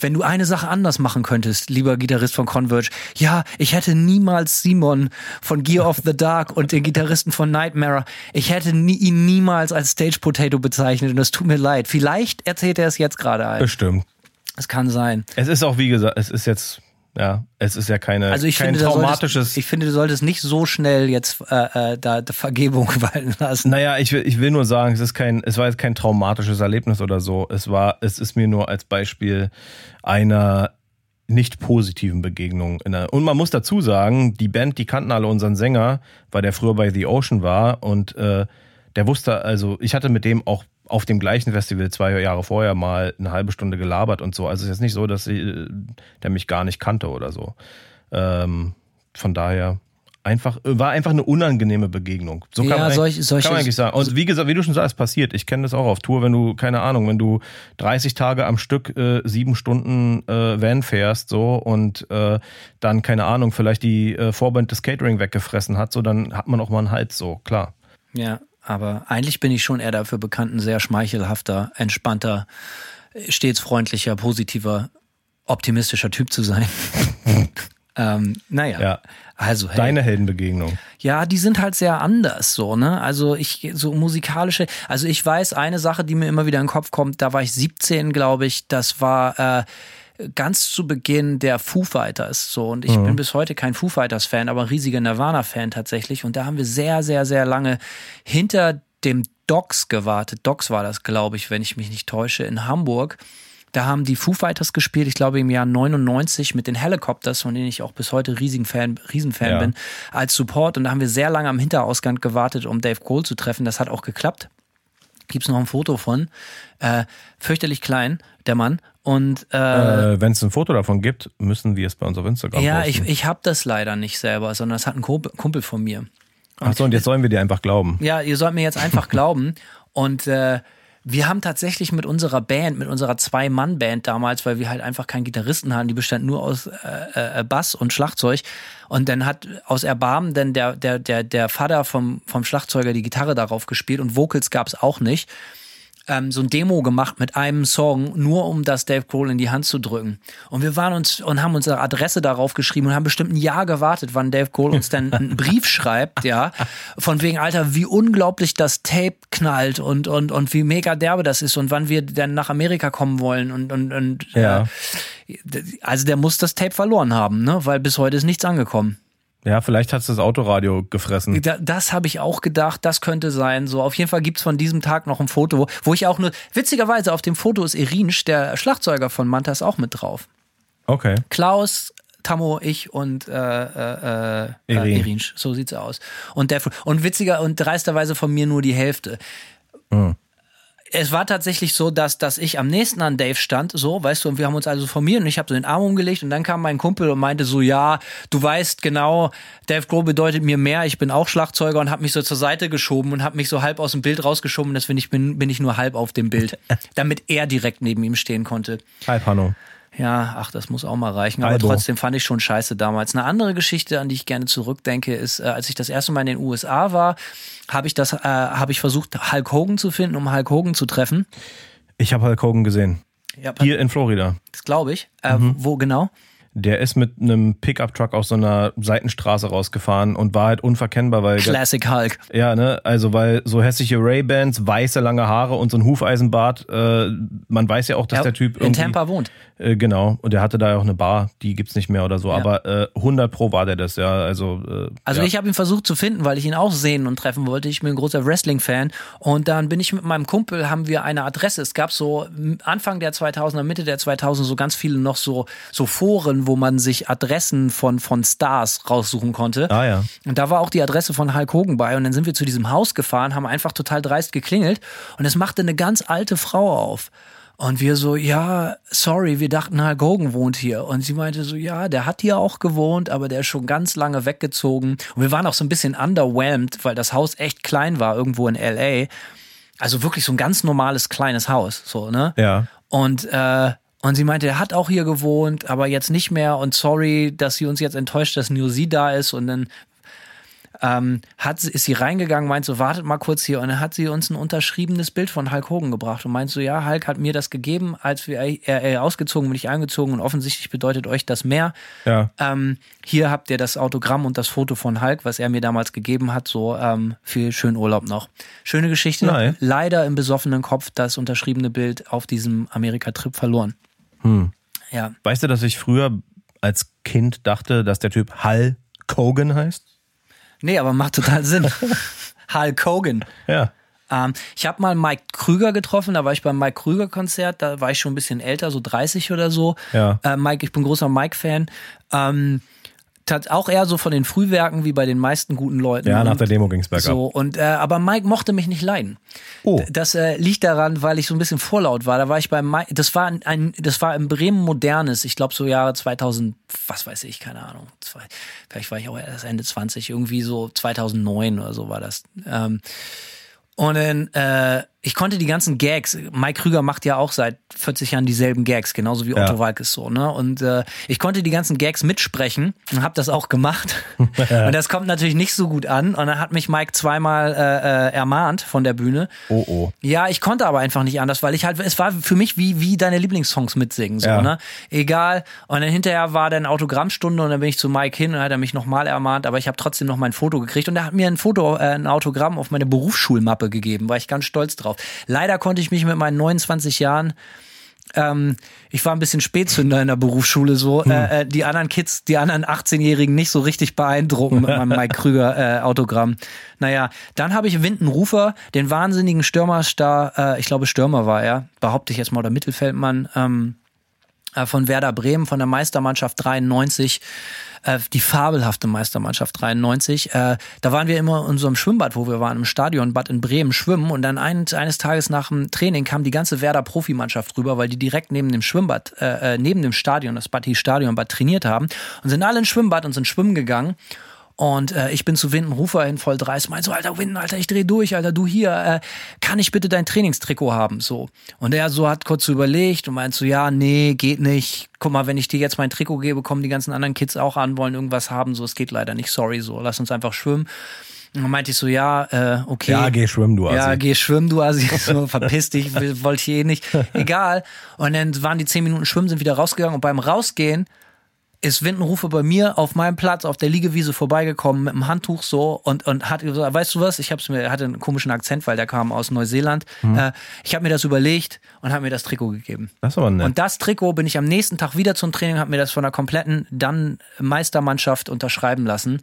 [SPEAKER 3] wenn du eine Sache anders machen könntest, lieber Gitarrist von Converge, ja, ich hätte niemals Simon von Gear of the Dark und den Gitarristen von Nightmare, ich hätte nie, ihn niemals als Stage Potato bezeichnet und das tut mir leid. Vielleicht erzählt er es jetzt gerade ein.
[SPEAKER 4] Bestimmt.
[SPEAKER 3] Es kann sein.
[SPEAKER 4] Es ist auch, wie gesagt, es ist jetzt, ja, es ist ja keine,
[SPEAKER 3] Also ich
[SPEAKER 4] kein
[SPEAKER 3] finde,
[SPEAKER 4] traumatisches.
[SPEAKER 3] solltest, ich finde, du solltest nicht so schnell jetzt äh, äh, da da Vergebung walten lassen.
[SPEAKER 4] Naja, ich will, ich will nur sagen, es ist kein, es war jetzt kein traumatisches Erlebnis oder so. Es war, es ist mir nur als Beispiel einer nicht positiven Begegnung. In einer, und man muss dazu sagen, die Band, die kannten alle unseren Sänger, weil der früher bei The Ocean war und äh, der wusste, also ich hatte mit dem auch auf dem gleichen Festival zwei Jahre vorher mal eine halbe Stunde gelabert und so. Also es ist jetzt nicht so, dass sie, äh, der mich gar nicht kannte oder so. Ähm, von daher einfach war einfach eine unangenehme Begegnung. So kann,
[SPEAKER 3] Ja,
[SPEAKER 4] man,
[SPEAKER 3] solch- solche-
[SPEAKER 4] kann man eigentlich sagen. Und wie gesagt, wie du schon sagst, passiert. Ich kenne das auch auf Tour, wenn du keine Ahnung, wenn du 30 Tage am Stück äh, sieben Stunden äh, Van fährst so und äh, dann keine Ahnung, vielleicht die äh, Vorband des Catering weggefressen hat, so dann hat man auch mal einen Hals so klar.
[SPEAKER 3] Ja, aber eigentlich bin ich schon eher dafür bekannt, ein sehr schmeichelhafter, entspannter, stets freundlicher, positiver, optimistischer Typ zu sein. ähm, naja,
[SPEAKER 4] Ja.
[SPEAKER 3] also hey.
[SPEAKER 4] Deine Heldenbegegnung.
[SPEAKER 3] Ja, die sind halt sehr anders so, ne? Also ich so musikalische, also ich weiß eine Sache, die mir immer wieder in den Kopf kommt, da war ich 17, glaube ich, das war äh, ganz zu Beginn der Foo Fighters so und ich bin bis heute kein Foo Fighters Fan, aber ein riesiger Nirvana Fan tatsächlich und da haben wir sehr sehr sehr lange hinter dem Docks gewartet. Docks war das, glaube ich, wenn ich mich nicht täusche, in Hamburg Da haben die Foo Fighters gespielt, ich glaube im Jahr 99 mit den Helicopters, von denen ich auch bis heute riesigen Fan, Riesenfan
[SPEAKER 4] Ja.
[SPEAKER 3] bin, als Support. Und da haben wir sehr lange am Hinterausgang gewartet, um Dave Grohl zu treffen. Das hat auch geklappt. Gibt's noch ein Foto von. Äh, fürchterlich klein, der Mann. Und äh,
[SPEAKER 4] Äh, Wenn es ein Foto davon gibt, müssen wir es bei uns auf Instagram
[SPEAKER 3] ja,
[SPEAKER 4] posten.
[SPEAKER 3] ich, ich habe das leider nicht selber, sondern das hat ein Kumpel, Kumpel von mir.
[SPEAKER 4] Achso, und jetzt sollen wir dir einfach glauben.
[SPEAKER 3] Ja, ihr sollt mir jetzt einfach glauben. Und äh, wir haben tatsächlich mit unserer Band, mit unserer Zwei-Mann-Band damals, weil wir halt einfach keinen Gitarristen hatten, die bestand nur aus äh, äh, Bass und Schlagzeug. Und dann hat aus Erbarmen dann der, der, der, der Vater vom, vom Schlagzeuger die Gitarre darauf gespielt und Vocals gab's auch nicht. Ähm, so ein Demo gemacht mit einem Song, nur um das Dave Grohl in die Hand zu drücken. Und wir waren uns und haben unsere Adresse darauf geschrieben und haben bestimmt ein Jahr gewartet, wann Dave Grohl uns dann einen Brief schreibt, ja, von wegen, Alter, wie unglaublich das Tape knallt und, und, und wie mega derbe das ist und wann wir dann nach Amerika kommen wollen und, und, und
[SPEAKER 4] Ja.
[SPEAKER 3] äh, also der muss das Tape verloren haben, ne? Weil bis heute ist nichts angekommen.
[SPEAKER 4] Ja, vielleicht hat es das Autoradio gefressen.
[SPEAKER 3] Da, das habe ich auch gedacht, das könnte sein. So, auf jeden Fall gibt's von diesem Tag noch ein Foto, wo ich auch nur, witzigerweise auf dem Foto ist Irinsch, der Schlagzeuger von Mantas, auch mit drauf.
[SPEAKER 4] Okay.
[SPEAKER 3] Klaus, Tammo, ich und äh, äh, äh,
[SPEAKER 4] Irin.
[SPEAKER 3] äh, Irinsch. So sieht's aus. Und der und witziger und dreisterweise von mir nur die Hälfte. Es war tatsächlich so, dass, dass ich am nächsten an Dave stand, so, weißt du, und wir haben uns also formiert und ich habe so den Arm umgelegt und dann kam mein Kumpel und meinte so, ja, du weißt genau, Dave Grohl bedeutet mir mehr, ich bin auch Schlagzeuger und hat mich so zur Seite geschoben und hat mich so halb aus dem Bild rausgeschoben, deswegen ich bin, bin ich nur halb auf dem Bild, damit er direkt neben ihm stehen konnte.
[SPEAKER 4] Hi, Pano.
[SPEAKER 3] Ja, ach, das muss auch mal reichen. Aber
[SPEAKER 4] Albo.
[SPEAKER 3] trotzdem fand ich schon scheiße damals. Eine andere Geschichte, an die ich gerne zurückdenke, ist, äh, als ich das erste Mal in den USA war, habe ich das, äh, habe ich versucht, Hulk Hogan zu finden, um Hulk Hogan zu treffen.
[SPEAKER 4] Ich habe Hulk Hogan gesehen.
[SPEAKER 3] Ja,
[SPEAKER 4] Hier in Florida.
[SPEAKER 3] das glaube ich. Äh, Wo genau?
[SPEAKER 4] Der ist mit einem Pickup-Truck aus so einer Seitenstraße rausgefahren und war halt unverkennbar, weil
[SPEAKER 3] Classic Hulk.
[SPEAKER 4] ja, ne, also weil so hässliche Ray-Bans, weiße lange Haare und so ein Hufeisenbart, äh, man weiß ja auch, dass
[SPEAKER 3] Ja,
[SPEAKER 4] der Typ
[SPEAKER 3] in Tampa wohnt.
[SPEAKER 4] Äh, genau, und der hatte da ja auch eine Bar, die gibt's nicht mehr oder so, aber äh, 100 pro war der das, ja, also äh,
[SPEAKER 3] Also
[SPEAKER 4] ja.
[SPEAKER 3] ich habe ihn versucht zu finden, weil ich ihn auch sehen und treffen wollte. Ich bin ein großer Wrestling-Fan und dann bin ich mit meinem Kumpel, haben wir eine Adresse. Es gab so Anfang der 2000er, Mitte der 2000er so ganz viele noch so so Foren, wo man sich Adressen von von Stars raussuchen konnte.
[SPEAKER 4] Ah ja.
[SPEAKER 3] Und da war auch die Adresse von Hulk Hogan bei und dann sind wir zu diesem Haus gefahren, haben einfach total dreist geklingelt und es machte eine ganz alte Frau auf. Und wir so, ja, sorry, wir dachten, Hulk Hogan wohnt hier. Und sie meinte so, ja, der hat hier auch gewohnt, aber der ist schon ganz lange weggezogen. Und wir waren auch so ein bisschen underwhelmed, weil das Haus echt klein war, irgendwo in L.A. Also wirklich so ein ganz normales kleines Haus, so, ne?
[SPEAKER 4] Ja.
[SPEAKER 3] Und, äh, und sie meinte, er hat auch hier gewohnt, aber jetzt nicht mehr. Und sorry, dass sie uns jetzt enttäuscht, dass nur sie da ist. Und dann ähm, hat, ist sie reingegangen, meint so, wartet mal kurz hier. Und dann hat sie uns ein unterschriebenes Bild von Hulk Hogan gebracht und meint so, ja, Hulk hat mir das gegeben, als wir er, er ausgezogen bin, ich eingezogen und offensichtlich bedeutet euch das mehr.
[SPEAKER 4] Ja.
[SPEAKER 3] Ähm, hier habt ihr das Autogramm und das Foto von Hulk, was er mir damals gegeben hat. So ähm, viel schönen Urlaub noch. Schöne Geschichte.
[SPEAKER 4] Nein.
[SPEAKER 3] Leider im besoffenen Kopf das unterschriebene Bild auf diesem Amerika-Trip verloren.
[SPEAKER 4] Hm.
[SPEAKER 3] Ja.
[SPEAKER 4] Weißt du, dass ich früher als Kind dachte, dass der Typ Hulk Hogan heißt?
[SPEAKER 3] Nee, aber macht total Sinn. Hulk Hogan.
[SPEAKER 4] Ja.
[SPEAKER 3] Ähm, ich habe mal Mike Krüger getroffen, da war ich beim Mike Krüger Konzert, da war ich schon ein bisschen älter, so 30 oder so.
[SPEAKER 4] Ja.
[SPEAKER 3] Äh, Mike, ich bin großer Mike-Fan. Ähm, auch eher so von den Frühwerken wie bei den meisten guten Leuten.
[SPEAKER 4] Ja, nach der Demo ging's bergab.
[SPEAKER 3] So, und äh, aber Mike mochte mich nicht leiden.
[SPEAKER 4] Oh.
[SPEAKER 3] Das äh, liegt daran, weil ich so ein bisschen vorlaut war. Da war ich bei Mike, das war ein, ein das war im Bremen Modernes, ich glaube so Jahre 2000, was weiß ich, keine Ahnung. Zwei, vielleicht war ich auch erst Ende 20, irgendwie so 2009 oder so war das. Ähm, und dann, äh, ich konnte die ganzen Gags, Mike Krüger macht ja auch seit 40 Jahren dieselben Gags, genauso wie
[SPEAKER 4] Ja.
[SPEAKER 3] Otto Walkes so, ne? Und äh, ich konnte die ganzen Gags mitsprechen und habe das auch gemacht. und das kommt natürlich nicht so gut an. Und dann hat mich Mike zweimal äh, äh, ermahnt von der Bühne.
[SPEAKER 4] Oh, oh.
[SPEAKER 3] Ja, ich konnte aber einfach nicht anders, weil ich halt, es war für mich wie, wie deine Lieblingssongs mitsingen, so,
[SPEAKER 4] Ja.
[SPEAKER 3] ne? Egal. Und dann hinterher war dann Autogrammstunde und dann bin ich zu Mike hin und hat er mich nochmal ermahnt, aber ich habe trotzdem noch mein Foto gekriegt und er hat mir ein Foto, äh, ein Autogramm auf meine Berufsschulmappe gegeben, war ich ganz stolz drauf. Leider konnte ich mich mit meinen 29 Jahren ähm, ich war ein bisschen Spätzünder in der Berufsschule so.
[SPEAKER 4] Hm.
[SPEAKER 3] Äh, äh, die anderen Kids, die anderen 18-Jährigen nicht so richtig beeindrucken mit meinem Mike Krüger äh, Autogramm. Naja, dann habe ich Winton Rufer, den wahnsinnigen Stürmerstar, äh, ich glaube Stürmer war er, behaupte ich jetzt mal, oder Mittelfeldmann, ähm, äh, von Werder Bremen, von der Meistermannschaft 93, äh, die fabelhafte Meistermannschaft 93. Äh, da waren wir immer in unserem Schwimmbad, wo wir waren, im Stadionbad in Bremen schwimmen und dann ein, eines Tages nach dem Training kam die ganze Werder Profimannschaft rüber, weil die direkt neben dem Schwimmbad, äh, äh, neben dem Stadion, das Bad Stadionbad, trainiert haben und sind alle ins Schwimmbad und sind schwimmen gegangen. Und äh, ich bin zu Winden Rufer hin voll dreist, meint so, Alter, Winden, Alter, ich dreh durch, Alter, du hier, äh, kann ich bitte dein Trainingstrikot haben? So. Und er so hat kurz so überlegt und meint so, ja, nee, geht nicht. Guck mal, wenn ich dir jetzt mein Trikot gebe, kommen die ganzen anderen Kids auch an, wollen irgendwas haben, so, es geht leider nicht, sorry, so, lass uns einfach schwimmen. Und dann meinte ich so, ja, äh, okay.
[SPEAKER 4] Ja, geh schwimmen, du
[SPEAKER 3] Ja,
[SPEAKER 4] Assi.
[SPEAKER 3] geh schwimmen, du Assi. So, verpiss dich, wollte ich eh nicht. Egal. Und dann waren die zehn Minuten schwimmen, sind wieder rausgegangen und beim Rausgehen ist Windenrufe bei mir auf meinem Platz auf der Liegewiese vorbeigekommen mit dem Handtuch so und und hat gesagt, weißt du was? Ich hab's mir er hatte einen komischen Akzent, weil der kam aus Neuseeland. Äh, ich habe mir das überlegt und habe mir das Trikot gegeben.
[SPEAKER 4] Das aber nett.
[SPEAKER 3] Und das Trikot bin ich am nächsten Tag wieder zum Training, habe mir das von der kompletten dann Meistermannschaft unterschreiben lassen.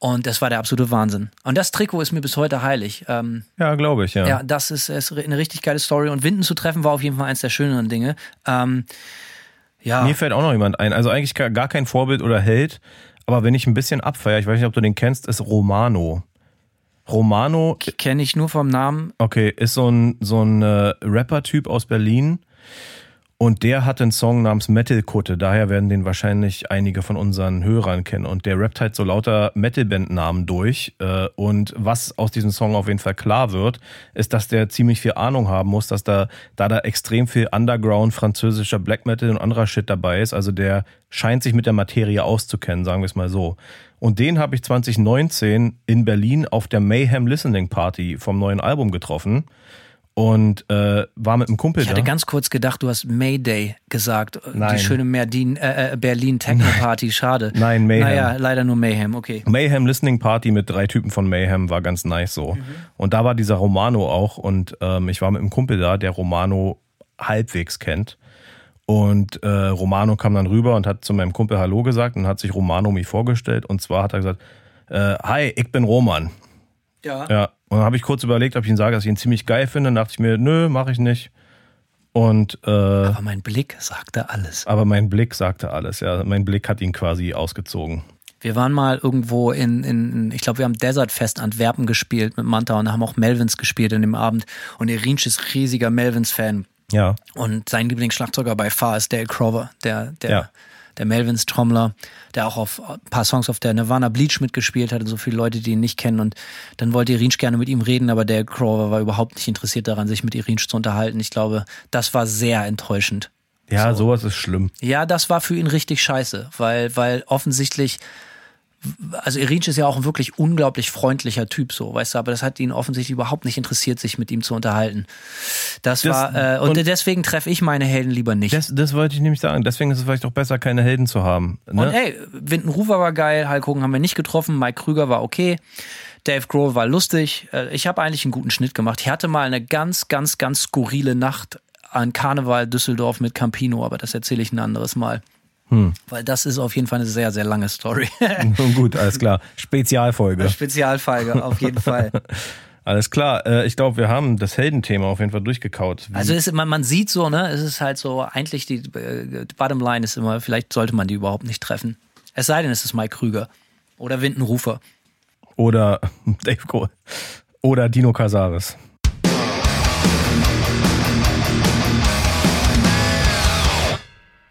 [SPEAKER 3] Und das war der absolute Wahnsinn. Und das Trikot ist mir bis heute heilig. Ähm,
[SPEAKER 4] ja, glaube ich, ja.
[SPEAKER 3] ja, das ist, ist eine richtig geile Story. Und Winden zu treffen war auf jeden Fall eins der schöneren Dinge. Ähm, ja,
[SPEAKER 4] Mir fällt auch noch jemand ein. Also eigentlich gar kein Vorbild oder Held, aber wenn ich ein bisschen abfeier, ich weiß nicht, ob du den kennst, ist Romano. Romano,
[SPEAKER 3] kenne ich nur vom Namen.
[SPEAKER 4] okay, ist so ein, so ein äh, Rapper-Typ aus Berlin. Und der hat einen Song namens Metal-Kutte. Daher werden den wahrscheinlich einige von unseren Hörern kennen. Und der rappt halt so lauter Metal-Band-Namen durch. Äh, Und was aus diesem Song auf jeden Fall klar wird, ist, dass der ziemlich viel Ahnung haben muss, dass da, da da extrem viel Underground, französischer Black Metal und anderer Shit dabei ist. Also der scheint sich mit der Materie auszukennen, sagen wir es mal so. Und den habe ich 2019 in Berlin auf der Mayhem Listening Party vom neuen Album getroffen. Und äh, war mit einem Kumpel
[SPEAKER 3] Ich hatte
[SPEAKER 4] da.
[SPEAKER 3] ganz kurz gedacht, du hast Mayday gesagt.
[SPEAKER 4] Nein.
[SPEAKER 3] Die schöne Merdin, äh, äh, Berlin Techno Party, schade.
[SPEAKER 4] Nein, Mayhem.
[SPEAKER 3] Naja, leider nur Mayhem, okay.
[SPEAKER 4] Mayhem Listening Party mit drei Typen von Mayhem war ganz nice so. Und da war dieser Romano auch und ähm, ich war mit einem Kumpel da, der Romano halbwegs kennt. Und äh, Romano kam dann rüber und hat zu meinem Kumpel Hallo gesagt und hat sich Romano mich vorgestellt. Und zwar hat er gesagt, äh, hi, ich bin Roman.
[SPEAKER 3] Ja.
[SPEAKER 4] Ja. Und dann habe ich kurz überlegt, ob ich ihn sage, dass ich ihn ziemlich geil finde. Dann dachte ich mir, nö, mache ich nicht. Und äh,
[SPEAKER 3] Aber mein Blick sagte alles.
[SPEAKER 4] aber mein Blick sagte alles, ja. Mein Blick hat ihn quasi ausgezogen.
[SPEAKER 3] Wir waren mal irgendwo in, in ich glaube, wir haben Desert Fest Antwerpen gespielt mit Manta und haben auch Melvins gespielt in dem Abend. Und Irinsch ist riesiger Melvins-Fan.
[SPEAKER 4] Ja.
[SPEAKER 3] Und sein Lieblingsschlagzeuger bei Far ist Dale Crover, der, der,
[SPEAKER 4] Ja.
[SPEAKER 3] Der Melvins Trommler, der auch auf ein paar Songs auf der Nirvana Bleach mitgespielt hat und so viele Leute, die ihn nicht kennen. Und dann wollte Irinsch gerne mit ihm reden, aber Dale Crover war überhaupt nicht interessiert daran, sich mit Irinsch zu unterhalten. Ich glaube, das war sehr enttäuschend.
[SPEAKER 4] Ja, sowas ist schlimm.
[SPEAKER 3] Ja, das war für ihn richtig scheiße, weil, weil offensichtlich, also Irinsch ist ja auch ein wirklich unglaublich freundlicher Typ, so, weißt du, aber das hat ihn offensichtlich überhaupt nicht interessiert, sich mit ihm zu unterhalten. Das,
[SPEAKER 4] Das-
[SPEAKER 3] war, äh, und,
[SPEAKER 4] und-
[SPEAKER 3] deswegen treffe ich meine Helden lieber nicht.
[SPEAKER 4] Das, das wollte ich nämlich sagen. Deswegen ist es vielleicht auch besser, keine Helden zu haben. Ne?
[SPEAKER 3] Und ey, Winton Rufer war geil, Hulk Hogan haben wir nicht getroffen, Mike Krüger war okay, Dave Grohl war lustig. Äh, Ich habe eigentlich einen guten Schnitt gemacht. Ich hatte mal eine ganz, ganz, ganz skurrile Nacht an Karneval Düsseldorf mit Campino, aber das erzähle ich ein anderes Mal.
[SPEAKER 4] Hm.
[SPEAKER 3] Weil das ist auf jeden Fall eine sehr, sehr lange Story.
[SPEAKER 4] Gut, alles klar. Spezialfolge.
[SPEAKER 3] Spezialfolge, auf jeden Fall.
[SPEAKER 4] Alles klar. Äh, ich glaube, wir haben das Heldenthema auf jeden Fall durchgekaut. Wie-
[SPEAKER 3] Also es, man, man sieht so, ne, es ist halt so, eigentlich die, äh, die Bottom Line ist immer, vielleicht sollte man die überhaupt nicht treffen. Es sei denn, es ist Mike Krüger oder Winton Rufer.
[SPEAKER 4] Oder Dave Grohl. Oder Dino Casares.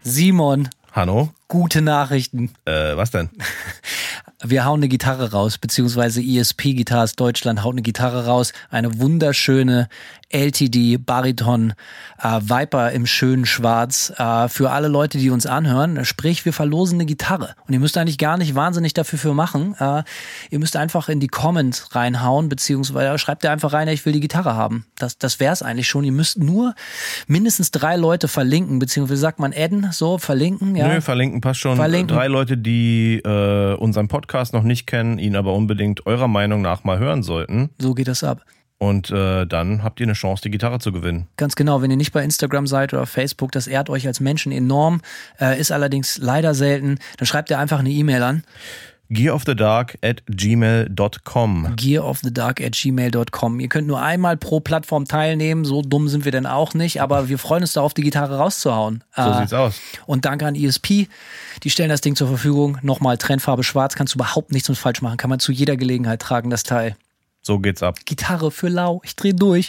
[SPEAKER 3] Simon,
[SPEAKER 4] Hanno?
[SPEAKER 3] gute Nachrichten.
[SPEAKER 4] Äh, was denn?
[SPEAKER 3] Wir hauen eine Gitarre raus, beziehungsweise ESP Guitars Deutschland haut eine Gitarre raus. Eine wunderschöne LTD Bariton äh, Viper im schönen Schwarz. Äh, für alle Leute, die uns anhören, sprich, wir verlosen eine Gitarre. Und ihr müsst eigentlich gar nicht wahnsinnig dafür für machen. Äh, ihr müsst einfach in die Comments reinhauen, beziehungsweise schreibt ihr einfach rein, ich will die Gitarre haben. Das, das wär's eigentlich schon. Ihr müsst nur mindestens drei Leute verlinken, beziehungsweise sagt man adden, so verlinken. Ja.
[SPEAKER 4] Nö, verlinken passt schon.
[SPEAKER 3] Verlinken.
[SPEAKER 4] Drei Leute, die äh, unseren Podcast noch nicht kennen, ihn aber unbedingt eurer Meinung nach mal hören sollten.
[SPEAKER 3] So geht das ab.
[SPEAKER 4] Und äh, dann habt ihr eine Chance, die Gitarre zu gewinnen.
[SPEAKER 3] Ganz genau, wenn ihr nicht bei Instagram seid oder Facebook, das ehrt euch als Menschen enorm, äh, ist allerdings leider selten, dann schreibt ihr einfach eine E-Mail an.
[SPEAKER 4] Gearofthedark at gmail.com.
[SPEAKER 3] Gearofthedark at gmail.com. Ihr könnt nur einmal pro Plattform teilnehmen, so dumm sind wir denn auch nicht, aber wir freuen uns darauf, die Gitarre rauszuhauen.
[SPEAKER 4] So
[SPEAKER 3] Äh,
[SPEAKER 4] sieht's aus.
[SPEAKER 3] Und danke an ESP, die stellen das Ding zur Verfügung. Nochmal Trennfarbe schwarz, kannst du überhaupt nichts mit falsch machen, kann man zu jeder Gelegenheit tragen, das Teil.
[SPEAKER 4] So geht's ab.
[SPEAKER 3] Gitarre für lau, ich dreh durch.